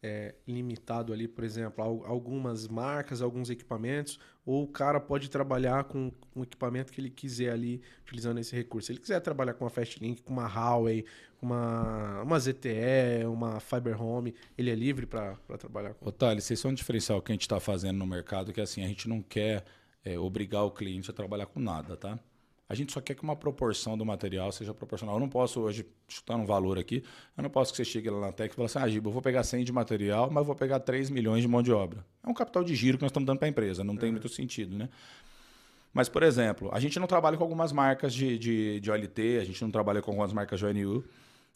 é, limitado ali, por exemplo, a algumas marcas, alguns equipamentos, ou o cara pode trabalhar com um equipamento que ele quiser ali, utilizando esse recurso. Se ele quiser trabalhar com uma Fastlink, com uma Huawei, uma, uma ZTE, uma Fiber Home, ele é livre para trabalhar com? Otávio, esse é um diferencial que a gente está fazendo no mercado, que assim, a gente não quer é, obrigar o cliente a trabalhar com nada, tá? A gente só quer que uma proporção do material seja proporcional. Eu não posso hoje, chutar um valor aqui, eu não posso que você chegue lá na Tec e fale assim, ah, Giba, eu vou pegar 100 de material, mas vou pegar 3 milhões de mão de obra. É um capital de giro que nós estamos dando para a empresa, não tem muito sentido, né? Mas, por exemplo, a gente não trabalha com algumas marcas de, de, de OLT, a gente não trabalha com algumas marcas de ONU.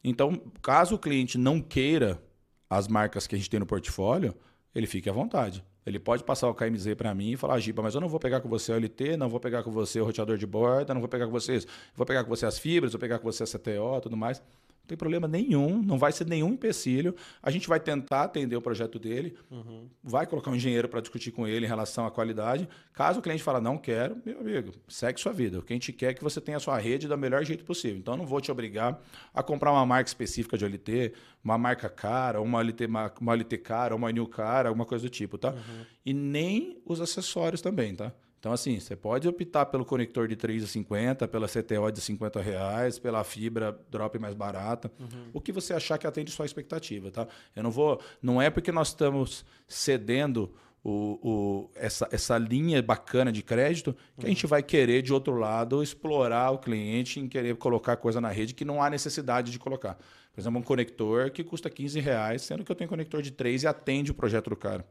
Então, caso o cliente não queira as marcas que a gente tem no portfólio, ele fique à vontade. Ele pode passar o KMZ para mim e falar, Giba, mas eu não vou pegar com você o LT, não vou pegar com você o roteador de borda, não vou pegar com você isso. Vou pegar com você as fibras, vou pegar com você a CTO, tudo mais tem problema nenhum, não vai ser nenhum empecilho. A gente vai tentar atender o projeto dele, uhum. vai colocar um engenheiro para discutir com ele em relação à qualidade. Caso o cliente fale, não quero, meu amigo, segue sua vida. O que a gente quer é que você tenha a sua rede do melhor jeito possível. Então, eu não vou te obrigar a comprar uma marca específica de OLT, uma marca cara, uma OLT, uma OLT cara, uma new cara, alguma coisa do tipo, tá? Uhum. E nem os acessórios também, tá? Então, assim, você pode optar pelo conector de 3,50, pela CTO de 50 reais, pela fibra drop mais barata, uhum. o que você achar que atende sua expectativa, tá? Eu não vou. Não é porque nós estamos cedendo o, o, essa, essa linha bacana de crédito que uhum. a gente vai querer, de outro lado, explorar o cliente em querer colocar coisa na rede que não há necessidade de colocar. Por exemplo, um conector que custa 15 reais, sendo que eu tenho conector de 3 e atende o projeto do cara.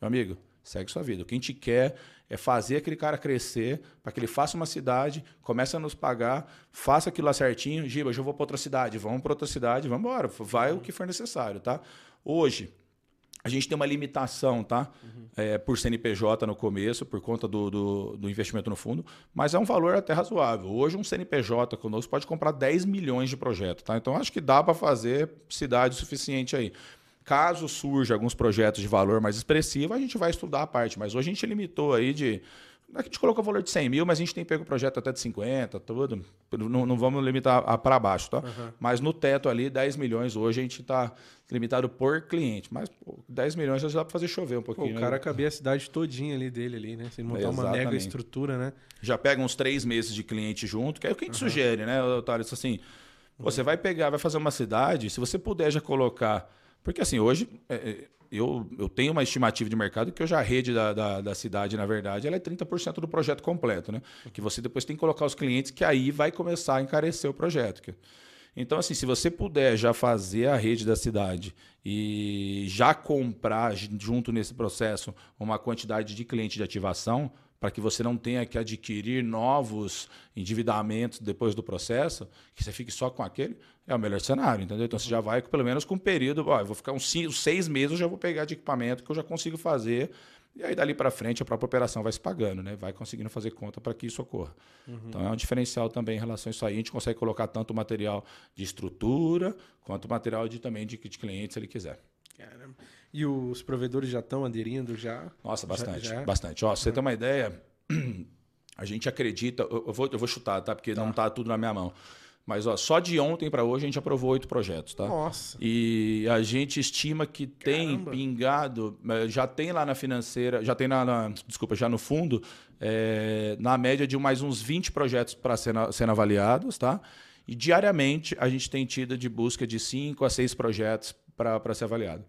Meu amigo, segue sua vida. O que a gente quer é fazer aquele cara crescer, para que ele faça uma cidade, comece a nos pagar, faça aquilo lá certinho. Giba, eu vou para outra cidade, vamos para outra cidade, vamos embora. Vai o que for necessário, tá? Hoje, a gente tem uma limitação, tá? Uhum. É, por CNPJ no começo, por conta do, do, do, investimento no fundo, mas é um valor até razoável. Hoje, um CNPJ conosco pode comprar 10 milhões de projetos, tá? Então, acho que dá para fazer cidade suficiente aí. Caso surja alguns projetos de valor mais expressivo, a gente vai estudar a parte. Mas hoje a gente limitou aí de. A gente colocou o valor de 100 mil, mas a gente tem pego projeto até de 50, tudo. Não, não vamos limitar para baixo, tá? Uhum. Mas no teto ali, 10 milhões hoje a gente está limitado por cliente. Mas pô, 10 milhões já dá para fazer chover um pouquinho. Pô, o cara né? cabia a cidade todinha ali dele ali, né? Se montar Exatamente. uma mega estrutura, né? Já pega uns três meses de cliente junto, que é o que a gente uhum. sugere, né, Otário? Isso assim, uhum. você vai pegar, vai fazer uma cidade, se você puder já colocar porque assim, hoje é, é, eu, eu tenho uma estimativa de mercado que hoje a rede da, da, da, cidade, na verdade, ela é 30% do projeto completo, né? Que você depois tem que colocar os clientes, que aí vai começar a encarecer o projeto. Então, assim, se você puder já fazer a rede da cidade e já comprar junto nesse processo uma quantidade de cliente de ativação, para que você não tenha que adquirir novos endividamentos depois do processo, que você fique só com aquele, é o melhor cenário, entendeu? Então você já vai pelo menos com um período, ó, eu vou ficar uns cinco, seis meses, eu já vou pegar de equipamento que eu já consigo fazer, e aí dali para frente a própria operação vai se pagando, né? Vai conseguindo fazer conta para que isso ocorra. Uhum. Então é um diferencial também em relação a isso aí. A gente consegue colocar tanto material de estrutura quanto material de também de, de cliente, se ele quiser. Caramba. E os provedores já estão aderindo já? Nossa, bastante, Já- já? bastante. Ó, você ter uma ideia, a gente acredita, eu vou, eu vou chutar, tá? Porque não tá tudo na minha mão. Mas ó, só de ontem para hoje a gente aprovou oito projetos, tá? Nossa. E a gente estima que tem Caramba. pingado, eh, já tem lá na financeira, já tem na, na- desculpa, já no fundo, eh, na média de mais uns 20 projetos para sendo, sendo avaliados, tá? E diariamente a gente tem tido de busca de 5 a 6 projetos para ser avaliado.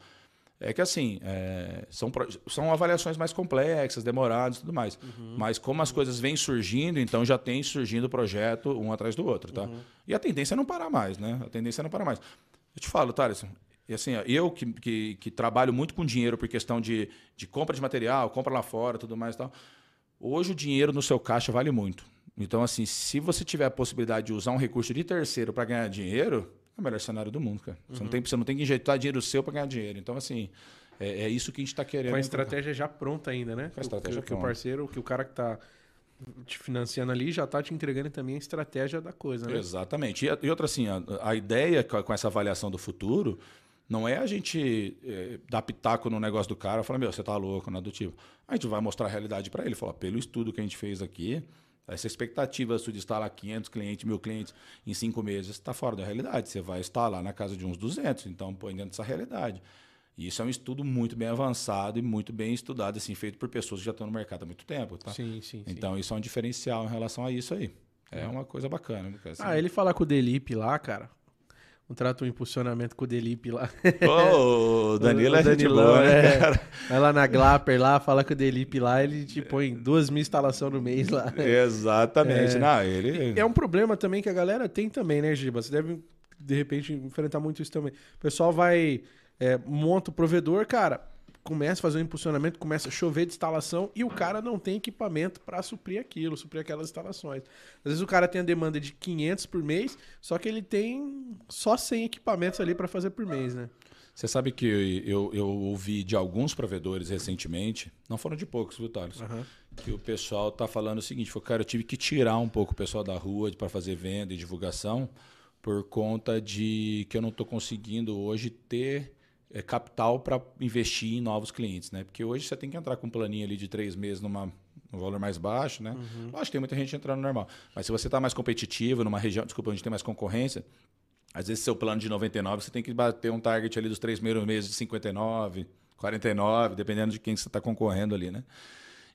É que assim, eh, são, são avaliações mais complexas, demoradas e tudo mais. Mas como as coisas vêm surgindo, então já tem surgindo projeto um atrás do outro, tá? E a tendência é não parar mais, né? A tendência é não parar mais. Eu te falo, Thales, e assim, eu que, que, que trabalho muito com dinheiro por questão de, de compra de material, compra lá fora, tudo mais e tal. Hoje o dinheiro no seu caixa vale muito. Então, assim, se você tiver a possibilidade de usar um recurso de terceiro para ganhar dinheiro, é o melhor cenário do mundo, cara. Você, não tem, você não tem que injetar dinheiro seu para ganhar dinheiro. Então, assim, é, é isso que a gente está querendo. Com a estratégia já pronta ainda, né? Com a estratégia que, que o parceiro, que o cara que tá te financiando ali já tá te entregando também a estratégia da coisa, né? Exatamente. E, e outra assim, a, a ideia com, essa avaliação do futuro não é a gente eh, dar pitaco no negócio do cara e falar, meu, você tá louco, nada do tipo. A gente vai mostrar a realidade para ele. Falar, pelo estudo que a gente fez aqui, essa expectativa sua de instalar 500 clientes, mil clientes em cinco meses está fora da realidade. Você vai instalar na casa de uns 200. Então, põe dentro dessa realidade. E isso é um estudo muito bem avançado e muito bem estudado, assim, feito por pessoas que já estão no mercado há muito tempo. Tá? Sim, sim, sim. Então, isso é um diferencial em relação a isso aí. É uma coisa bacana. Assim, Ah, ele falar com o Delip lá, cara. Contrata um impulsionamento com o Delip lá. Ô, o Danilo O é gente boa, né, é. cara? Vai lá na Glapper lá, fala com o Delip lá, ele te põe duas mil instalações no mês lá. Exatamente. É. Não, ele... É um problema também que a galera tem também, né, Giba? Você deve, de repente, enfrentar muito isso também. O pessoal vai, é, monta o provedor, cara, começa a fazer um impulsionamento, começa a chover de instalação e o cara não tem equipamento para suprir aquilo, suprir aquelas instalações. Às vezes o cara tem a demanda de 500 por mês, só que ele tem só 100 equipamentos ali para fazer por mês, né? Você sabe que eu, eu ouvi de alguns provedores recentemente, não foram de poucos, viu, Thales? Que o pessoal tá falando o seguinte: falou, cara, eu tive que tirar um pouco o pessoal da rua para fazer venda e divulgação por conta de que eu não estou conseguindo hoje ter capital para investir em novos clientes, né? Porque hoje você tem que entrar com um planinho ali de três meses numa um valor mais baixo, né? Lógico, tem muita gente entrando normal. Mas se você está mais competitivo, numa região, desculpa, onde tem mais concorrência, às vezes, seu plano de 99, você tem que bater um target ali dos três primeiros meses de 59, 49, dependendo de quem você está concorrendo ali, né?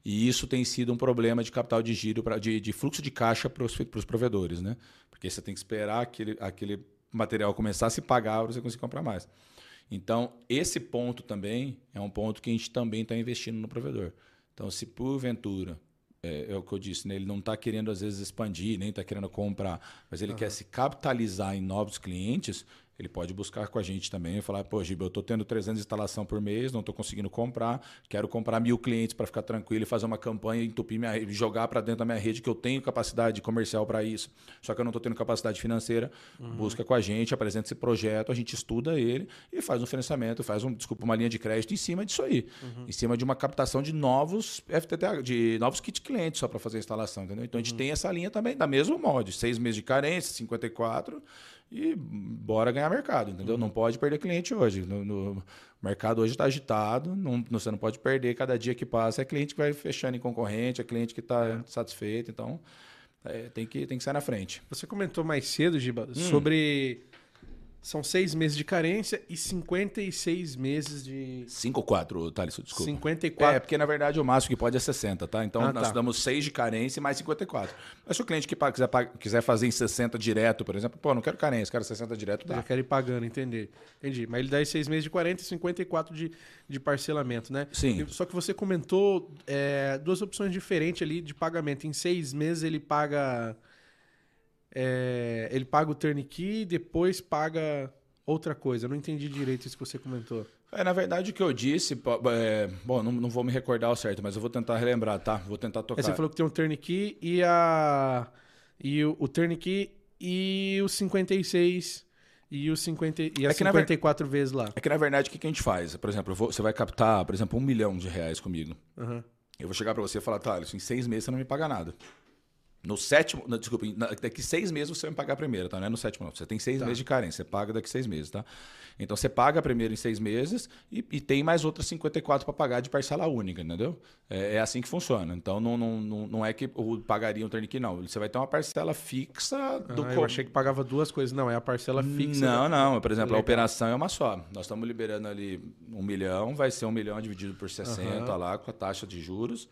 E isso tem sido um problema de capital de giro, pra, de, de fluxo de caixa para os provedores, né? Porque você tem que esperar aquele, aquele material começar a se pagar para você conseguir comprar mais. Então, esse ponto também é um ponto que a gente também está investindo no provedor. Então, se porventura, é, é o que eu disse, né? ele não está querendo às vezes expandir, nem está querendo comprar, mas ele quer se capitalizar em novos clientes, ele pode buscar com a gente também e falar, pô, Giba, eu estou tendo 300 instalação por mês, não estou conseguindo comprar, quero comprar mil clientes para ficar tranquilo e fazer uma campanha, entupir minha rede, jogar para dentro da minha rede, que eu tenho capacidade comercial para isso, só que eu não estou tendo capacidade financeira, busca com a gente, apresenta esse projeto, a gente estuda ele e faz um financiamento, faz um, desculpa, uma linha de crédito em cima disso aí, em cima de uma captação de novos FTTH, de novos kit clientes só para fazer a instalação, entendeu? Então a gente tem essa linha também, da mesma molde, seis meses de carência, 54 e bora ganhar mercado, entendeu? Não pode perder cliente hoje. No, no- o mercado hoje está agitado, não, você não pode perder cada dia que passa. É cliente que vai fechando em concorrente, é cliente que está satisfeito, então é, tem, que, tem que sair na frente. Você comentou mais cedo, Giba, Hum. sobre. São seis meses de carência e 56 meses de. 5 ou 4, Thales, desculpa. 54. É, porque na verdade o máximo que pode é 60, tá? Então Ah, nós tá. damos 6 de carência e mais 54. Mas se o cliente que quiser, quiser fazer em 60 direto, por exemplo, pô, não quero carência, quero 60 direto, Já dá. quero ir pagando, entendi. Entendi. Mas ele dá seis meses de 40 e 54 de, de parcelamento, né? Sim. Só que você comentou é, duas opções diferentes ali de pagamento. Em seis meses ele paga. É, ele paga o turnkey e depois paga outra coisa. Eu não entendi direito isso que você comentou. É, na verdade, o que eu disse, é, bom, não, não vou me recordar ao certo, mas eu vou tentar relembrar, tá? Vou tentar tocar. Aí você falou que tem um turnkey e a. E o, o turnkey e os 56 e os 50 e as É que na ver- 54 vezes lá. É que na verdade, o que que a gente faz? Por exemplo, vou- você vai captar, por exemplo, um milhão de reais comigo. Aham. Eu vou chegar pra você e falar, Thales, em seis meses você não me paga nada. No sétimo, não, desculpa, daqui seis meses você vai pagar a primeira, tá? Não é no sétimo, não. Você tem seis tá. meses de carência, você paga daqui seis meses, tá? Então você paga a primeira em seis meses e, e tem mais outras 54 para pagar de parcela única, entendeu? É, é, assim que funciona. Então não, não, não, é que o pagaria um turnkey, não. Você vai ter uma parcela fixa do. Ah, eu achei que pagava duas coisas. Não, é a parcela fixa. Não, não. Por exemplo, Legal. a operação é uma só. Nós estamos liberando ali um milhão, vai ser um milhão dividido por 60 uhum. lá com a taxa de juros.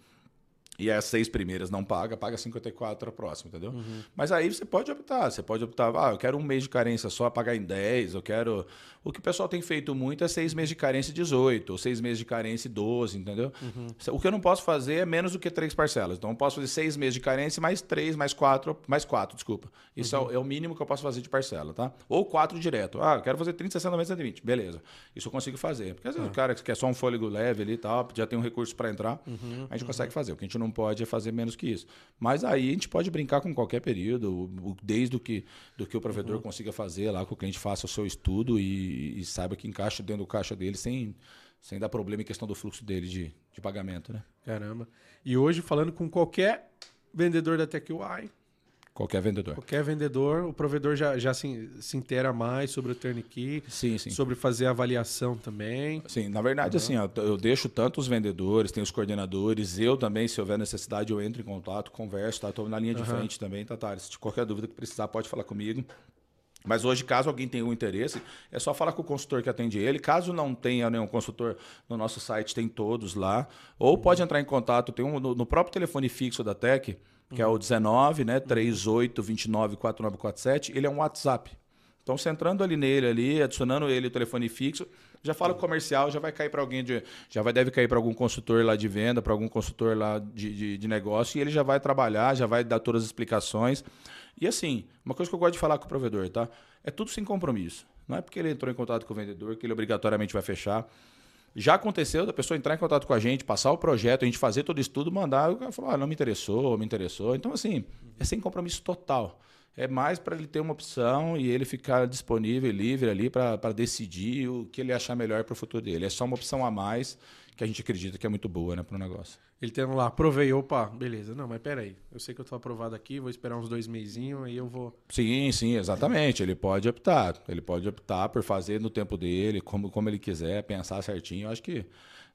E as seis primeiras não paga, paga 54 a próxima, entendeu? Uhum. Mas aí você pode optar. Você pode optar, ah, eu quero um mês de carência só, pagar em 10, eu quero. O que o pessoal tem feito muito é seis meses de carência 18, ou seis meses de carência 12, entendeu? Uhum. O que eu não posso fazer é menos do que três parcelas. Então eu posso fazer seis meses de carência mais três, mais quatro, mais quatro, desculpa. Isso uhum. é, o, mínimo que eu posso fazer de parcela, tá? Ou quatro direto. Ah, eu quero fazer 30, 60, 90, 120. Beleza. Isso eu consigo fazer. Porque às vezes o cara que quer só um fôlego leve ali e tal, já tem um recurso para entrar, uhum. a gente consegue fazer. O que a gente não pode é fazer menos que isso. Mas aí a gente pode brincar com qualquer período, desde o que, do que o provedor uhum. consiga fazer lá, que o cliente faça o seu estudo e, e, saiba que encaixa dentro do caixa dele sem, sem dar problema em questão do fluxo dele de, de pagamento. Né? Caramba. E hoje, falando com qualquer vendedor da TechUI, Qualquer vendedor. Qualquer vendedor, o provedor já, já se, se inteira mais sobre o turnkey, sim, sim. sobre fazer a avaliação também. Sim, na verdade, uhum. assim, ó, eu deixo tanto os vendedores, tem os coordenadores, eu também, se houver necessidade, eu entro em contato, converso, tá? Estou na linha de uhum. frente também, tá, tá? Se qualquer dúvida que precisar, pode falar comigo. Mas hoje, caso alguém tenha um interesse, é só falar com o consultor que atende ele. Caso não tenha nenhum consultor, no nosso site tem todos lá. Ou pode entrar em contato, tem um no, no próprio telefone fixo da Tec, que é o 19, né, 38 29 4947, ele é um WhatsApp. Então, você entrando ali nele, ali, adicionando ele o telefone fixo, já fala com o comercial, já vai cair para alguém de. Já vai, deve cair para algum consultor lá de venda, para algum consultor lá de, de, de, negócio, e ele já vai trabalhar, já vai dar todas as explicações. E assim, uma coisa que eu gosto de falar com o provedor, tá? É tudo sem compromisso. Não é porque ele entrou em contato com o vendedor que ele obrigatoriamente vai fechar. Já aconteceu da pessoa entrar em contato com a gente, passar o projeto, a gente fazer todo o estudo, mandar, o cara falou, ah, não me interessou, me interessou. Então, assim, é sem compromisso total. É mais para ele ter uma opção e ele ficar disponível e livre ali para decidir o que ele achar melhor para o futuro dele. É só uma opção a mais que a gente acredita que é muito boa né, para o negócio. Ele tendo lá, aprovei, opa, beleza. Não, mas peraí, eu sei que eu estou aprovado aqui, vou esperar uns dois meizinhos, aí eu vou... Sim, sim, exatamente. Ele pode optar. Ele pode optar por fazer no tempo dele, como, como ele quiser, pensar certinho. Eu acho que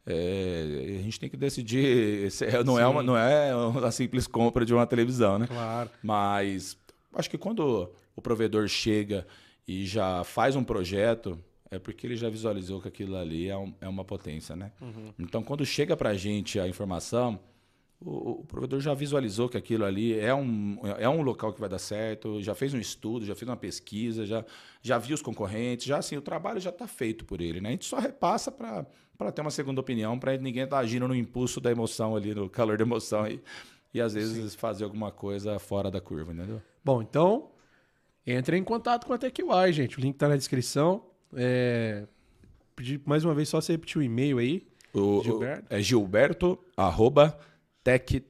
é, a gente tem que decidir. Não é, uma, não é uma simples compra de uma televisão, né? Claro. Mas acho que quando o provedor chega e já faz um projeto é porque ele já visualizou que aquilo ali é, um, é uma potência, né? Uhum. Então, quando chega para a gente a informação, o, o, provedor já visualizou que aquilo ali é um, é um local que vai dar certo, já fez um estudo, já fez uma pesquisa, já, já viu os concorrentes, já assim, o trabalho já está feito por ele, né? A gente só repassa para ter uma segunda opinião, para ninguém estar tá agindo no impulso da emoção ali, no calor da emoção e, e às vezes Sim. fazer alguma coisa fora da curva, entendeu? Bom, então, entre em contato com a TechY, gente. O link está na descrição. É, pedir mais uma vez só você repetir o e-mail aí. O, Gilberto. É gilberto, arroba, tech-wi.com.br,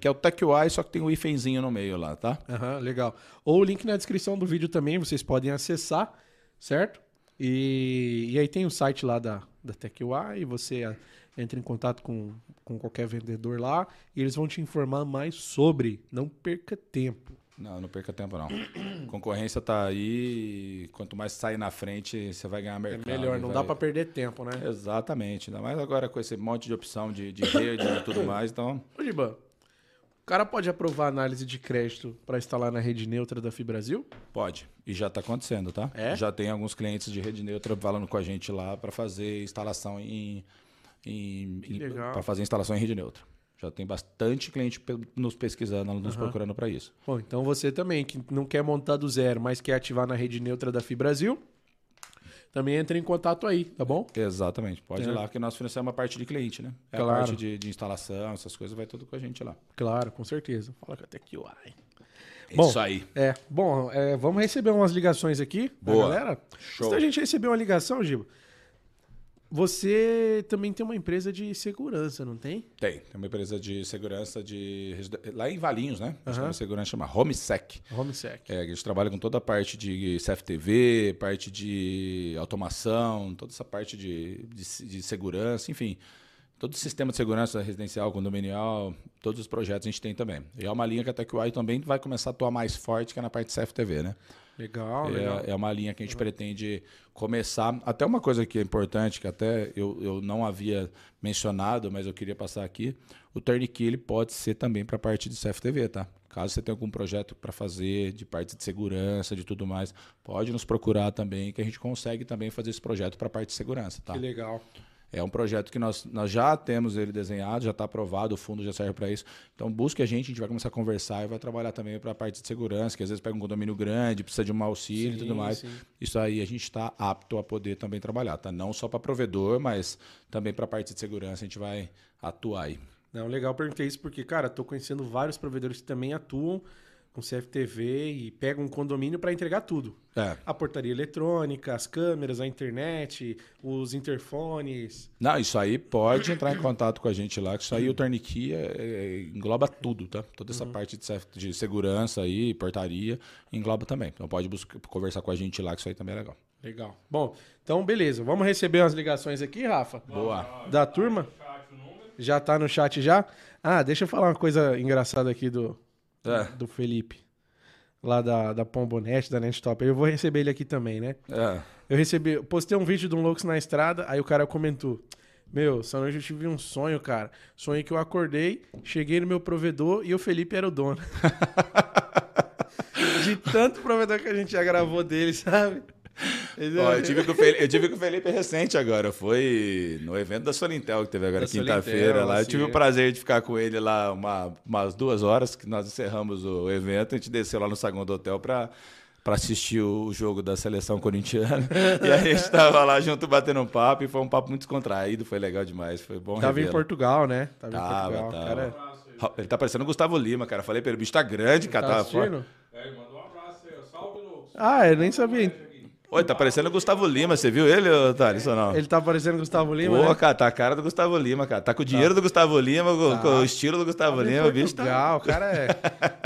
que é o TechUI, só que tem o um ifenzinho no meio lá, tá? Uhum, legal. Ou o link na descrição do vídeo também, vocês podem acessar, certo? E, e aí tem o site lá da, da TechUI, você entra em contato com, com qualquer vendedor lá e eles vão te informar mais sobre. Não perca tempo. Não, não perca tempo não. Concorrência tá aí, quanto mais sair na frente, você vai ganhar mercado. É melhor, não vai... dá para perder tempo, né? Exatamente. Ainda mais agora com esse monte de opção de, de rede e tudo mais, então... Ô, Giba, o cara pode aprovar análise de crédito para instalar na rede neutra da Fibrasil? Pode. E já está acontecendo, tá? É? Já tem alguns clientes de rede neutra falando com a gente lá para fazer instalação em... em para fazer instalação em rede neutra. Já tem bastante cliente nos pesquisando, nos uhum. procurando para isso. Bom, então você também que não quer montar do zero, mas quer ativar na rede neutra da Fibrasil, também entre em contato aí, tá bom? Exatamente. Pode é. ir lá que nós financiamos uma parte de cliente, né? É claro. a parte de, de, instalação, essas coisas, vai tudo com a gente lá. Claro, com certeza. Fala que até aqui, uai. Bom, Isso aí. É, bom, é, vamos receber umas ligações aqui Boa. galera. Show. Antes da gente receber uma ligação, Giba, você também tem uma empresa de segurança, não tem? Tem. Tem uma empresa de segurança de lá em Valinhos, né? Uhum. Tem uma segurança chama HomeSec. HomeSec. É, a gente trabalha com toda a parte de CFTV, parte de automação, toda essa parte de, de, de segurança, enfim. todo o sistema de segurança residencial, condominial, todos os projetos a gente tem também. E é uma linha que a TechUI também vai começar a atuar mais forte, que é na parte de CFTV, né? Legal, é, legal. é uma linha que a gente pretende começar. Até uma coisa que é importante, que até eu, eu não havia mencionado, mas eu queria passar aqui. O Turnkey ele pode ser também para a parte de CFTV, tá? Caso você tenha algum projeto para fazer de parte de segurança, de tudo mais, pode nos procurar também, que a gente consegue também fazer esse projeto para a parte de segurança, tá? Que legal. É um projeto que nós, nós já temos ele desenhado, já está aprovado, o fundo já serve para isso. Então busque a gente, a gente vai começar a conversar e vai trabalhar também para a parte de segurança, que às vezes pega um condomínio grande, precisa de um auxílio Sim, e tudo mais. sim. Isso aí a gente está apto a poder também trabalhar, tá? Não só para provedor, mas também para a parte de segurança a gente vai atuar aí. Não, legal, perguntei isso porque, cara, tô conhecendo vários provedores que também atuam com CFTV e pegam um condomínio para entregar tudo. É. A portaria eletrônica, as câmeras, a internet, os interfones. Não, isso aí pode entrar em contato com a gente lá, que isso aí o Turnkey é- é- engloba tudo, tá? Toda essa parte de, de segurança aí, portaria, engloba também. Então pode buscar, conversar com a gente lá, que isso aí também é legal. Legal. Bom, então beleza. Vamos receber umas ligações aqui, Rafa? Boa. Da turma? Já tá no chat já? Ah, deixa eu falar uma coisa engraçada aqui do, É. do Felipe. Lá da, da Pombonet, da Nettop. Eu vou receber ele aqui também, né? É. Eu recebi, eu postei um vídeo de um Loucos na estrada, aí o cara comentou: Meu, essa noite eu tive um sonho, cara. Sonho que eu acordei, cheguei no meu provedor e o Felipe era o dono. de tanto provedor que a gente já gravou dele, sabe? Ó, eu, tive com o Felipe, eu tive com o Felipe recente agora. Foi no evento da Solintel que teve agora quinta-feira lá. Eu tive é. o prazer de ficar com ele lá uma, umas duas horas que nós encerramos o evento. A gente desceu lá no saguão do hotel para para assistir o jogo da seleção corintiana. e aí a gente tava lá junto batendo um papo e foi um papo muito descontraído, foi legal demais, foi bom Tava em. Portugal, né? Tava, em Tava, Portugal. tava. Cara, Ele tá parecendo o Gustavo Lima, cara. Falei pra ele, o bicho tá grande, cara. tá assistindo? É, manda um abraço aí. Salve, Lucas. Ah, eu nem sabia. Oi, tá parecendo o Gustavo Lima. Você viu ele, Thales, ou não? Ele tá parecendo Gustavo Lima, Pô, né? cara, tá a cara do Gustavo Lima, cara. Tá com o dinheiro do Gustavo Lima, com, Tá. com o estilo do Gustavo em Lima, o bicho tá. Portugal, o cara é.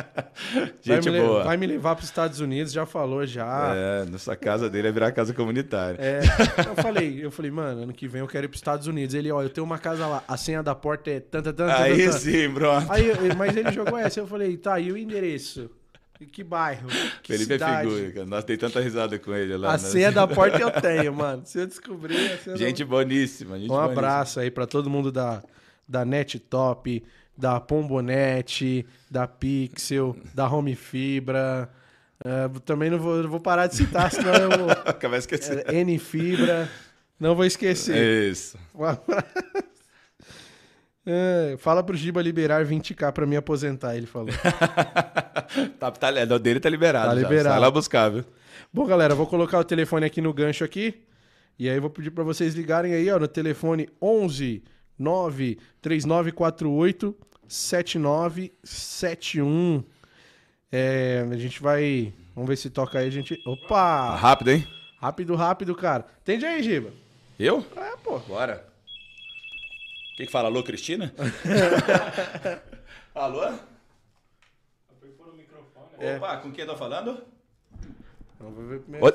Gente vai, boa. vai me levar pros Estados Unidos, já falou já. É, nossa casa dele é virar casa comunitária. É, eu falei, eu falei, mano, ano que vem eu quero ir pros Estados Unidos. Ele, ó, eu tenho uma casa lá, a senha da porta é tanta, tanta, Aí tanta. sim, pronto. Aí, mas ele jogou essa, eu falei, tá, e o endereço? E que bairro? Que Felipe cidade? é figura, cara. Nós tem tanta risada com ele lá. A né? senha da porta eu tenho, mano. Se eu descobrir, a senha da- Gente boníssima, gente Um boníssima. abraço aí pra todo mundo da, da NetTop, da Pombonet, da Pixel, da Home Fibra. É, também não vou, vou parar de citar, senão eu vou. Acabei esquecendo. É, N Fibra. Não vou esquecer. Isso. Um abraço. É, fala pro Giba liberar 20k pra me aposentar, ele falou. tá, tá, é, o dele tá liberado. Tá já. liberado. Sai lá buscar, viu? Bom, galera, vou colocar o telefone aqui no gancho aqui. E aí eu vou pedir pra vocês ligarem aí, ó, no telefone 11 9 3948 7971. É, a gente vai, vamos ver se toca aí, a gente. Tá Opa! rápido, hein? Rápido, rápido, cara. Entende aí, Giba? Eu? É, pô. Bora. O que, que fala? Alô, Cristina? Alô? O microfone. É. Opa, com quem eu tô falando?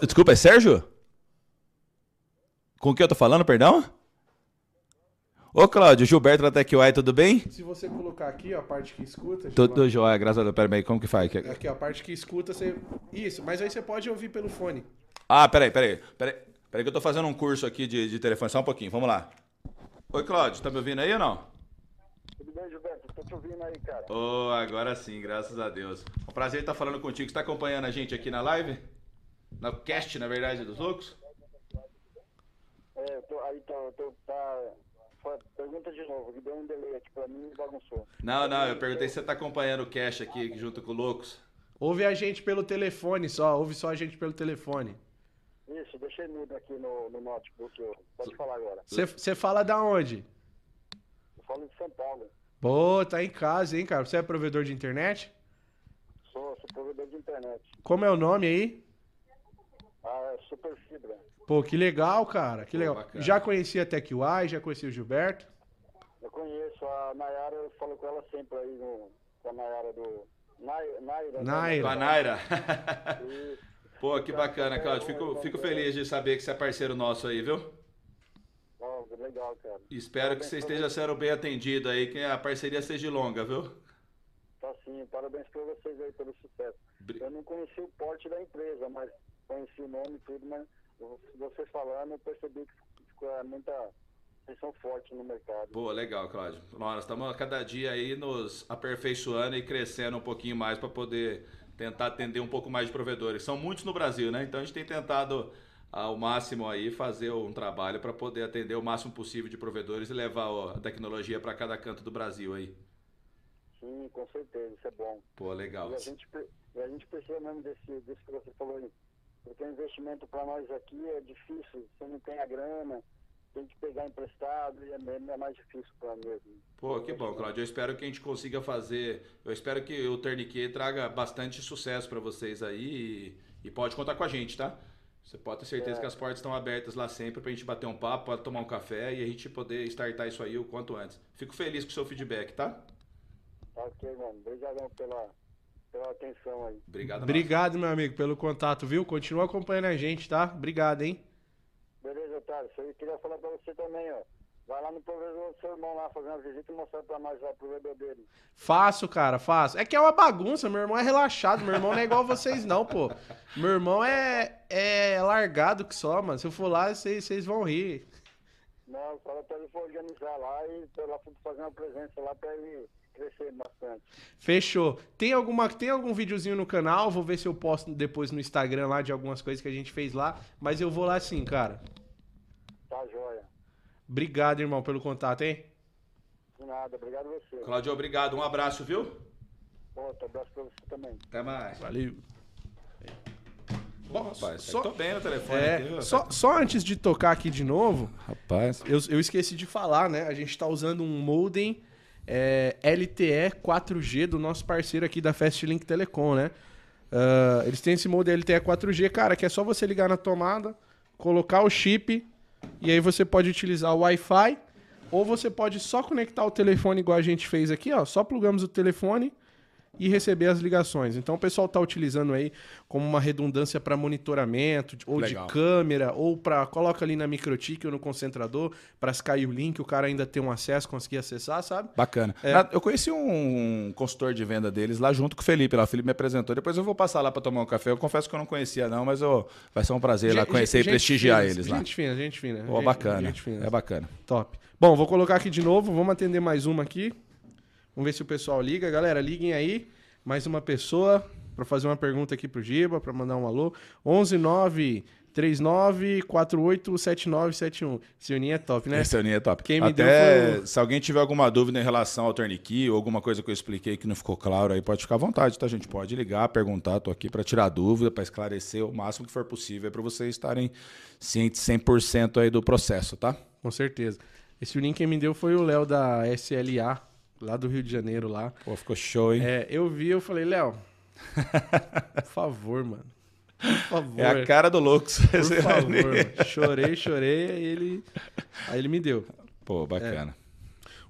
Desculpa, é Sérgio? Com quem eu tô falando, perdão? Ô, Cláudio, Gilberto da TechUI, tudo bem? Se você colocar aqui, ó, a parte que escuta. Tudo Giba, jóia, graças a Deus. Pera aí, como que faz? Aqui, ó, a parte que escuta, você. Isso, mas aí você pode ouvir pelo fone. Ah, peraí, peraí. Peraí, peraí que eu tô fazendo um curso aqui de, de telefone. Só um pouquinho, vamos lá. Oi, Cláudio, tá me ouvindo aí ou não? Tudo bem, Gilberto? Tô te ouvindo aí, cara. Ô, agora sim, graças a Deus. Um prazer estar falando contigo. Você tá acompanhando a gente aqui na live? No cast, na verdade, dos loucos? É, eu tô, aí tô, tô, tá... Pergunta de novo, que deu um delay aqui pra mim e bagunçou. Não, não, eu perguntei se você tá acompanhando o cast aqui junto com o Loucos. Ouve a gente pelo telefone só, ouve só a gente pelo telefone. Isso, deixei mudo aqui no, no notebook. eu- Pode falar agora. Você fala da onde? Eu falo de São Paulo. Pô, tá em casa, hein, cara? Você é provedor de internet? Sou, sou provedor de internet. Como é o nome aí? Ah, é Super Fibra. Pô, que legal, cara. Que Pô, legal. bacana. Já conhecia a TechUI, já conhecia o Gilberto. Eu conheço a Nayara, eu falo com ela sempre aí no, com a Nayara do... Nai- Naira. né? Naira. Com a Naira. Isso. Pô, que bacana, Cláudio. Fico, fico feliz de saber que você é parceiro nosso aí, viu? Ó, legal, cara. Espero que você esteja sendo bem atendido aí, que a parceria seja longa, viu? Tá sim, parabéns pra vocês aí pelo sucesso. Eu não conheci o porte da empresa, mas conheci o nome e tudo, mas vocês falando, eu percebi que ficou é, muita. Vocês são fortes no mercado. Pô, legal, Cláudio. Nós estamos a cada dia aí nos aperfeiçoando e crescendo um pouquinho mais para poder tentar atender um pouco mais de provedores. São muitos no Brasil, né? Então a gente tem tentado ao máximo aí fazer um trabalho para poder atender o máximo possível de provedores e levar a tecnologia para cada canto do Brasil aí. Sim, com certeza, isso é bom. Pô, legal. E a gente, e a gente precisa mesmo desse, disso que você falou aí. Porque o investimento para nós aqui é difícil, você não tem a grana, tem que pegar emprestado e é, mesmo- é mais difícil para mesmo. Pô, que bom, Cláudio. Eu espero que a gente consiga fazer. Eu espero que o Tourniquet traga bastante sucesso para vocês aí e, e pode contar com a gente, tá? Você pode ter certeza que as portas estão abertas lá sempre pra gente bater um papo, pode tomar um café e a gente poder startar isso aí o quanto antes. Fico feliz com o seu feedback, tá? Tá ok, mano. Obrigadão pela, pela atenção aí. Obrigado. Obrigado, meu amigo, pelo contato, viu? Continua acompanhando a gente, tá? Obrigado, hein? Otário. Eu queria falar pra você também, ó. Vai lá no provedor do seu irmão lá fazer uma visita e mostrar pra nós lá o provedor dele. Faço, cara, faço. É que é uma bagunça, meu irmão é relaxado, meu irmão não é igual vocês não, pô. Meu irmão é, é largado que só, mano. Se eu for lá, vocês vocês vão rir. Não, fala pra ele for organizar lá e pra lá fazer uma presença lá pra ele crescer bastante. Fechou. Tem, alguma, tem algum videozinho no canal? Vou ver se eu posto depois no Instagram lá de algumas coisas que a gente fez lá. Mas eu vou lá sim, cara. Obrigado, irmão, pelo contato, hein? De nada. Obrigado a você. Cláudio, obrigado. Um abraço, viu? Outro abraço pra você também. Até mais. Valeu. Bom, rapaz, só- tô bem no telefone É, aqui. só, só antes de tocar aqui de novo, Rapaz. eu, eu esqueci de falar, né? A gente tá usando um modem é, LTE 4G do nosso parceiro aqui da Fastlink Telecom, né? Ah, eles têm esse modem LTE 4G, cara, que é só você ligar na tomada, colocar o chip e aí você pode utilizar o Wi-Fi ou você pode só conectar o telefone igual a gente fez aqui, ó. Só plugamos o telefone e receber as ligações. Então o pessoal está utilizando aí como uma redundância para monitoramento, ou Legal. de câmera, ou para coloca ali na microtik ou no concentrador, para se cair o link, o cara ainda ter um acesso, conseguir acessar, sabe? Bacana. Na- Eu conheci um consultor de venda deles lá junto com o Felipe. Lá. O Felipe me apresentou. Depois eu vou passar lá para tomar um café. Eu confesso que eu não conhecia, não, mas eu- vai ser um prazer lá Gente- conhecer e prestigiar eles lá. Gente fina, gente fina. Pô, gente- bacana. gente fina. É bacana. Top. Bom, vou colocar aqui de novo, vamos atender mais uma aqui. Vamos ver se o pessoal liga. Galera, liguem aí. Mais uma pessoa para fazer uma pergunta aqui pro Giba, para mandar um alô. 11 9 39 48 7971. Esse Uninho é top, né? Esse Aninha é top. Quem me Até deu foi se alguém tiver alguma dúvida em relação ao Tourniquet ou alguma coisa que eu expliquei que não ficou claro aí, pode ficar à vontade, tá? A gente pode ligar, perguntar. Tô aqui para tirar dúvida, para esclarecer o máximo que for possível para vocês estarem cientes 100% aí do processo, tá? Com certeza. Esse Uninho quem me deu foi o Léo da SLA, lá do Rio de Janeiro, lá. Pô, ficou show, hein? É, eu vi, eu falei, Léo, por favor, mano. Por favor. É, a cara do louco. Por favor, mano. Chorei, chorei, aí ele, aí ele me deu. Pô, bacana.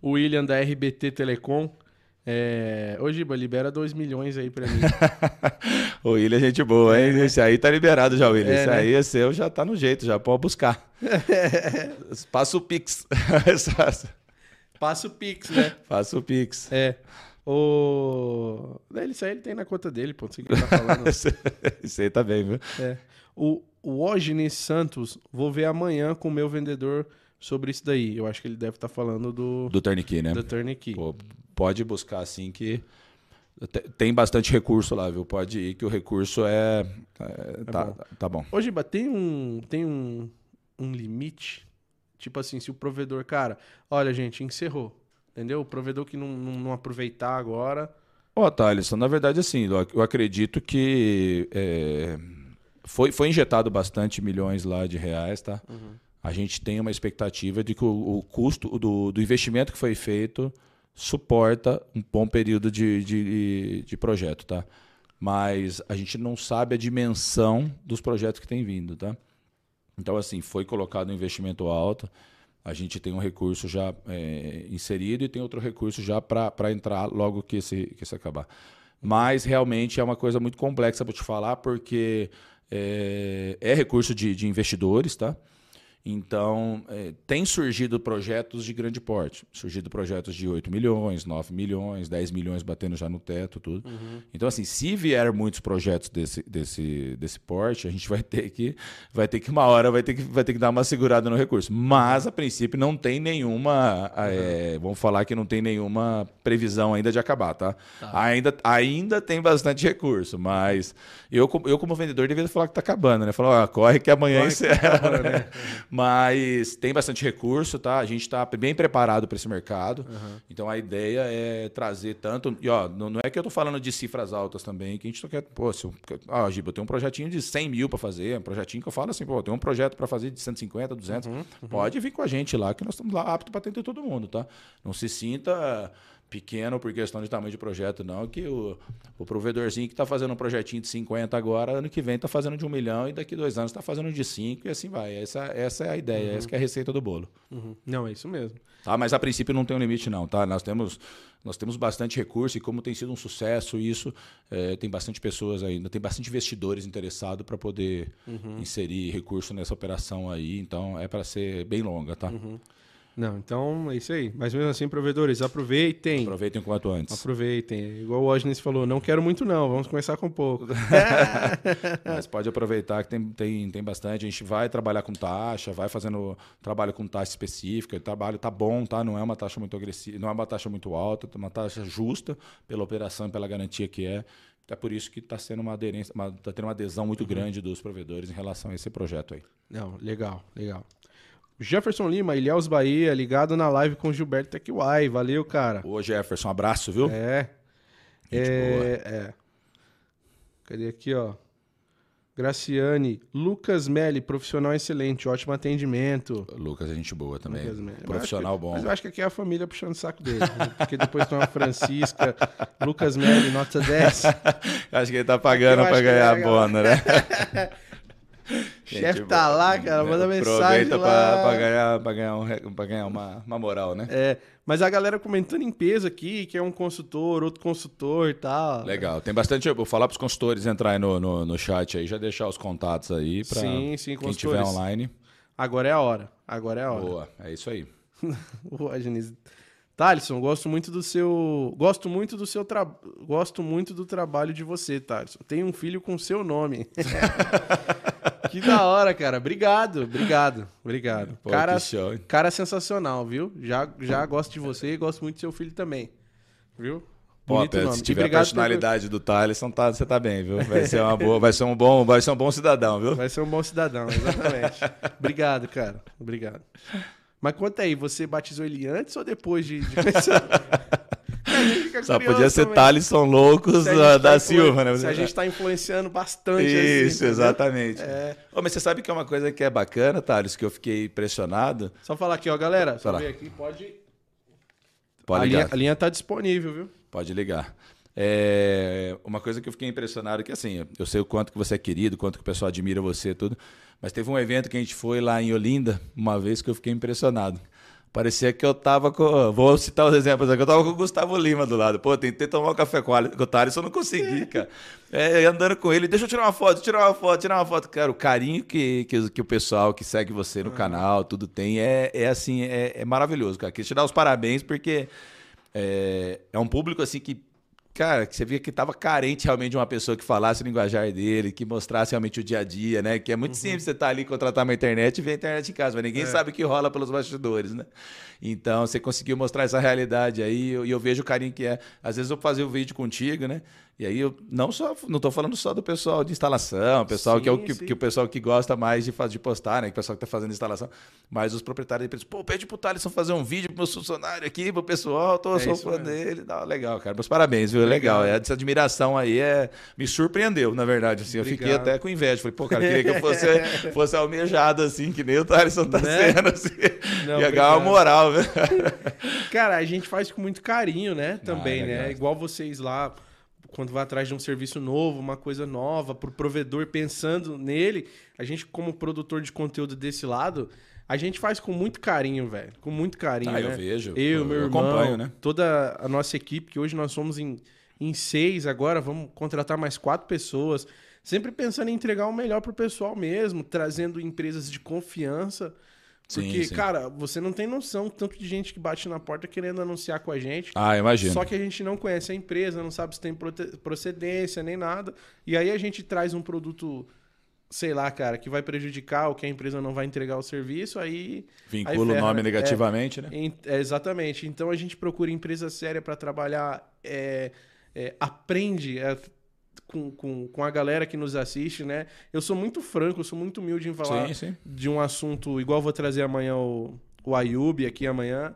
O William da RBT Telecom. É... Ô, Giba, libera 2 milhões aí pra mim. O William é gente boa, hein? Esse aí tá liberado já, William. É, Esse né? aí é seu, já tá no jeito, já pode buscar. Passa o Pix. Passa o Pix, né? Passa o Pix. É. O. Daí Isso aí ele tem na conta dele, pô. Não sei o que ele tá falando. Isso aí tá bem, viu? É. O, o Ognes Santos, vou ver amanhã com o meu vendedor sobre isso daí. Eu acho que ele deve estar falando do, Do Tourniquet, né? do Turnkey. Pô, pode buscar assim que te- tem bastante recurso lá, viu? Pode ir que o recurso é, é- tá, bom. tá bom. Ô, Giba, tem um, tem um, um limite? Tipo assim, se o provedor, cara, olha, gente, encerrou. Entendeu? O provedor que não, não, não aproveitar agora. Ó, Thaleson, na verdade, assim, eu ac- eu acredito que é, foi, foi injetado bastante milhões lá de reais, tá? A gente tem uma expectativa de que o, o custo do, do investimento que foi feito suporta um bom período de, de, de projeto, tá? Mas a gente não sabe a dimensão dos projetos que tem vindo, tá? Então, assim, foi colocado um investimento alto. A gente tem um recurso já é, inserido e tem outro recurso já para entrar logo que esse, que esse acabar. Mas realmente é uma coisa muito complexa para te falar, porque é, é recurso de, de investidores, tá? Então, é, tem surgido projetos de grande porte. Surgido projetos de 8 milhões, 9 milhões, 10 milhões batendo já no teto, tudo. Uhum. Então, assim, se vier muitos projetos desse, desse, desse porte, a gente vai ter que, vai ter que uma hora, vai ter que, vai ter que dar uma segurada no recurso. Mas, a princípio, não tem nenhuma, é, vamos falar que não tem nenhuma previsão ainda de acabar, tá? Ainda, ainda tem bastante recurso, mas eu, como- eu como vendedor, deveria falar que tá acabando, né? Falar, ó, corre que amanhã Corre que tá encerra, acabando, né? né? Mas tem bastante recurso, tá? A gente está bem preparado para esse mercado. Então a ideia é trazer tanto. E ó, não, é que eu tô falando de cifras altas também, que a gente não quer. Pô, se eu, ó, Giba, eu tenho um projetinho de 100 mil para fazer, um projetinho que eu falo assim, pô, eu tenho um projeto para fazer de 150, 200. Pode vir com a gente lá, que nós estamos lá aptos para atender todo mundo, tá? Não se sinta pequeno por questão de tamanho de projeto, não, que o, o provedorzinho que está fazendo um projetinho de 50 agora, ano que vem está fazendo de um milhão e daqui dois anos está fazendo de 5 e assim vai. Essa, essa é a ideia, essa que é a receita do bolo. Uhum. Não, é isso mesmo. Tá? Mas a princípio não tem um limite, não, tá? Nós temos, nós temos bastante recurso e como tem sido um sucesso isso, eh, tem bastante pessoas ainda, tem bastante investidores interessados para poder inserir recurso nessa operação aí, então é para ser bem longa, tá? Não, então é isso aí. Mas mesmo assim, provedores, aproveitem. Aproveitem o quanto antes. Aproveitem. Igual o Osnes falou, não quero muito não, vamos começar com pouco. Mas pode aproveitar que tem, tem, tem bastante. A gente vai trabalhar com taxa, vai fazendo trabalho com taxa específica. O trabalho tá bom, tá? Não é uma taxa muito agressiva, não é uma taxa muito alta, é uma taxa justa pela operação e pela garantia que é. É por isso que está sendo uma aderência, uma, tá tendo uma adesão muito grande dos provedores em relação a esse projeto aí. Não, legal, legal. Jefferson Lima, Ilhéus Bahia, ligado na live com Gilberto Tequiwai. Valeu, cara. Ô, Jefferson, um abraço, viu? É. Gente é, boa. é. Cadê aqui, ó? Graciane, Lucas Melli, profissional excelente, ótimo atendimento. Lucas é gente boa também. Profissional que- bom. Mas eu acho que aqui é a família puxando o saco dele. né? Porque depois tem uma Francisca, Lucas Melli, nota 10. Acho que ele tá pagando para ganhar é, bono, né? chefe tá boa. lá, cara, manda mensagem Aproveita lá. para ganhar, pra ganhar, um, pra ganhar uma, uma moral, né? É, mas a galera comentando em peso aqui, que é um consultor, outro consultor e tal. Legal. Tem bastante. Eu vou falar para os consultores entrarem no, no, no chat aí, já deixar os contatos aí para Sim, sim, quem estiver consultores. online. Agora é a hora. Agora é a hora. Boa, é isso aí. Ô, Agnes. Thalisson, gosto muito do seu. Gosto muito do seu tra... Gosto muito do trabalho de você, Thalisson. Tenho um filho com seu nome. que da hora, cara. Obrigado, obrigado, obrigado. Pô, cara, cara sensacional, viu? Já, já gosto de você e gosto muito do seu filho também. Viu? Pô, Bonito nome. se tiver a personalidade do Thaleson, tá, você tá bem, viu? Vai ser uma boa, vai ser um bom, vai ser um bom cidadão, viu? Vai ser um bom cidadão, exatamente. Obrigado, cara. Obrigado. Mas conta aí, você batizou ele antes ou depois de, de Só podia ser também. Thaleson Loucos Se a da, tá Silva, né? Se a gente tá influenciando bastante. assim, Isso, entendeu? exatamente. É. Ô, mas você sabe que é uma coisa que é bacana, Thales, que eu fiquei impressionado? Só falar aqui, ó, galera. Só ver aqui, pode. Pode a, ligar. linha, a linha tá disponível, viu? Pode ligar. É, uma coisa que eu fiquei impressionado é que assim, eu sei o quanto que você é querido, o quanto que o pessoal admira você e tudo, mas teve um evento que a gente foi lá em Olinda, uma vez que eu fiquei impressionado. Parecia que eu tava com. Vou citar os exemplos aqui. Eu tava com o Gustavo Lima do lado. Pô, tentei tomar um café com o Thales, eu não consegui, cara. É, andando com ele, deixa eu tirar uma foto, tirar uma foto, tirar uma foto. Cara, o carinho que, que, que o pessoal que segue você no canal, tudo tem, é, é assim, é, é maravilhoso, cara. Queria te dar os parabéns, porque é, é um público assim que cara, que você via que estava carente realmente de uma pessoa que falasse o linguajar dele, que mostrasse realmente o dia a dia, né? Que é muito simples você estar ali, contratar uma internet e ver a internet em casa, mas ninguém sabe o que rola pelos bastidores, né? Então, você conseguiu mostrar essa realidade aí, e eu, eu vejo o carinho que é. Às vezes eu fazia o vídeo contigo, né? E aí eu não só não tô falando só do pessoal de instalação, pessoal que é o Sim, que, sim. que o pessoal que gosta mais de, de postar, né? Que o pessoal que tá fazendo instalação, mas os proprietários empresa, pô, pede pro Thaleson fazer um vídeo pro meu funcionário aqui, pro pessoal, tô É sou fã mesmo. dele, não, legal, cara. Meus parabéns, viu? Legal. Legal. Essa admiração aí é me surpreendeu, na verdade, assim. Eu fiquei até com inveja, falei, pô, cara, queria que eu fosse fosse almejado assim, que nem o Thaleson tá Né? sendo assim. Não, Ia ganhar uma moral, viu? Cara, a gente faz com muito carinho, né? Também, é né? legal. Igual vocês lá, quando vai atrás de um serviço novo, uma coisa nova, pro provedor pensando nele, a gente, como produtor de conteúdo desse lado, a gente faz com muito carinho, velho. Com muito carinho. Ah, eu né? vejo. Eu, Eu- meu eu irmão, acompanho, né? toda a nossa equipe, que hoje nós somos em, em seis agora, vamos contratar mais quatro pessoas. sempre pensando em entregar o melhor pro pessoal mesmo, trazendo empresas de confiança. Porque, sim. cara, você não tem noção tanto de gente que bate na porta querendo anunciar com a gente. Ah, imagino. Só que a gente não conhece a empresa, não sabe se tem procedência nem nada. E aí a gente traz um produto, sei lá, cara, que vai prejudicar ou que a empresa não vai entregar o serviço, aí. Vincula aí o nome né? negativamente, né? Em- é, exatamente. Então a gente procura empresa séria para trabalhar, é, é, aprende é, com, com, com a galera que nos assiste, né? Eu sou muito franco, eu sou muito humilde em falar Sim, sim. de um assunto, igual eu vou trazer amanhã o, o Ayub aqui amanhã.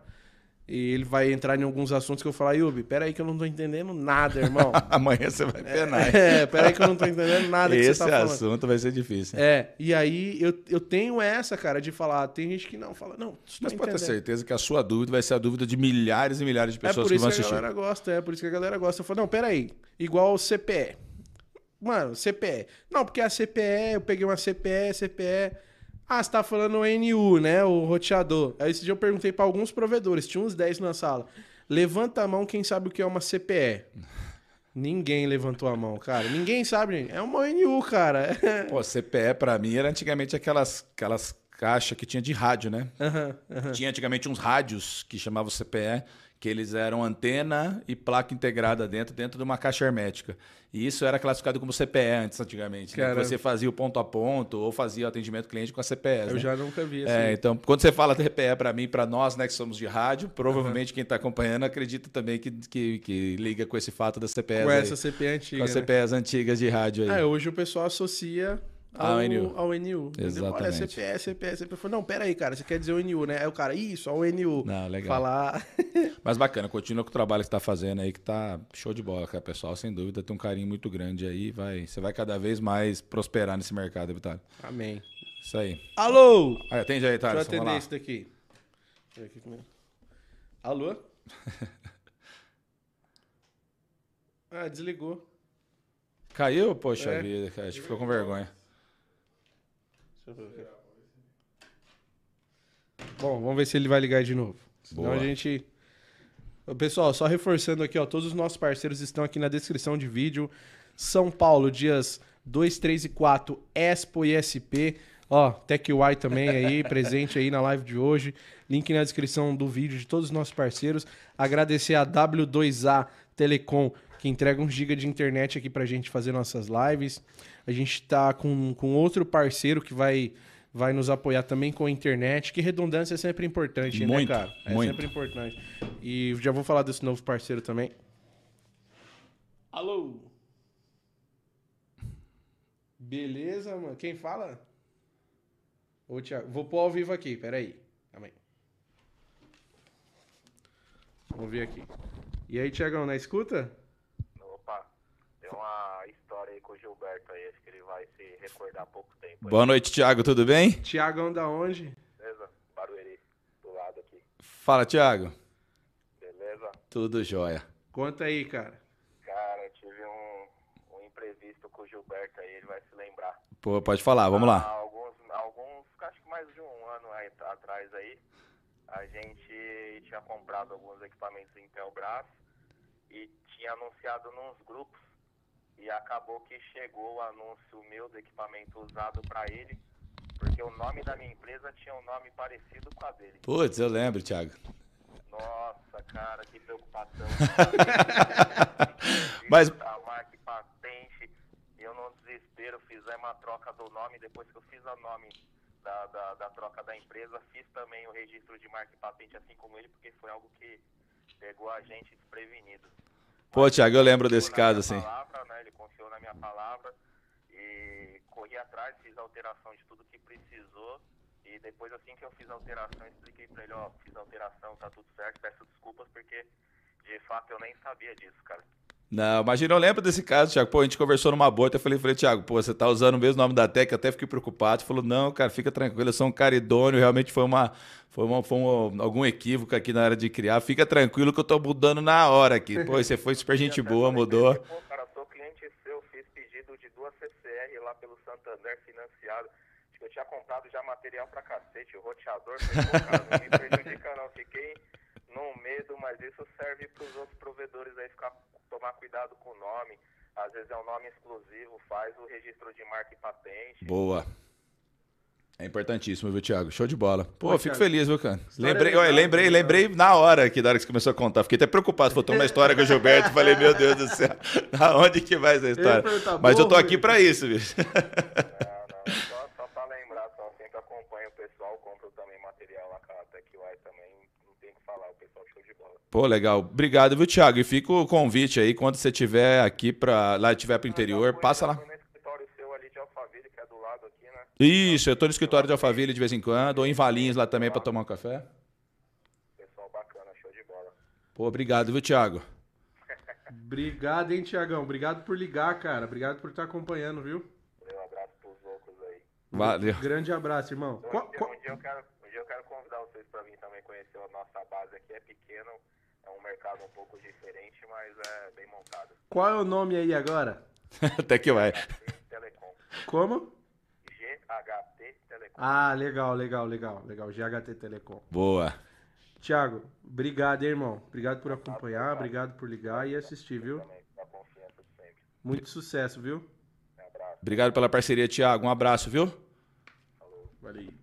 E ele vai entrar em alguns assuntos que eu falo, Ayub, peraí que eu não tô entendendo nada, irmão. Amanhã você vai penar. é, peraí que eu não tô entendendo nada que Esse você tá falando. assunto vai ser difícil. É, e aí eu, eu tenho essa, cara, de falar. Tem gente que não fala, não, isso Mas não pode ter certeza que a sua dúvida vai ser a dúvida de milhares e milhares de É pessoas por que isso vão que a assistir. galera gosta, é por isso que a galera gosta. Eu falo, não, peraí, igual o CPE. Mano, CPE. Não, porque a CPE, eu peguei uma CPE, CPE. Ah, você tá falando o NU, né? O roteador. Aí esse dia eu perguntei pra alguns provedores, tinha uns 10 na sala. Levanta a mão quem sabe o que é uma CPE. Ninguém levantou a mão, cara. Ninguém sabe, gente. É uma NU, cara. Pô, CPE pra mim era antigamente aquelas, aquelas caixas que tinha de rádio, né? Aham, aham. Tinha antigamente uns rádios que chamavam CPE, que eles eram antena e placa integrada dentro, dentro de uma caixa hermética. E isso era classificado como CPE antes, antigamente. Né? Você fazia o ponto a ponto ou fazia o atendimento cliente com a CPE. Eu né? já nunca vi assim. É, então, quando você fala TPE para mim, para nós, né, que somos de rádio, provavelmente quem está acompanhando acredita também que, que, que liga com esse fato das CPEs Com aí, essa CPE antiga. com as né? CPEs antigas de rádio aí. É, hoje o pessoal associa ao, Ao NU. Ao NU. entendeu? Olha, Exatamente. CPE, CPE, CPE. Falei, não, pera aí, cara, você quer dizer o NU, né? Aí o cara, isso, ao NU. Não, legal. Falar. Mas bacana, continua com o trabalho que você está fazendo aí, que tá show de bola, cara. Pessoal, sem dúvida, tem um carinho muito grande aí. Vai, você vai cada vez mais prosperar nesse mercado, Vitório. Amém. Isso aí. Alô! Aí, atende aí, Deixa eu Thales. Atender isso daqui. É. Alô? ah, desligou. Caiu? Poxa É. vida, cara. Acho que ficou com vergonha. Deixa eu ver aqui. Bom, vamos ver se ele vai ligar de novo. Senão Boa. a gente. Ô, Pessoal, só reforçando aqui, ó, todos os nossos parceiros estão aqui na descrição de vídeo. São Paulo, dias 2, 3 e 4, Expo e SP. Ó, TechY também aí, presente aí na live de hoje. Link na descrição do vídeo de todos os nossos parceiros. Agradecer a W2A Telecom, que entrega um giga de internet aqui pra gente fazer nossas lives. A gente tá com, com outro parceiro que vai, vai nos apoiar também com a internet, que redundância é sempre importante, Muito, né, cara? É muito. sempre importante. E já vou falar desse novo parceiro também. Alô? Beleza, mano. Quem fala? Ô, Thiago. Vou pôr ao vivo aqui, peraí. Calma aí. Vamos ver aqui. E aí, Tiagão, na escuta? Opa, tem uma com o Gilberto aí, acho que ele vai se recordar há pouco tempo. aí, Boa noite, Thiago. Tudo bem? Tiagão da onde? Beleza? Barueri, do lado aqui. Fala, Thiago. Beleza? Tudo jóia. Conta aí, cara. Cara, eu tive um, um imprevisto com o Gilberto aí, ele vai se lembrar. Pô, pode falar, vamos Há lá. alguns, alguns, acho que mais de um ano aí, atrás aí, a gente tinha comprado alguns equipamentos em Telbras e tinha anunciado nos grupos. E acabou que chegou o anúncio meu do equipamento usado para ele, porque o nome da minha empresa tinha um nome parecido com a dele. Putz, eu lembro, Thiago. Nossa, cara, que preocupação. Mas- A marca patente, eu no desespero fizemos a troca do nome, depois que eu fiz a nome da, da, da troca da empresa, fiz também o registro de marca e patente assim como ele, porque foi algo que pegou a gente desprevenido. Pô, Thiago, eu lembro desse caso, assim. Palavra, né? Ele confiou na minha palavra e corri atrás, fiz a alteração de tudo que precisou. E depois, assim que eu fiz a alteração, expliquei pra ele, ó, fiz a alteração, tá tudo certo, peço desculpas porque de fato eu nem sabia disso, cara. Não, imagina, eu lembro desse caso, Thiago. Pô, a gente conversou numa boa, eu falei, falei, Thiago, pô, você tá usando o mesmo nome da Tec, até fiquei preocupado. Ele falou, não, cara, fica tranquilo, eu sou um cara idôneo, realmente foi uma. Foi, uma, foi um- algum equívoco aqui na hora de criar. Fica tranquilo que eu tô mudando na hora aqui. Pô, você foi super gente até boa, mudou. Pô, cara, sou cliente seu, fiz pedido de duas CCR lá pelo Santander financiado. Acho que eu tinha comprado já material pra cacete, o roteador. Falei, pô, cara, não me prejudica não. Fiquei num medo, mas isso serve pros outros provedores aí ficar, tomar cuidado com o nome. às vezes é um nome exclusivo, faz o registro de marca e patente. Boa. É importantíssimo, viu, Thiago? Show de bola. Pô, Pô, fico Thiago. feliz, viu, cara? Lembrei, olha, lembrei, legal. lembrei na hora que da hora que você começou a contar. Fiquei até preocupado. Faltou uma história com o Gilberto. Falei, meu Deus do céu, aonde que vai essa história? Mas eu tô aqui pra isso, bicho. Não, não, só, só pra lembrar, só sempre acompanho o pessoal, compro também material lá com a TechY também, não tem o que falar, o pessoal show de bola. Pô, legal. Obrigado, viu, Thiago? E fica o convite aí, quando você tiver aqui pra. Lá tiver pro interior, Já fui- passa lá. fui no escritório seu ali de Alphaville, que é do lado aqui, né? Isso, eu tô no escritório de Alphaville de vez em quando, ou em Valinhos lá também pra tomar um café. Pessoal bacana, show de bola. Pô, obrigado, viu, Thiago? Obrigado, hein, Tiagão. Obrigado por ligar, cara. Obrigado por estar acompanhando, viu? Um abraço pros loucos aí. Valeu. Grande abraço, irmão. Um, Qual, dia, qual- um dia eu quero, um dia eu quero convidar vocês pra vir também conhecer a nossa base aqui, é pequeno, é um mercado um pouco diferente, mas é bem montado. qual é o nome aí agora? Até que vai. Telecom. Como? GHT Telecom. Ah, legal, legal, legal, legal. GHT Telecom. Boa. Tiago, obrigado, hein, irmão. Obrigado por acompanhar, obrigado por ligar e assistir, viu? Também, da confiança de sempre. Muito sucesso, viu? Um abraço. Obrigado pela parceria, Thiago. Um abraço, viu? Valeu.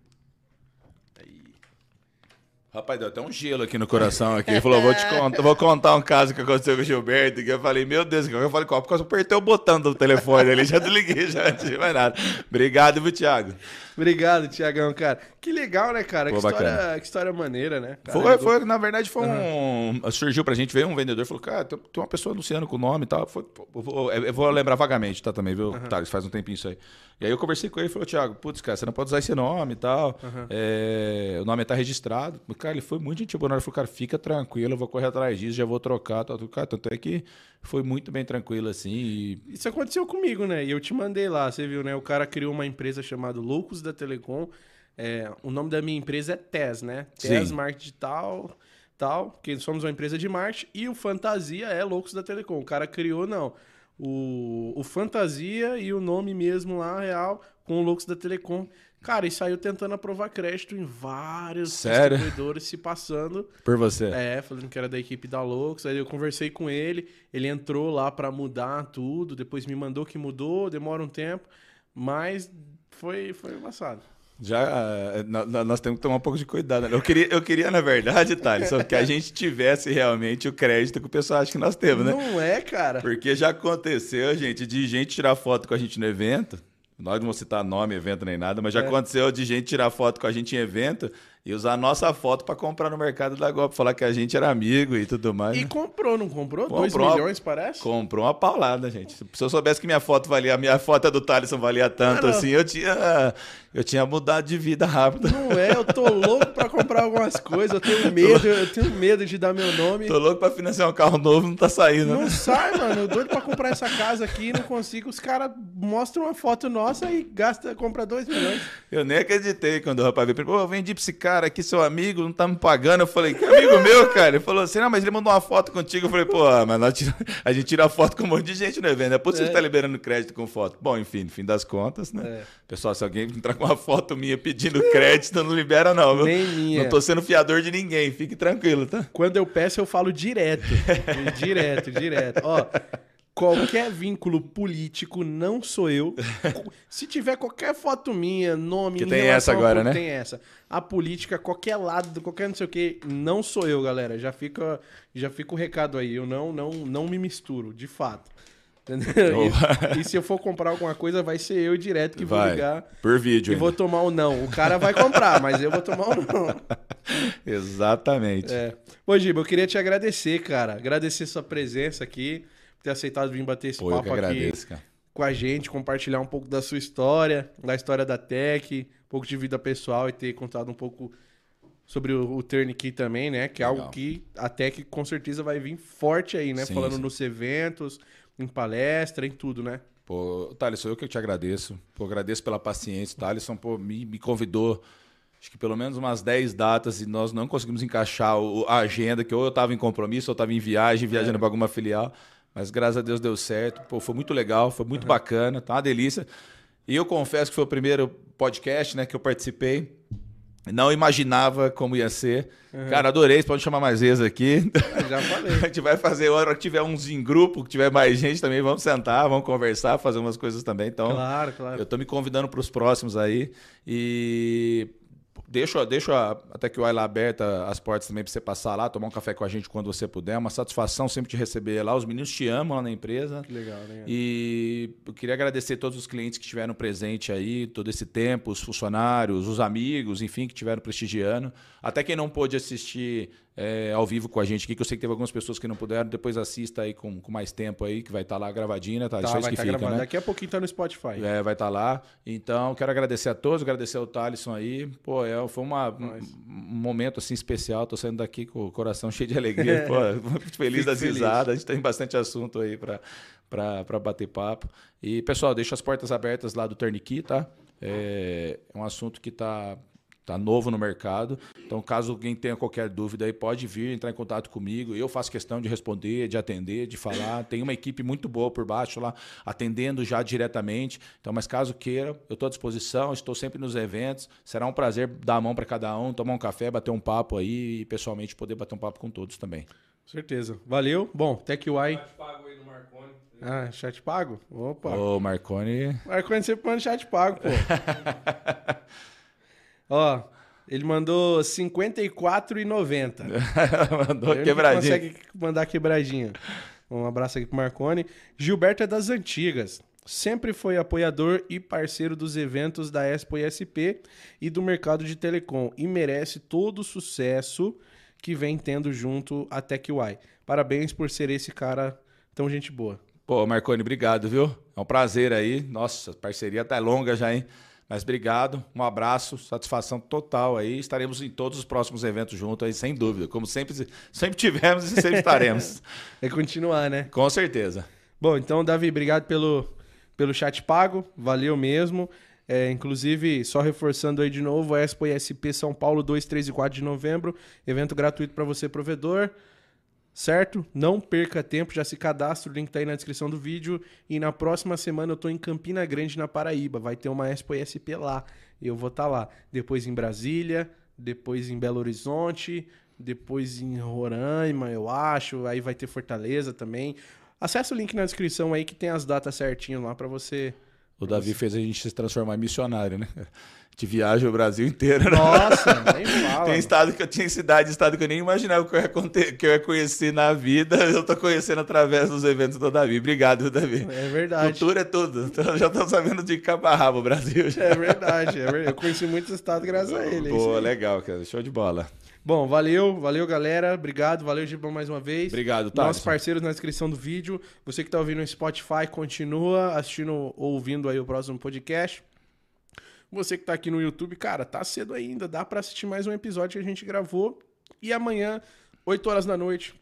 Rapaz, deu até um gelo aqui no coração aqui. Ele falou, vou te contar, vou contar um caso que aconteceu com o Gilberto. Que eu falei, meu Deus, eu falei, qual? Porque eu apertei o botão do telefone ali, já desliguei, já não tinha mais nada. Obrigado, viu, Thiago? Obrigado, Tiagão, cara. Que legal, né, cara? Pô, que, história, que história maneira, né? Cara, Foi, ligou- foi, na verdade, foi um. Surgiu pra gente, veio um vendedor e falou, cara, tem, tem uma pessoa anunciando com o nome e tal. Foi, eu, vou, eu vou lembrar vagamente, tá? Também, viu? Tá, isso faz um tempinho isso aí. E aí eu conversei com ele e falou, Thiago, putz, cara, você não pode usar esse nome e tal. É, o nome tá registrado. Cara, ele foi muito gente boa. na hora. Ele falou, cara, fica tranquilo, eu vou correr atrás disso, já vou trocar. Tal, tal. Cara, tanto é que foi muito bem tranquilo assim. E Isso aconteceu comigo, né? E eu te mandei lá, você viu, né? O cara criou uma empresa chamada Loucos da Telecom. É, o nome da minha empresa é TES, né? TES Sim. Marketing Digital, tal, que somos uma empresa de marketing. E o Fantasia é Loucos da Telecom. O cara criou, não. O, o Fantasia e o nome mesmo lá, real, com o Loucos da Telecom. Cara, e saiu tentando aprovar crédito em vários Sério? distribuidores se passando. por você. É, falando que era da equipe da Loucos. Aí eu conversei com ele, ele entrou lá pra mudar tudo, depois me mandou que mudou, demora um tempo, mas foi, foi embaçado. Já, nó- nós temos que tomar um pouco de cuidado. né? Eu queria, eu queria na verdade, Thaleson, que a gente tivesse realmente o crédito que o pessoal acha que nós temos, né? Não é, cara? Porque já aconteceu, gente, de gente tirar foto com a gente no evento. Nós não vamos citar nome, evento nem nada, mas já É. aconteceu de gente tirar foto com a gente em evento e usar a nossa foto pra comprar no mercado da Golpe, falar que a gente era amigo e tudo mais. E né? comprou, não comprou? Dois Comprou. milhões, parece? Comprou uma paulada, gente. Se eu soubesse que minha foto valia, a minha foto do Thaleson valia tanto assim, eu tinha, eu tinha mudado de vida rápido. Não é, eu tô louco pra comprar algumas coisas, eu tenho medo, eu tenho medo de dar meu nome. Tô louco pra financiar um carro novo, não tá saindo, Não né? sai, mano. Eu doido pra comprar essa casa aqui, não consigo. Os caras mostram uma foto nossa e gasta, compra dois milhões. Eu nem acreditei quando o rapaz veio. Pô, eu vendi pra esse cara aqui, seu amigo, não tá me pagando. Eu falei, que amigo meu, cara? Ele falou assim, não, mas ele mandou uma foto contigo. Eu falei, pô, mas tira- a gente tira foto com um monte de gente no evento. É por isso que É. tá liberando crédito com foto. Bom, enfim, no fim das contas, né? É. Pessoal, se alguém entrar com uma foto minha pedindo crédito, não libera não, viu? Nem minha. Não tô sendo fiador de ninguém, fique tranquilo, tá? Quando eu peço, eu falo direto. direto, direto. Ó, qualquer vínculo político não sou eu. Se tiver qualquer foto minha, nome, Que em tem essa agora, né? Tem essa. A política, qualquer lado, qualquer não sei o que, não sou eu, galera. Já fica, já fica o recado aí. Eu não, não, não me misturo, de fato. Entendeu? E, e se eu for comprar alguma coisa, vai ser eu direto que vou Vai, ligar. por vídeo E vou ainda. tomar o não. O cara vai comprar, mas eu vou tomar o não. Exatamente. É. Giba, eu queria te agradecer, cara. Agradecer sua presença aqui, ter aceitado vir bater esse Pô, papo que aqui agradeço, cara. com a gente, compartilhar um pouco da sua história, da história da Tech, um pouco de vida pessoal e ter contado um pouco sobre o, o Turnkey também, né? Que é Legal. algo que a Tech com certeza vai vir forte aí, né? Sim, Falando sim. nos eventos, em palestra, em tudo, né? Pô, Thaleson, eu que te agradeço. Pô, agradeço pela paciência. Thaleson, pô, me, me convidou, acho que pelo menos umas 10 datas e nós não conseguimos encaixar o- a agenda, que ou eu estava em compromisso, ou eu estava em viagem, viajando para alguma filial. Mas graças a Deus deu certo. Pô, foi muito legal, foi muito bacana, tá uma delícia. E eu confesso que foi o primeiro podcast né, que eu participei. Não imaginava como ia ser. Cara, adorei. Você pode chamar mais vezes aqui. Já falei. A gente vai fazer, a hora que tiver uns em grupo, que tiver mais gente também, vamos sentar, vamos conversar, fazer umas coisas também. Então, Claro, claro. eu tô me convidando para os próximos aí. E deixo, deixo a, até que o lá aberta as portas também para você passar lá, tomar um café com a gente quando você puder. É uma satisfação sempre te receber lá. Os meninos te amam lá na empresa. Que legal, né? E eu queria agradecer todos os clientes que estiveram presente aí todo esse tempo, os funcionários, os amigos, enfim, que estiveram prestigiando. Até quem não pôde assistir é, ao vivo com a gente aqui, que eu sei que teve algumas pessoas que não puderam, depois assista aí com, com mais tempo aí, que vai estar lá gravadinho, né? Tá, Tá, isso vai que estar fica, né? Daqui a pouquinho tá no Spotify. É, vai estar lá. Então, quero agradecer a todos, agradecer ao Thalisson aí. Pô, é, foi uma, um, um momento assim especial. Tô saindo daqui com o coração cheio de alegria. Pô, feliz das feliz. risadas. A gente tem bastante assunto aí para bater papo. E, pessoal, deixa as portas abertas lá do Turnkey, tá? É, é um assunto que tá, tá novo no mercado. Então, caso alguém tenha qualquer dúvida aí, pode vir entrar em contato comigo. Eu faço questão de responder, de atender, de falar. Tem uma equipe muito boa por baixo lá, atendendo já diretamente. Então, mas caso queira, eu estou à disposição, estou sempre nos eventos. Será um prazer dar a mão para cada um, tomar um café, bater um papo aí e pessoalmente poder bater um papo com todos também. Certeza. Valeu. Bom, TechUI. Chat pago aí no Marconi. Ah, chat pago? Opa. Ô, Marconi. Marconi sempre manda chat pago, pô. Ó, ele mandou R$ 54,90. Mandou Ele quebradinho. consegue mandar quebradinha. Um abraço aqui pro Marconi. Gilberto é das antigas. Sempre foi apoiador e parceiro dos eventos da Expo ISP e do mercado de telecom e merece todo o sucesso que vem tendo junto a TechUI. Parabéns por ser esse cara tão gente boa. Pô, Marconi, obrigado, viu? É um prazer aí. Nossa, a parceria tá longa já, hein? Mas obrigado, um abraço, satisfação total aí. Estaremos em todos os próximos eventos juntos aí, sem dúvida. Como sempre, sempre tivemos e sempre estaremos. É continuar, né? Com certeza. Bom, então, Davi, obrigado pelo, pelo chat pago. Valeu mesmo. É, inclusive, só reforçando aí de novo, a Expo ISP São Paulo, 2, 3 e 4 de novembro. Evento gratuito para você, provedor. Certo? Não perca tempo, já se cadastra, o link tá aí na descrição do vídeo. E na próxima semana eu tô em Campina Grande, na Paraíba. Vai ter uma Expo ISP lá. Eu vou estar lá. Depois em Brasília, depois em Belo Horizonte, depois em Roraima, eu acho. Aí vai ter Fortaleza também. Acesse o link na descrição aí que tem as datas certinho lá pra você. O Davi fez a gente se transformar em missionário, né? De viagem o Brasil inteiro. né? Nossa, nem fala. Tem estado que eu tinha cidade, estado que eu nem imaginava que eu ia, que eu ia conhecer na vida. Eu tô conhecendo através dos eventos do Davi. Obrigado, Davi. É verdade. Cultura é tudo. Então, já tô sabendo de cabo a rabo o Brasil. já. É verdade, é verdade. Eu conheci muitos estados graças a ele. é aí. legal, cara. Show de bola. Bom, valeu, valeu galera. Obrigado, valeu Gibão mais uma vez. Obrigado, Nossos Thales. parceiros na descrição do vídeo. Você que tá ouvindo no Spotify, continua assistindo ou ouvindo aí o próximo podcast. Você que tá aqui no YouTube, cara, tá cedo ainda. Dá pra assistir mais um episódio que a gente gravou. E amanhã, 8 horas da noite,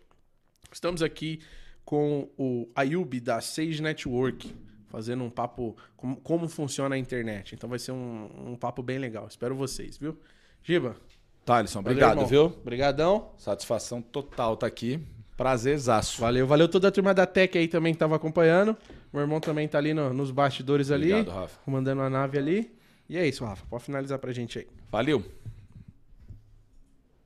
estamos aqui com o Ayub da Sage Network, fazendo um papo como, como funciona a internet. Então vai ser um, um papo bem legal. Espero vocês, viu? Giba, Thaleson, valeu, obrigado, irmão. viu? Obrigadão. Satisfação total tá aqui. Prazerzaço. Valeu, valeu toda a turma da Tech aí também que tava acompanhando. Meu irmão também tá ali no- nos bastidores ali, Obrigado, Rafa. comandando a nave ali. E é isso, Rafa. Pode finalizar pra gente aí. Valeu.